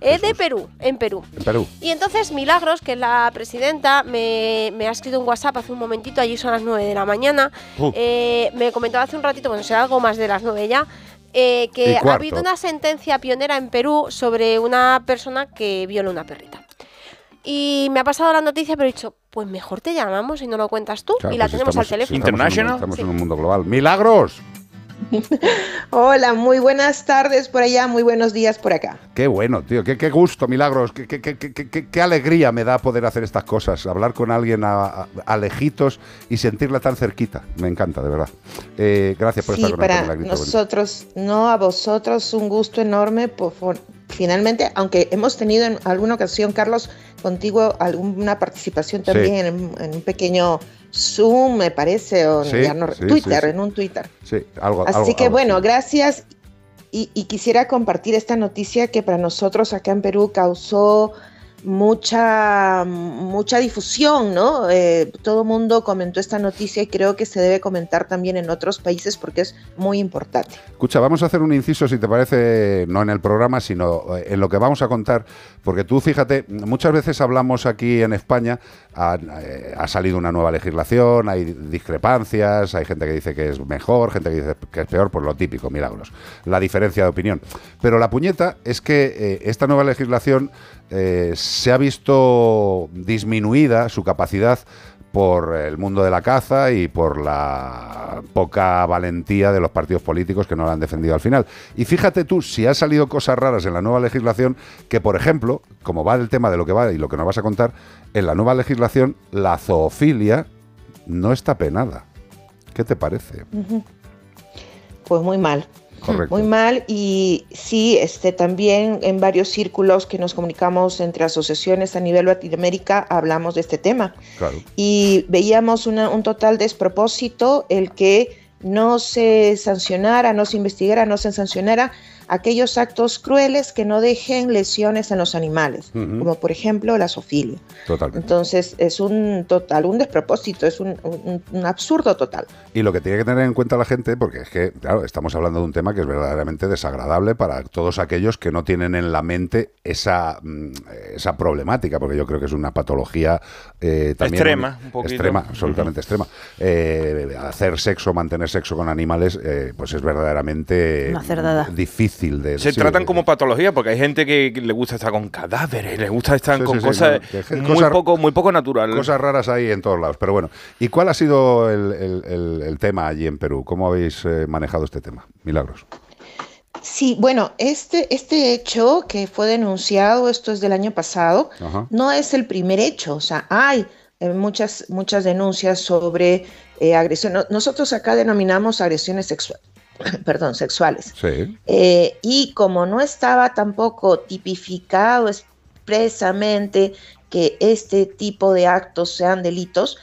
eh, de Perú, en Perú. En Perú. Y entonces Milagros, que es la presidenta, me, me ha escrito un WhatsApp hace un momentito, allí son las 9 de la mañana, Uh. eh, me comentaba hace un ratito, bueno, será algo más de las 9 ya, eh, que ha habido una sentencia pionera en Perú sobre una persona que viola una perrita. Y me ha pasado la noticia, pero he dicho, pues mejor te llamamos y no lo cuentas tú. Claro, y la pues tenemos estamos- al teléfono. Estamos, en un, estamos en un mundo global. ¡Milagros! Hola, muy buenas tardes por allá, muy buenos días por acá. Qué bueno, tío. Qué, qué gusto, Milagros. Qué, qué- qué- alegría me da poder hacer estas cosas. Hablar con alguien a, a- a lejitos y sentirla tan cerquita. Me encanta, de verdad. Eh, gracias por Sí, estar con para nosotros, nosotros, no a vosotros, un gusto enorme. Por, por- finalmente, aunque hemos tenido en alguna ocasión, Carlos, contigo alguna participación Sí. también en, en un pequeño Zoom, me parece, o Sí, no- sí, Twitter, sí, en un Twitter. Sí, algo Así algo- que algo bueno, gracias. Y, y quisiera compartir esta noticia que para nosotros acá en Perú causó mucha, mucha difusión, ¿no? Eh, todo el mundo comentó esta noticia y creo que se debe comentar también en otros países porque es muy importante. Escucha, vamos a hacer un inciso, si te parece, no en el programa, sino eh, en lo que vamos a contar, porque tú fíjate, muchas veces hablamos aquí en España, ha, eh, ha salido una nueva legislación, hay discrepancias, hay gente que dice que es mejor, gente que dice que es peor, pues lo típico, milagros, la diferencia de opinión. Pero la puñeta es que eh, esta nueva legislación eh, se ha visto disminuida su capacidad por el mundo de la caza y por la poca valentía de los partidos políticos que no la han defendido al final. Y fíjate tú, si han salido cosas raras en la nueva legislación, que por ejemplo, como va el tema de lo que va y lo que nos vas a contar, en la nueva legislación la zoofilia no está penada. ¿Qué te parece? Pues muy mal. Correcto. Muy mal y sí, este, también en varios círculos que nos comunicamos entre asociaciones a nivel Latinoamérica hablamos de este tema Claro. y veíamos una- un total despropósito el que no se sancionara, no se investigara, no se sancionara aquellos actos crueles que no dejen lesiones en los animales, como por ejemplo la zoofilia. Totalmente. Entonces es un total, un despropósito, es un, un- un absurdo total. Y lo que tiene que tener en cuenta la gente, porque es que, claro, estamos hablando de un tema que es verdaderamente desagradable para todos aquellos que no tienen en la mente esa, mm, esa problemática, porque yo creo que es una patología eh, también Extrema, un poquito. extrema, absolutamente extrema. Eh, hacer sexo, mantener sexo con animales, eh, pues es verdaderamente difícil difícil de... Se sí, tratan como patología porque hay gente que que le gusta estar con cadáveres, le gusta estar Sí, con sí, sí, cosas no, muy, cosas- poco, muy poco natural. Cosas raras ahí en todos lados, pero bueno. ¿Y cuál ha sido el, el- el- el tema allí en Perú? ¿Cómo habéis eh, manejado este tema? Milagros. Sí, bueno, este, este hecho que fue denunciado, esto es del año pasado, Ajá. no es el primer hecho, o sea, hay eh, muchas, muchas denuncias sobre eh, agresión. No- Nosotros acá denominamos agresiones sexuales, perdón, sexuales. Sí. Eh, y como no estaba tampoco tipificado expresamente que este tipo de actos sean delitos,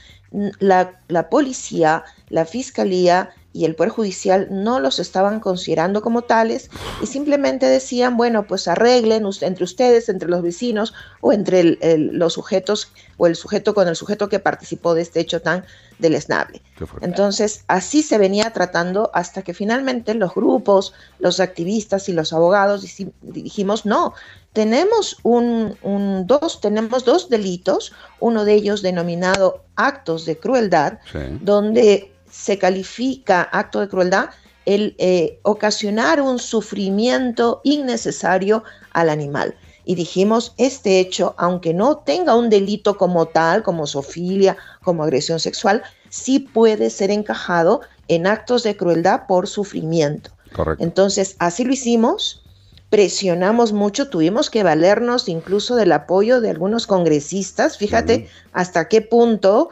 la, la policía, la fiscalía y el Poder Judicial no los estaban considerando como tales y simplemente decían, bueno, pues arreglen entre ustedes, entre los vecinos o entre el- el- los sujetos o el sujeto con el sujeto que participó de este hecho tan deleznable. Entonces, así se venía tratando hasta que finalmente los grupos, los activistas y los abogados dijimos, no, tenemos un, un- dos, tenemos dos delitos, uno de ellos denominado actos de crueldad, donde se califica acto de crueldad el eh, ocasionar un sufrimiento innecesario al animal. Y dijimos, este hecho, aunque no tenga un delito como tal, como sofilia, como agresión sexual, sí puede ser encajado en actos de crueldad por sufrimiento. Correcto. Entonces, así lo hicimos, presionamos mucho, tuvimos que valernos incluso del apoyo de algunos congresistas, fíjate hasta qué punto,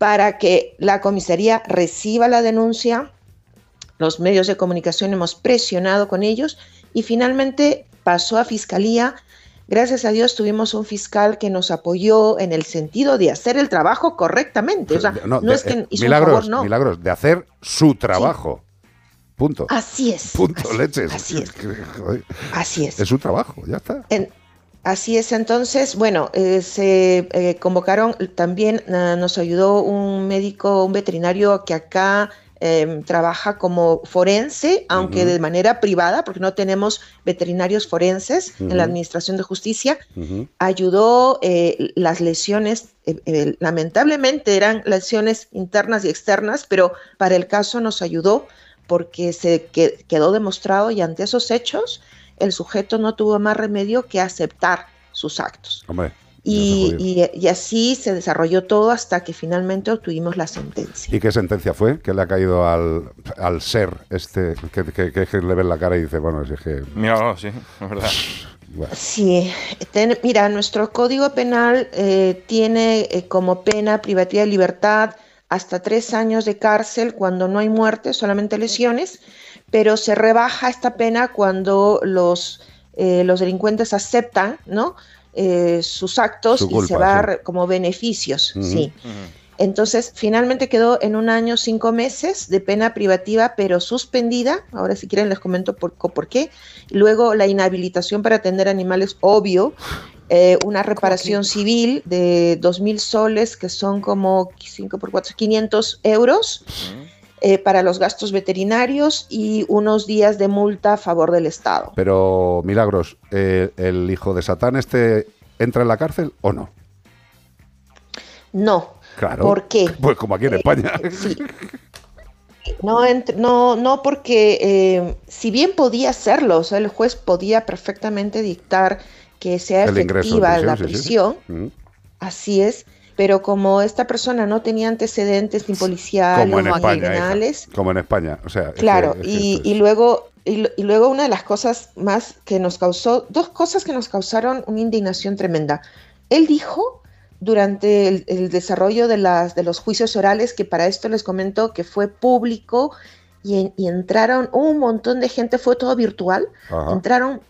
para que la comisaría reciba la denuncia, los medios de comunicación hemos presionado con ellos y finalmente pasó a fiscalía. Gracias a Dios tuvimos un fiscal que nos apoyó en el sentido de hacer el trabajo correctamente. O sea, no, de- es que hizo milagros, un favor, no. milagros, de hacer su trabajo. Punto. Así es. Punto, leches. así es. Así es. Es su trabajo, ya está. En- así es, entonces, bueno, eh, se eh, convocaron, también eh, nos ayudó un médico, un veterinario que acá eh, trabaja como forense, aunque de manera privada, porque no tenemos veterinarios forenses en la. Administración de Justicia, ayudó eh, las lesiones, eh, eh, lamentablemente eran lesiones internas y externas, pero para el caso nos ayudó porque se que- quedó demostrado y ante esos hechos el sujeto no tuvo más remedio que aceptar sus actos. Hombre. Y, y- y así se desarrolló todo hasta que finalmente obtuvimos la sentencia. ¿Y qué sentencia fue? que le ha caído al, al ser este que, que- que- que le ve la cara y dice, bueno, si es que... Mira, sí, es verdad. Bueno. Sí, ten- mira, nuestro código penal eh, tiene eh, como pena privativa de libertad hasta tres años de cárcel cuando no hay muerte, solamente lesiones, pero se rebaja esta pena cuando los, eh, los delincuentes aceptan ¿no? Eh, sus actos Su y se va sí. re- como beneficios. Sí. Entonces, finalmente quedó en un año cinco meses de pena privativa, pero suspendida. Ahora, si quieren, les comento por, qué. Luego, la inhabilitación para atender animales, obvio. Eh, una reparación civil de dos mil soles, que son como 5 por 4, 500 euros. Eh, para los gastos veterinarios y unos días de multa a favor del Estado. Pero, Milagros, eh, ¿el hijo de Satán este entra en la cárcel o no? No. Claro. ¿Por qué? Pues como aquí en España. No, no, no, porque eh, si bien podía hacerlo, o sea, el juez podía perfectamente dictar que sea El efectiva la prisión, sí, sí. prisión, Mm. así es, pero como esta persona no tenía antecedentes ni policiales Como en ni España. hija. criminales, Como en España. O sea, es que- claro, es que y, esto y luego y, y luego una de las cosas más que nos causó, dos cosas que nos causaron una indignación tremenda. Él dijo durante el, el desarrollo de, las, de los juicios orales, que para esto les comento que fue público y, y entraron un montón de gente, fue todo virtual, Ajá. entraron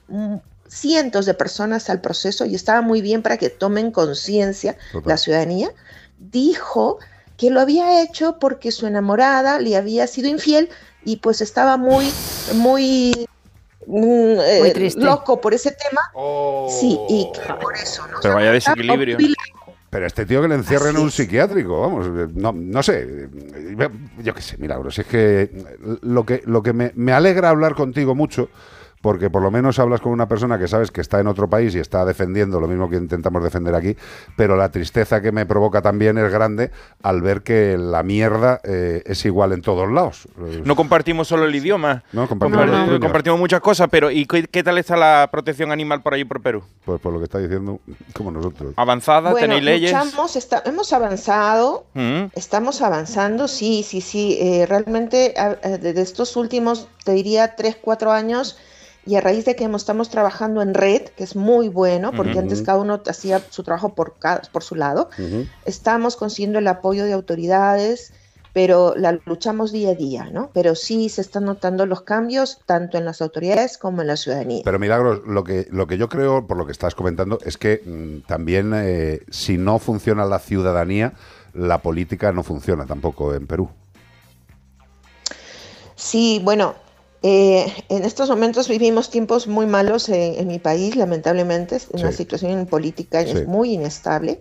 cientos de personas al proceso y estaba muy bien para que tomen conciencia la ciudadanía, dijo que lo había hecho porque su enamorada le había sido infiel y pues estaba muy, muy, mm, eh, Muy triste. loco por ese tema. Sí, y que por eso, ¿no? Pero vaya desequilibrio. Pero este tío que le encierren en un psiquiátrico, vamos, no, no sé, yo qué sé, milagros. Es que lo que, lo que me, me alegra hablar contigo mucho, porque por lo menos hablas con una persona que sabes que está en otro país y está defendiendo lo mismo que intentamos defender aquí, pero la tristeza que me provoca también es grande al ver que la mierda eh, es igual en todos lados. No compartimos solo el idioma. No, compartimos compartimos muchas cosas, pero ¿y qué, qué tal está la protección animal por ahí por Perú? Pues por lo que está diciendo, como nosotros. ¿Avanzada? Bueno, ¿Tenéis leyes? luchamos, está- hemos avanzado, Mm. estamos avanzando, sí, sí, sí. eh, realmente a- de estos últimos, te diría, tres, cuatro años, y a raíz de que estamos trabajando en red, que es muy bueno, porque antes cada uno hacía su trabajo por, cada- por su lado, estamos consiguiendo el apoyo de autoridades, pero la luchamos día a día, ¿no? Pero sí se están notando los cambios, tanto en las autoridades como en la ciudadanía. Pero Milagros, lo que, lo que yo creo, por lo que estás comentando, es que mm, también eh, si no funciona la ciudadanía, la política no funciona tampoco en Perú. Sí, bueno, eh, en estos momentos vivimos tiempos muy malos en, en mi país, lamentablemente, es una Sí. situación política Sí. es muy inestable,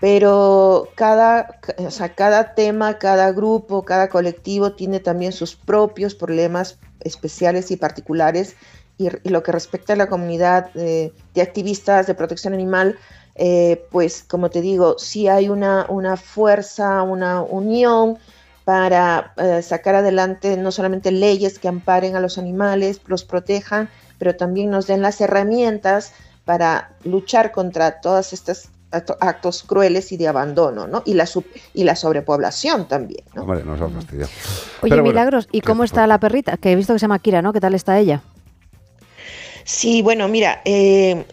pero cada, ca- o sea, cada tema, cada grupo, cada colectivo tiene también sus propios problemas especiales y particulares, y, y lo que respecta a la comunidad eh, de activistas de protección animal, eh, pues como te digo, sí hay una, una fuerza, una unión para eh, sacar adelante no solamente leyes que amparen a los animales, los protejan, pero también nos den las herramientas para luchar contra todas estas acto- actos crueles y de abandono, ¿no? Y la, sub- y la sobrepoblación también. ¿no? Hombre, nos ha fastidiado. Oye, Pero bueno, Milagros, ¿y ¿qué- cómo está la perrita? Que he visto que se llama Kira, ¿no? ¿Qué tal está ella? Sí, bueno, mira, eh,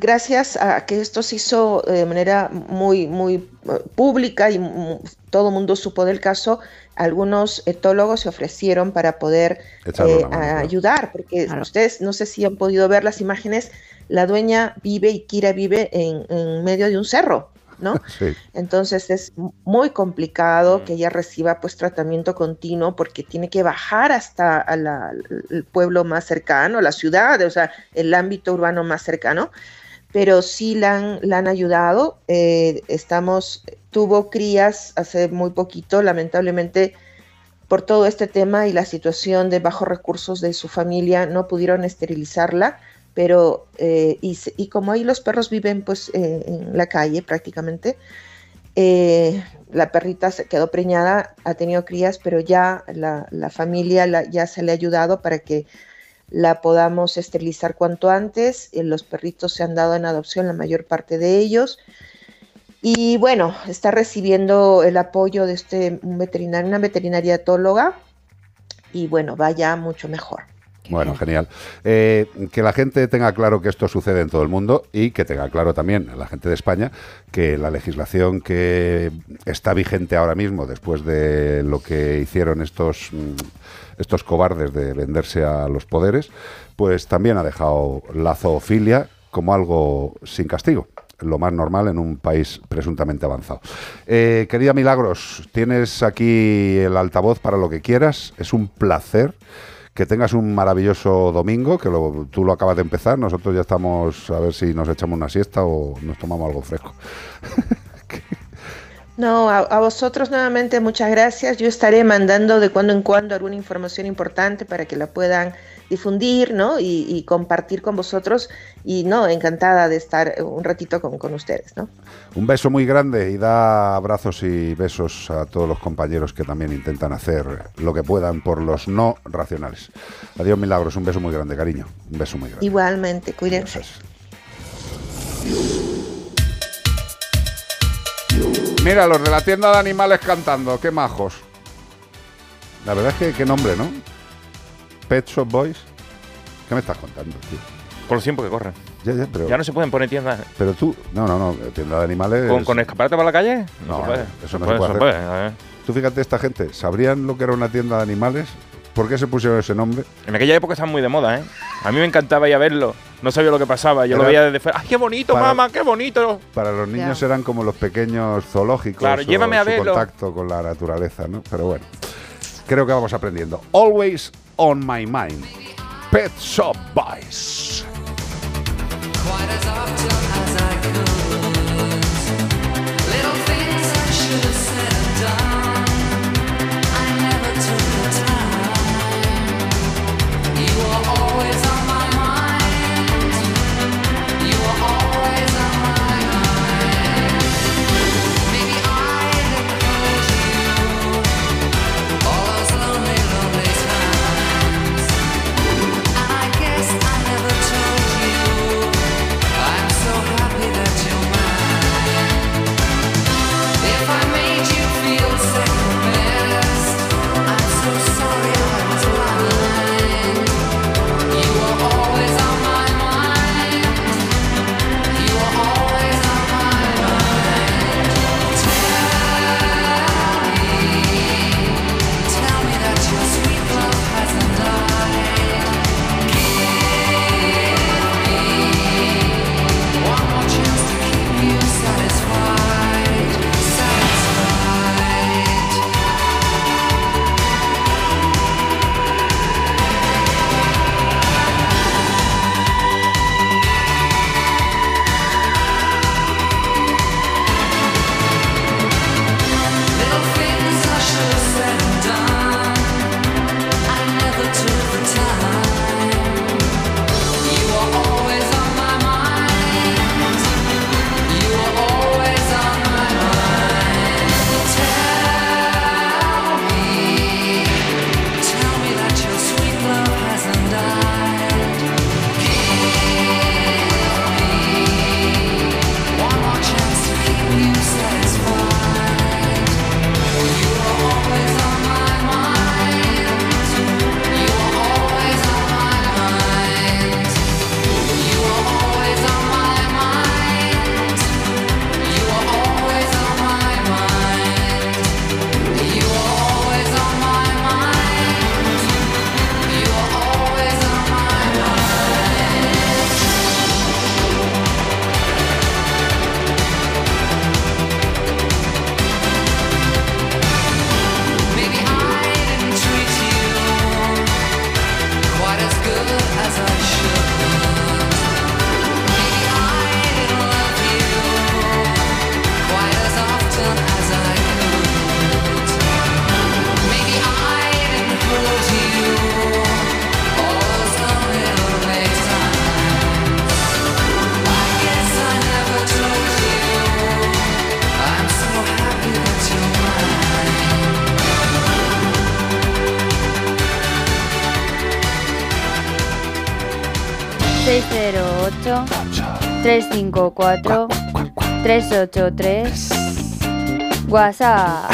gracias a que esto se hizo de manera muy, muy eh, pública y todo el mundo supo del caso, algunos etólogos se ofrecieron para poder eh, claro. ayudar, porque ustedes no sé si han podido ver las imágenes, la dueña vive y Kira vive en, en medio de un cerro, ¿no? Sí. Entonces es muy complicado que ella reciba pues tratamiento continuo porque tiene que bajar hasta a la- el pueblo más cercano, la ciudad, o sea, el ámbito urbano más cercano. Pero sí la han, ayudado. eh, estamos, tuvo crías hace muy poquito, lamentablemente por todo este tema y la situación de bajos recursos de su familia no pudieron esterilizarla, pero eh, y, y como ahí los perros viven pues eh, en la calle prácticamente, eh, la perrita se quedó preñada, ha tenido crías, pero ya la, familia ya se le ha ayudado para que la podamos esterilizar cuanto antes. eh, los perritos se han dado en adopción, la mayor parte de ellos. Y bueno, está recibiendo el apoyo de este un veterinario, una veterinaria etóloga y bueno, va ya mucho mejor. Bueno, genial. Eh, que la gente tenga claro que esto sucede en todo el mundo y que tenga claro también la gente de España que la legislación que está vigente ahora mismo después de lo que hicieron estos, mm, estos cobardes de venderse a los poderes, pues también ha dejado la zoofilia como algo sin castigo lo más normal en un país presuntamente avanzado. Eh, querida Milagros, tienes aquí el altavoz para lo que quieras. Es un placer que tengas un maravilloso domingo, que tú lo acabas de empezar. Nosotros ya estamos a ver si nos echamos una siesta o nos tomamos algo fresco. No, a vosotros nuevamente muchas gracias. Yo estaré mandando de cuando en cuando alguna información importante para que la puedan difundir, ¿no? Y, y compartir con vosotros. Y no, encantada de estar un ratito con, con ustedes, ¿no? Un beso muy grande y da abrazos y besos a todos los compañeros que también intentan hacer lo que puedan por los no racionales. Adiós, Milagros. Un beso muy grande, cariño. Un beso muy grande. Igualmente, cuídense. Mira, los de la tienda de animales cantando, qué majos. La verdad es que qué nombre, ¿no? Pet Shop Boys. ¿Qué me estás contando, tío? Con los tiempos que corren. Ya, ya, pero, Ya no se pueden poner tiendas. pero tú, no, no, no, tienda de animales. ¿Con, con escaparate para la calle? No, se puede. eso no se puede hacer. a ver. Tú fíjate, esta gente, ¿sabrían lo que era una tienda de animales? ¿Por qué se pusieron ese nombre? En aquella época estaban muy de moda, ¿eh? A mí me encantaba ir a verlo. No sabía lo que pasaba. Yo lo veía desde fuera. ¡Ay, qué bonito, Para- mamá! ¡Qué bonito! Para los niños eran como los pequeños zoológicos. Claro, o llévame a su verlo. contacto con la naturaleza, ¿no? Pero bueno, creo que vamos aprendiendo. Always on my mind. Pet Shop Boys. 608 354 383 WhatsApp.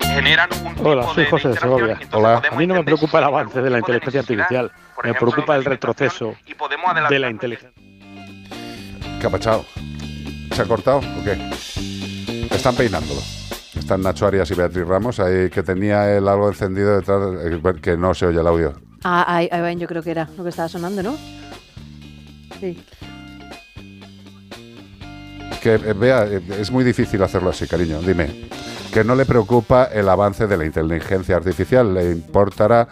Generan Hola, soy José de Segovia. Hola. A mí no me preocupa el avance de la inteligencia artificial, me preocupa el retroceso de la inteligencia. ¿Qué ha pasado? ¿Se ha cortado o qué? Están peinándolo. Están Nacho Arias y Beatriz Ramos, ahí que tenía el algo encendido detrás, eh, que no se oye el audio. Ah, ahí, ahí va, yo creo que era lo que estaba sonando, ¿no? Sí. Que eh, vea, eh, es muy difícil hacerlo así, cariño. Dime, que no le preocupa el avance de la inteligencia artificial, le importará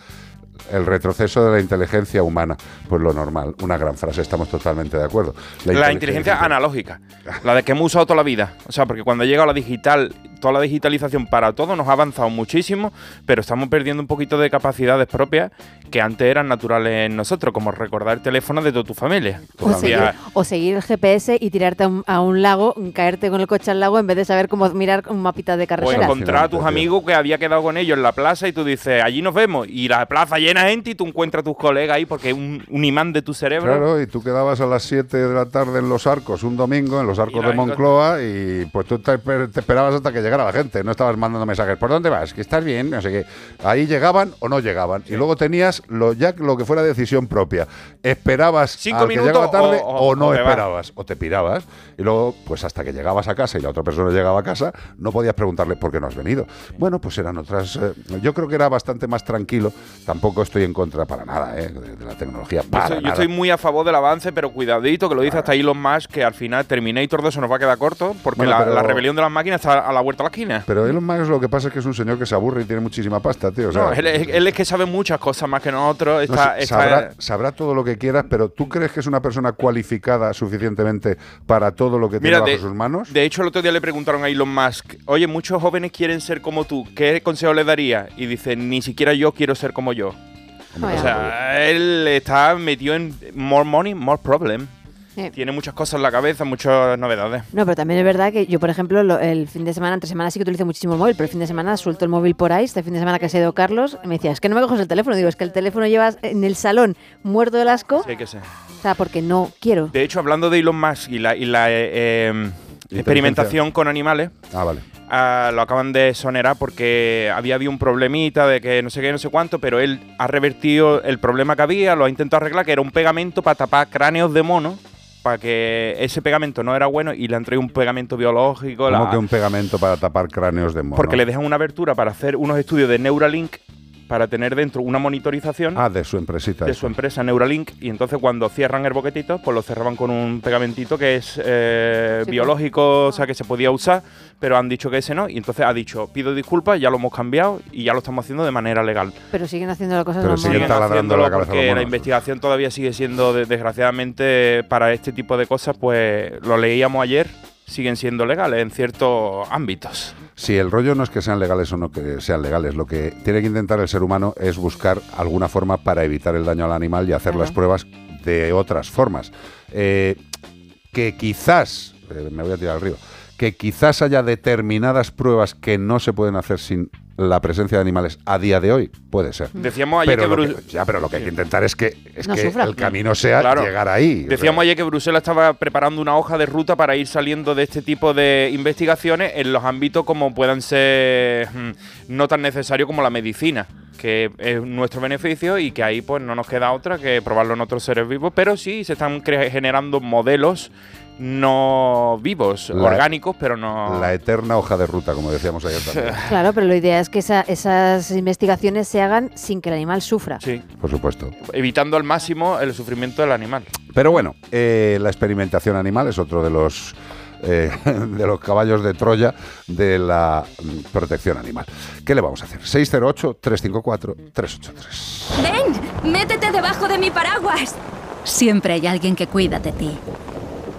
el retroceso de la inteligencia humana. Pues lo normal, una gran frase, estamos totalmente de acuerdo. La, inteligencia analógica, la de que hemos usado toda la vida. O sea, porque cuando llega la digital, toda la digitalización para todo nos ha avanzado muchísimo, pero estamos perdiendo un poquito de capacidades propias que antes eran naturales en nosotros, como recordar el teléfono de toda tu familia. O seguir, o el GPS y tirarte a un, a un lago, caerte con el coche al lago en vez de saber cómo mirar un mapita de O carretera. encontrar a tus amigos que había quedado con ellos en la plaza y tú dices, allí nos vemos. Y la plaza llena de gente y tú encuentras a tus colegas ahí porque es un, un imán de tu cerebro. Claro, y tú quedabas a las 7 de la tarde en Los Arcos un domingo, en Los Arcos de Moncloa, y pues tú te, te esperabas hasta que llegara la gente, no estabas mandando mensajes. ¿Por dónde vas? ¿Que estás bien? No sé qué. Ahí llegaban o no llegaban. Y luego tenías lo, ya lo que fuera decisión propia. Esperabas Cinco al que llegaba tarde o- o, o- no o esperabas. O te pirabas. Y luego, pues hasta que llegabas a casa y la otra persona llegaba a casa, no podías preguntarle por qué no has venido. Bueno, pues eran otras... eh, yo creo que era bastante más tranquilo. Tampoco estoy en contra para nada eh, de, de la tecnología. Yo Para estoy, yo nada. estoy muy a favor del avance, pero cuidadito, que lo dice hasta Elon Musk, que al final Terminator 2 se nos va a quedar corto, porque Bueno, la, la rebelión de las máquinas está a la vuelta la esquina. Pero Elon Musk lo que pasa es que es un señor que se aburre y tiene muchísima pasta, tío. O sea, No, él, es- él es que sabe muchas cosas más que nosotros. no está- sabrá, todo lo que quieras, pero ¿tú crees que es una persona cualificada suficientemente para todo lo que tiene Mira, bajo de, sus manos? de hecho, el otro día le preguntaron a Elon Musk, oye, muchos jóvenes quieren ser como tú, ¿qué consejo le daría? Y dice, ni siquiera yo quiero ser como yo. O sea, él está metido en more money, more problem. Sí. Tiene muchas cosas en la cabeza, muchas novedades. No, pero también es verdad que yo, por ejemplo, lo- el fin de semana, entre semana sí que utilizo muchísimo el móvil, pero el fin de semana suelto el móvil por ahí. Este fin de semana que se ha ido Carlos, me decía, es que no me coges el teléfono. Digo, es que el teléfono llevas en el salón muerto del asco. Sí, que sé. O sea, porque no quiero. De hecho, hablando de Elon Musk y la, y la, eh, eh, experimentación con animales, Ah, vale. ah, lo acaban de sonerar porque había habido un problemita de que no sé qué, no sé cuánto, pero él ha revertido el problema que había, lo ha intentado arreglar, que era un pegamento para tapar cráneos de mono, para que ese pegamento no era bueno y le han traído un pegamento biológico. Como la- que un pegamento para tapar cráneos de mono. porque le dejan una abertura para hacer unos estudios de Neuralink para tener dentro una monitorización Ah, de su empresita. de esa. su empresa Neuralink y entonces cuando cierran el boquetito pues lo cerraban con un pegamentito que es eh, Sí, biológico, o sea que se podía usar, pero han dicho que ese no y entonces ha dicho pido disculpas, ya lo hemos cambiado y ya lo estamos haciendo de manera legal. Pero siguen haciendo las cosas Pero siguen taladrando haciéndolo la cabeza a los porque la investigación todavía sigue siendo de- desgraciadamente para este tipo de cosas pues lo leíamos ayer siguen siendo legales en ciertos ámbitos. Si el rollo no es que sean legales o no que sean legales, lo que tiene que intentar el ser humano es buscar alguna forma para evitar el daño al animal y hacer las pruebas de otras formas. Eh, que quizás, eh, me voy a tirar al río, que quizás haya determinadas pruebas que no se pueden hacer sin la presencia de animales a día de hoy, puede ser. Decíamos ayer Pero que lo Bru- que- ya, pero lo que hay que intentar es que, es No que sufra. el camino sea Claro. llegar ahí. o sea, Decíamos ayer que Bruselas estaba preparando una hoja de ruta para ir saliendo de este tipo de investigaciones en los ámbitos como puedan ser mm, no tan necesarios como la medicina, que es nuestro beneficio y que ahí pues no nos queda otra que probarlo en otros seres vivos, pero sí se están generando modelos no vivos, La- orgánicos, pero no... la eterna hoja de ruta, como decíamos ayer también. Claro, pero la idea es que esa- esas investigaciones se hagan sin que el animal sufra. Sí, Por supuesto. evitando al máximo el sufrimiento del animal. Pero bueno, eh, la experimentación animal es otro de los eh, de los caballos de Troya de la mm, protección animal. ¿Qué le vamos a hacer? 608-354-383. ¡Ven! ¡Métete debajo de mi paraguas! Siempre hay alguien que cuida de ti.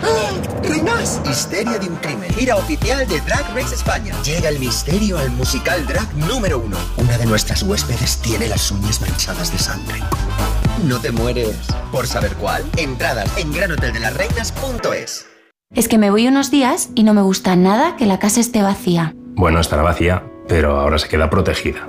¡Ah! Más, Histeria de un crimen. Gira oficial de Drag Race España. Llega el misterio al musical drag número uno. Una de nuestras huéspedes tiene las uñas manchadas de sangre. No te mueres. Por saber cuál, entradas en granhoteldelasreinas.es. Es que me voy unos días y no me gusta nada que la casa esté vacía. Bueno, estará vacía, pero ahora se queda protegida.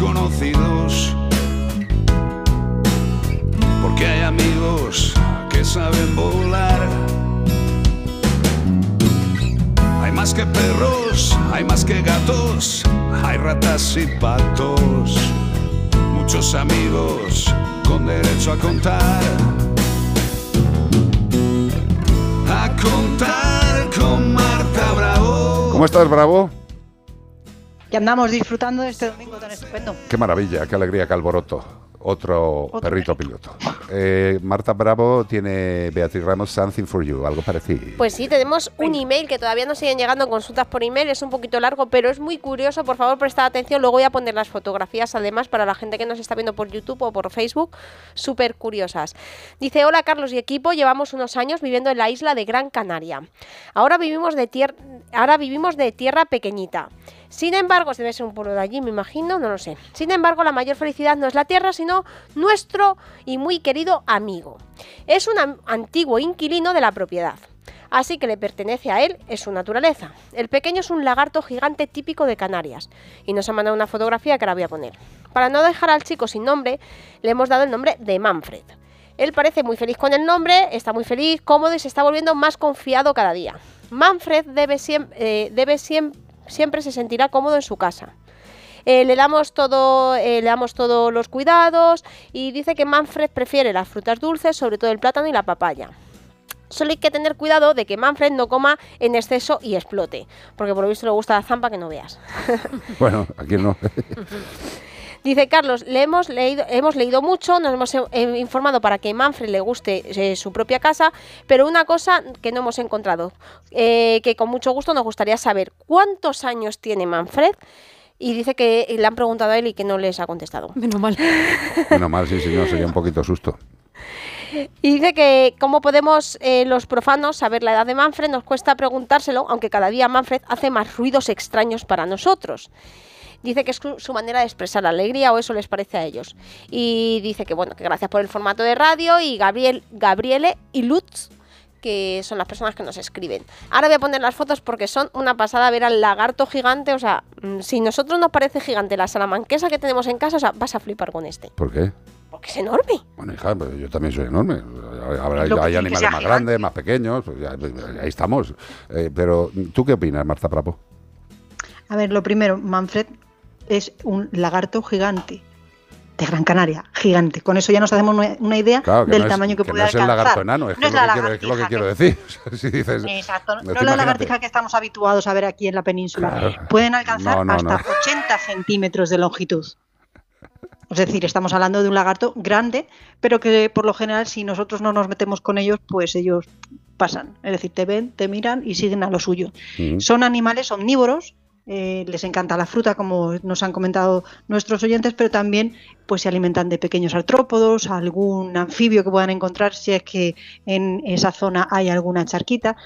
Menos conocidos. Porque hay amigos que saben volar. Hay más que perros, hay más que gatos, hay ratas y patos. Muchos amigos con derecho a contar. A contar con Marta Bravo. ¿Cómo estás, Bravo? Que andamos disfrutando de este domingo tan estupendo. Qué maravilla, qué alegría, qué alboroto. Otro, perrito piloto. Eh, Marta Bravo tiene Beatriz Ramos Something for You, algo parecido. Pues sí, tenemos un email que todavía nos siguen llegando consultas por email, es un poquito largo, pero es muy curioso, por favor prestad atención, luego voy a poner las fotografías además para la gente que nos está viendo por YouTube o por Facebook, súper curiosas. Dice, hola Carlos y equipo, llevamos unos años viviendo en la isla de Gran Canaria. Ahora vivimos de, tier ahora vivimos de tierra pequeñita. Sin embargo, debe ser un pueblo de allí, me imagino, no lo sé. Sin embargo, la mayor felicidad no es la tierra, sino nuestro y muy querido amigo. Es un antiguo inquilino de la propiedad. Así que le pertenece a él, es su naturaleza. El pequeño es un lagarto gigante típico de Canarias. Y nos ha mandado una fotografía que ahora voy a poner. Para no dejar al chico sin nombre, le hemos dado el nombre de Manfred. Él parece muy feliz con el nombre, está muy feliz, cómodo y se está volviendo más confiado cada día. Manfred debe, eh, debe siem- siempre se sentirá cómodo en su casa. Eh, le damos todo, eh, le damos todos los cuidados y dice que Manfred prefiere las frutas dulces, sobre todo el plátano y la papaya. Solo hay que tener cuidado de que Manfred no coma en exceso y explote, porque por lo visto le gusta la zampa que no veas. Bueno, aquí no. Dice Carlos, le hemos leído, hemos leído mucho, nos hemos eh, informado para que Manfred le guste eh, su propia casa, pero una cosa que no hemos encontrado, eh, que con mucho gusto nos gustaría saber, ¿cuántos años tiene Manfred? Y dice que le han preguntado a él y que no les ha contestado. Menos mal. Menos mal, sí, señor, sería un poquito susto. Y dice que cómo podemos eh, los profanos saber la edad de Manfred, nos cuesta preguntárselo, aunque cada día Manfred hace más ruidos extraños para nosotros. Dice que es su manera de expresar alegría o eso les parece a ellos. Y dice que bueno, que gracias por el formato de radio y Gabriel, Gabriele y Lutz que son las personas que nos escriben. Ahora voy a poner las fotos porque son una pasada ver al lagarto gigante, o sea, mm, si nosotros nos parece gigante la salamanquesa que tenemos en casa, o sea, vas a flipar con este, ¿Por qué? porque es enorme. Bueno, hija, pues yo también soy enorme. Habrá- hay animales más gigante. grandes, más pequeños, pues ya- ahí estamos. Eh, pero, ¿tú qué opinas, Marta Bravo? A ver, lo primero, Manfred es un lagarto gigante de Gran Canaria, gigante. Con eso ya nos hacemos una, idea Claro, del no es, tamaño que, que puede no es el alcanzar. lagarto enano, es, No que es es la lo que quiero, es lo que lagartija quiero decir. si dices, Exacto, no es la lagartija que estamos habituados a ver aquí en la península. Claro. Pueden alcanzar hasta no. 80 centímetros de longitud. Es decir, estamos hablando de un lagarto grande, pero que por lo general si nosotros no nos metemos con ellos, pues ellos pasan. Es decir, te ven, te miran y siguen a lo suyo. Mm. Son animales omnívoros, eh, les encanta la fruta, como nos han comentado nuestros oyentes, pero también pues se alimentan de pequeños artrópodos, algún anfibio que puedan encontrar si es que en esa zona hay alguna charquita.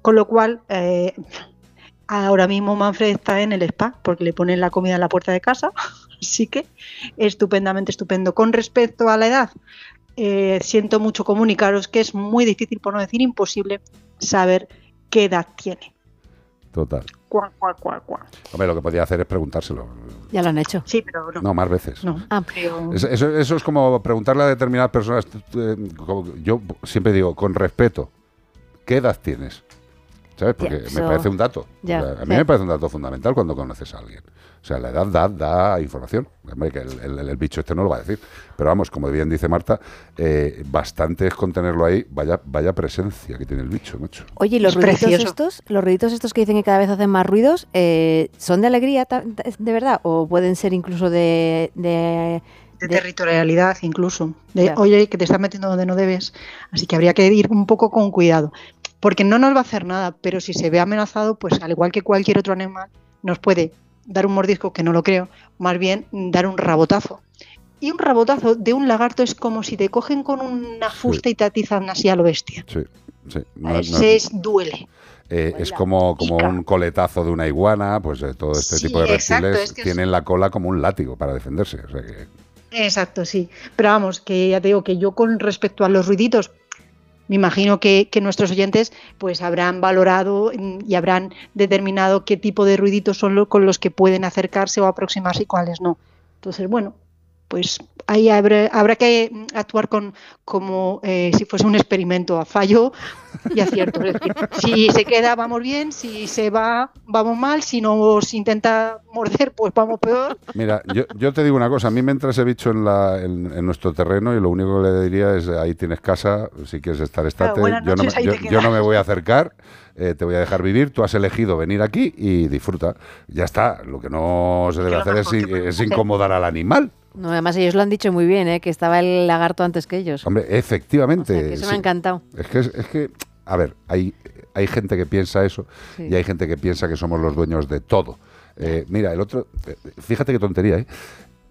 Con lo cual, eh, ahora mismo Manfred está en el spa porque le ponen la comida en la puerta de casa, así que estupendamente estupendo. Con respecto a la edad, eh, siento mucho comunicaros que es muy difícil, por no decir imposible, saber qué edad tiene. Total. Cuac, cuac, cuac, cuac. Hombre, lo que podía hacer es preguntárselo. Ya lo han hecho. Sí, pero no. No, más veces. No, pero- Es- Eso, eso es como preguntarle a determinadas personas. eh, como- Yo siempre digo, con respeto, ¿qué edad tienes? ¿Sabes? Porque me parece un dato. Ya, O sea, a mí me parece un dato fundamental cuando conoces a alguien. O sea, la edad da, da información. Hombre, que el, el- el bicho este no lo va a decir. Pero vamos, como bien dice Marta, eh, bastante es con tenerlo ahí. Vaya, vaya presencia que tiene el bicho, macho. Oye, ¿y los Es ruiditos precioso. estos, los ruiditos estos que dicen que cada vez hacen más ruidos, eh, ¿son de alegría de verdad? ¿O pueden ser incluso de, de, de territorialidad incluso. De, oye, que te estás metiendo donde no debes. Así que habría que ir un poco con cuidado. Porque no nos va a hacer nada, pero si se ve amenazado, pues al igual que cualquier otro animal, nos puede dar un mordisco, que no lo creo, más bien dar un rabotazo. Y un rabotazo de un lagarto es como si te cogen con una fusta y te atizan así a lo bestia. Sí, sí. No- duele. eh, es como, como un coletazo de una iguana, pues eh, todo este Sí, tipo de exacto, reptiles es que es- tienen la cola como un látigo para defenderse. O sea que, Exacto, sí. Pero vamos, que ya te digo que yo con respecto a los ruiditos, me imagino que, nuestros oyentes pues habrán valorado y habrán determinado qué tipo de ruiditos son los con los que pueden acercarse o aproximarse y cuáles no. Entonces, bueno, pues ahí habrá, habrá que actuar con como eh, si fuese un experimento a fallo y acierto. Es decir, si se queda, vamos bien, si se va, vamos mal, si nos intenta morder, pues vamos peor. Mira, yo, yo te digo una cosa, a mí me entra ese bicho en, la, en, en nuestro terreno y lo único que le diría es, ahí tienes casa, si quieres estar, estate, buenas yo, no, noches, me- yo, no me voy a acercar, eh, te voy a dejar vivir, tú has elegido venir aquí y disfruta. Ya está, lo que no se debe hacer es, incomodar al animal. No, además ellos lo han dicho muy bien, ¿eh? que estaba el lagarto antes que ellos. Hombre, efectivamente. O sea, que eso me ha encantado. Es que, es que a ver, hay, hay gente que piensa eso Sí. y hay gente que piensa que somos los dueños de todo. Eh, mira, el otro, eh, fíjate qué tontería, ¿eh?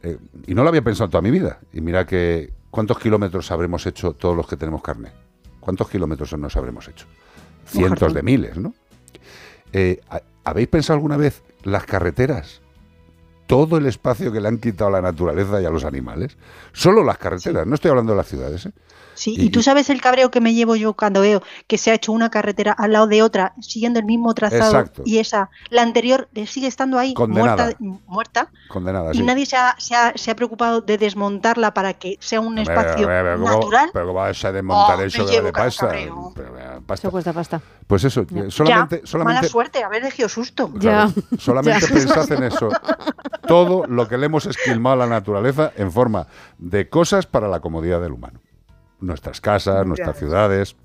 Eh, Y no lo había pensado en toda mi vida. Y mira que, ¿cuántos kilómetros habremos hecho todos los que tenemos carne? ¿Cuántos kilómetros nos habremos hecho? Cientos de miles, ¿no? Eh, ¿ha- ¿Habéis pensado alguna vez las carreteras? Todo el espacio que le han quitado a la naturaleza y a los animales. Solo las carreteras, no estoy hablando de las ciudades. ¿eh? Sí, Y- y, tú sabes el cabreo que me llevo yo cuando veo que se ha hecho una carretera al lado de otra, siguiendo el mismo trazado, Exacto. y esa, la anterior, eh, sigue estando ahí, Condenada. muerta, muerta Condenada, y sí. nadie se ha, se, ha, se ha preocupado de desmontarla para que sea un espacio hombre, pero ¿cómo- natural. Pero ¿cómo vas a desmontar Oh, eso vale cada pasta? Pero, eh, pasta. Eso cuesta pasta. Pues eso, Ya. solamente, ya, solamente, mala suerte, haber elegido susto. claro, solamente Ya. pensad en eso. Todo lo que le hemos esquilmado a la naturaleza en forma de cosas para la comodidad del humano. Nuestras casas, nuestras ciudades,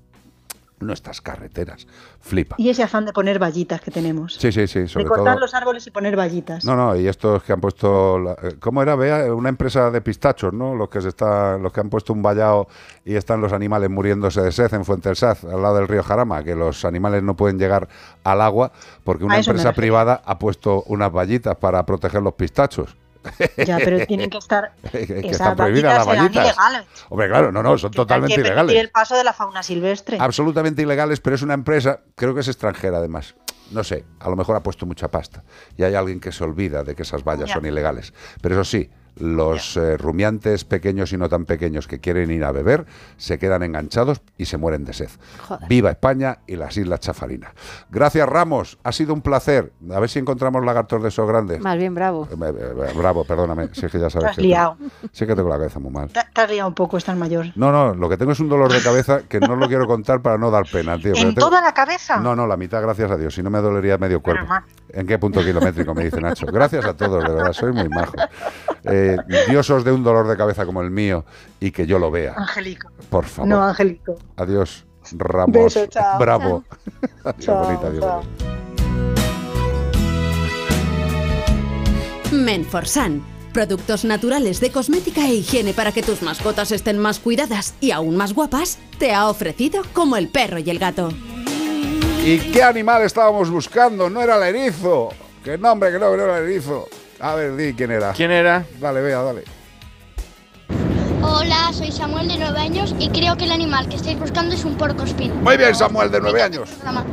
nuestras carreteras. Flipa. Y ese afán de poner vallitas que tenemos. Sí, sí, sí, de cortar todo. los árboles y poner vallitas. No, no, y estos que han puesto, la- eh, ¿cómo era? Vea, una empresa de pistachos, ¿no? Los que se está, los que han puesto un vallado y están los animales muriéndose de sed en Fuente del Saz, al lado del río Jarama, que los animales no pueden llegar al agua porque una empresa privada ha puesto unas vallitas para proteger los pistachos. Ya, pero tienen que estar. que están prohibidas las vallitas. Hombre, claro, no, no, son Que hay totalmente que ilegales. el paso de la fauna silvestre. Absolutamente ilegales, pero es una empresa, creo que es extranjera además. No sé, a lo mejor ha puesto mucha pasta. Y hay alguien que se olvida de que esas vallas Ya. son ilegales. Pero eso sí, los eh, rumiantes pequeños y no tan pequeños que quieren ir a beber se quedan enganchados y se mueren de sed. Joder. Viva España y las Islas Chafarinas. Gracias, Ramos. Ha sido un placer. A ver si encontramos lagartos de esos grandes. Más bien bravo. Eh, eh, Bravo, perdóname. Si es que ya sabes Te has que liado. Sí que tengo la cabeza muy mal. Te, te has liado un poco, estás mayor. No, no, lo que tengo es un dolor de cabeza que no lo quiero contar para no dar pena, tío. ¿En tengo- toda la cabeza? No, no, la mitad, gracias a Dios. Si no me dolería medio cuerpo. ¿En qué punto kilométrico? Me dice Nacho. Gracias a todos, de verdad, soy muy majo. Eh, Dios os dé un dolor de cabeza como el mío y que yo lo vea. Angélico. Por favor. No, Angélico. Adiós, Ramos. Beso, chao. Bravo. Adiós, Chao, bonita, adiós, chao. adiós. Menforsan. Productos naturales de cosmética e higiene para que tus mascotas estén más cuidadas y aún más guapas, te ha ofrecido como el perro y el gato. ¿Y qué animal estábamos buscando? No era el erizo. Que nombre, que no, que no era el erizo. A ver, di quién era. ¿Quién era? Dale, vea, dale. Hola, soy Samuel de 9 años y creo que el animal que estáis buscando es un porcospino. Muy bien, Samuel, de nueve años. Programa.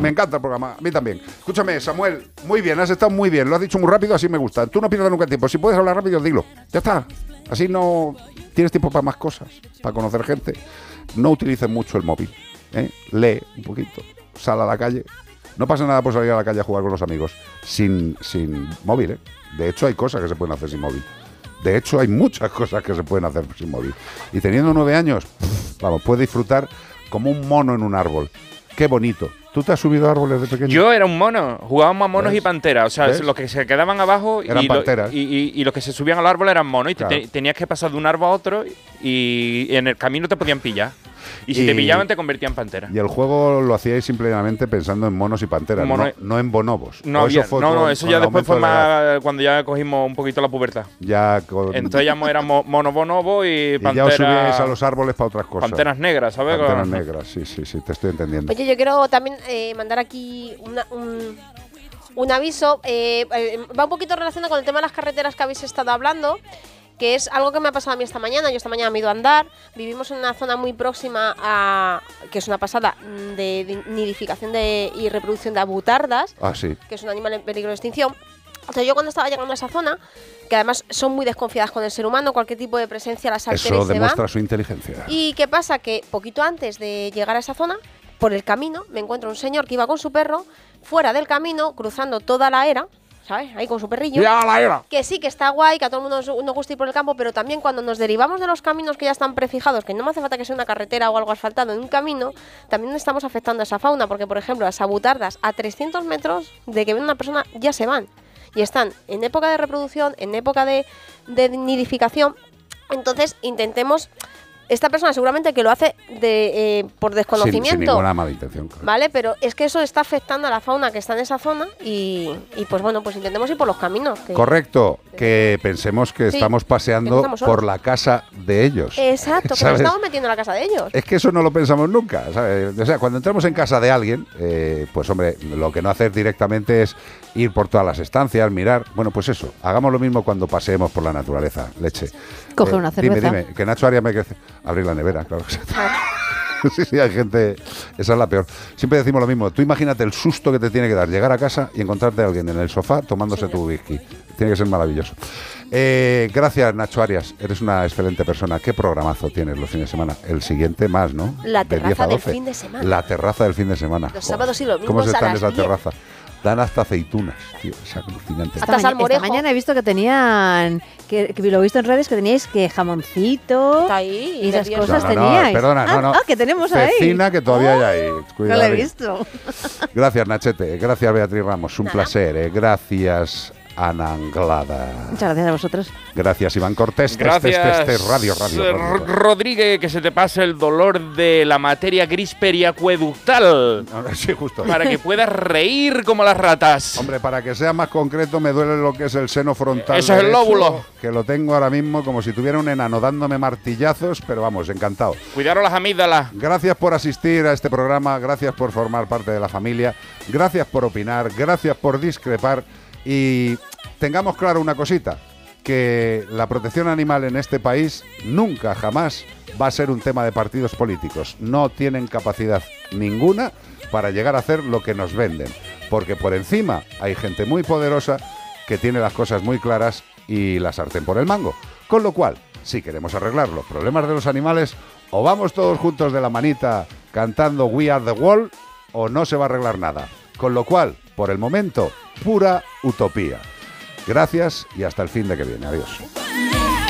Me encanta el programa, a mí también. Escúchame, Samuel, muy bien, has estado muy bien, lo has dicho muy rápido, así me gusta. Tú no pierdas nunca el tiempo, si puedes hablar rápido, dilo. Ya está. Así no tienes tiempo para más cosas, para conocer gente. No utilices mucho el móvil. ¿eh? Lee un poquito, sal a la calle. No pasa nada por salir a la calle a jugar con los amigos sin, sin móvil. ¿eh? De hecho, hay cosas que se pueden hacer sin móvil. De hecho, hay muchas cosas que se pueden hacer sin móvil. Y teniendo nueve años, pff, vamos, puedes disfrutar como un mono en un árbol. Qué bonito, ¿Tú te has subido a árboles de pequeño? Yo era un mono, jugábamos a monos ¿Ves? y panteras. O sea, ¿Ves? los que se quedaban abajo Eran y, lo- panteras. y, y- y los que se subían al árbol eran monos. Y te- Claro. te- tenías que pasar de un árbol a otro y en el camino te podían pillar. Y si Y- te pillaban, te convertían en pantera. Y el juego lo hacíais simplemente pensando en monos y panteras, Mono- no, no en bonobos. No, ¿O había- eso fue no, no, eso ya después fue más cuando ya cogimos un poquito la pubertad. Ya con- Entonces ya éramos mono bonobo y y ya os panteras. subíais a los árboles para otras cosas. Panteras negras, ¿sabes? Panteras negras, sí, sí, sí, te estoy entendiendo. Oye, yo quiero también eh, mandar aquí una- un, un aviso. eh, eh, va un poquito relacionado con el tema de las carreteras que habéis estado hablando, que es algo que me ha pasado a mí esta mañana. Yo esta mañana me he ido a andar. Vivimos en una zona muy próxima a, que es una pasada, mm, de, nidificación de, y reproducción de abutardas, Ah, sí. que es un animal en peligro de extinción. O sea, yo cuando estaba llegando a esa zona, que además son muy desconfiadas con el ser humano, cualquier tipo de presencia las altera y Eso se va. demuestra su inteligencia. ¿Y qué pasa? Que poquito antes de llegar a esa zona, por el camino, me encuentro un señor que iba con su perro fuera del camino, cruzando toda la era, ¿sabes? Ahí con su perrillo. ¡Ya la era! Que sí, que está guay, que a todo el mundo nos, nos gusta ir por el campo, pero también cuando nos derivamos de los caminos que ya están prefijados, que no me hace falta que sea una carretera o algo asfaltado en un camino, también estamos afectando a esa fauna, porque por ejemplo las abutardas a 300 metros de que ven una persona ya se van. Y están en época de reproducción, en época de, de nidificación. Entonces intentemos... Esta persona seguramente que lo hace de, eh, por Sin, desconocimiento. sin ninguna mala intención. claro. ¿Vale? Pero es que eso está afectando a la fauna que está en esa zona y, y, pues bueno, pues intentemos ir por los caminos. que- Correcto, que pensemos que Sí, estamos que no paseando estamos por la casa de ellos. Exacto, que nos ¿Sabes? estamos metiendo en la casa de ellos. Es que eso no lo pensamos nunca. ¿sabes? O sea, cuando entramos en casa de alguien, eh, pues hombre, lo que no hacer directamente es ir por todas las estancias, mirar. Bueno, pues eso, hagamos lo mismo cuando paseemos por la naturaleza, leche. Coge una Dime, cerveza. dime, que Nacho Arias me crece. Abrir la nevera, claro. sí, sí, hay gente. Esa es la peor. Siempre decimos lo mismo. Tú imagínate el susto que te tiene que dar llegar a casa y encontrarte a alguien en el sofá tomándose tu whisky. Tiene que ser maravilloso. Eh, gracias, Nacho Arias. Eres una excelente persona. ¿Qué programazo tienes los fines de semana? El siguiente más, ¿no? La De 10 a terraza del 12. fin de semana. La terraza del fin de semana. Los sábados y los ¿Cómo se domingos a está en las esa 10. terraza? Dan hasta aceitunas, tío. Es alucinante. Esta, maña- esta mañana he visto que tenían, que, que lo he visto en redes, que teníais que jamoncito Está ahí, y esas cosas No, no, no, teníais. perdona, ah, no, no. ah, que tenemos ahí. Cecina que todavía hay ahí. No Cuidado lo he ahí. visto. Gracias, Nachete. Gracias, Beatriz Ramos. Un placer. eh. Gracias, Ana Anglada. Muchas gracias a vosotros. Gracias, Iván Cortés. Gracias. Radio, radio, eh, radio. Rodríguez, que se te pase el dolor de la materia gris periacueductal. Sí, justo. Para que puedas reír como las ratas. Hombre, para que sea más concreto, me duele lo que es el seno frontal. Eso es el lóbulo. Que lo tengo ahora mismo como si tuviera un enano dándome martillazos, pero vamos, encantado. Cuidaros las amígdalas. Gracias por asistir a este programa, gracias por formar parte de la familia, gracias por opinar, gracias por discrepar y tengamos claro una cosita, que la protección animal en este país nunca jamás va a ser un tema de partidos políticos. No tienen capacidad ninguna para llegar a hacer lo que nos venden, porque por encima hay gente muy poderosa que tiene las cosas muy claras y la sartén por el mango. Con lo cual, si queremos arreglar los problemas de los animales, o vamos todos juntos de la manita cantando We Are the Wall, o no se va a arreglar nada. Con lo cual, por el momento, pura utopía. Gracias y hasta el fin de que viene. Adiós.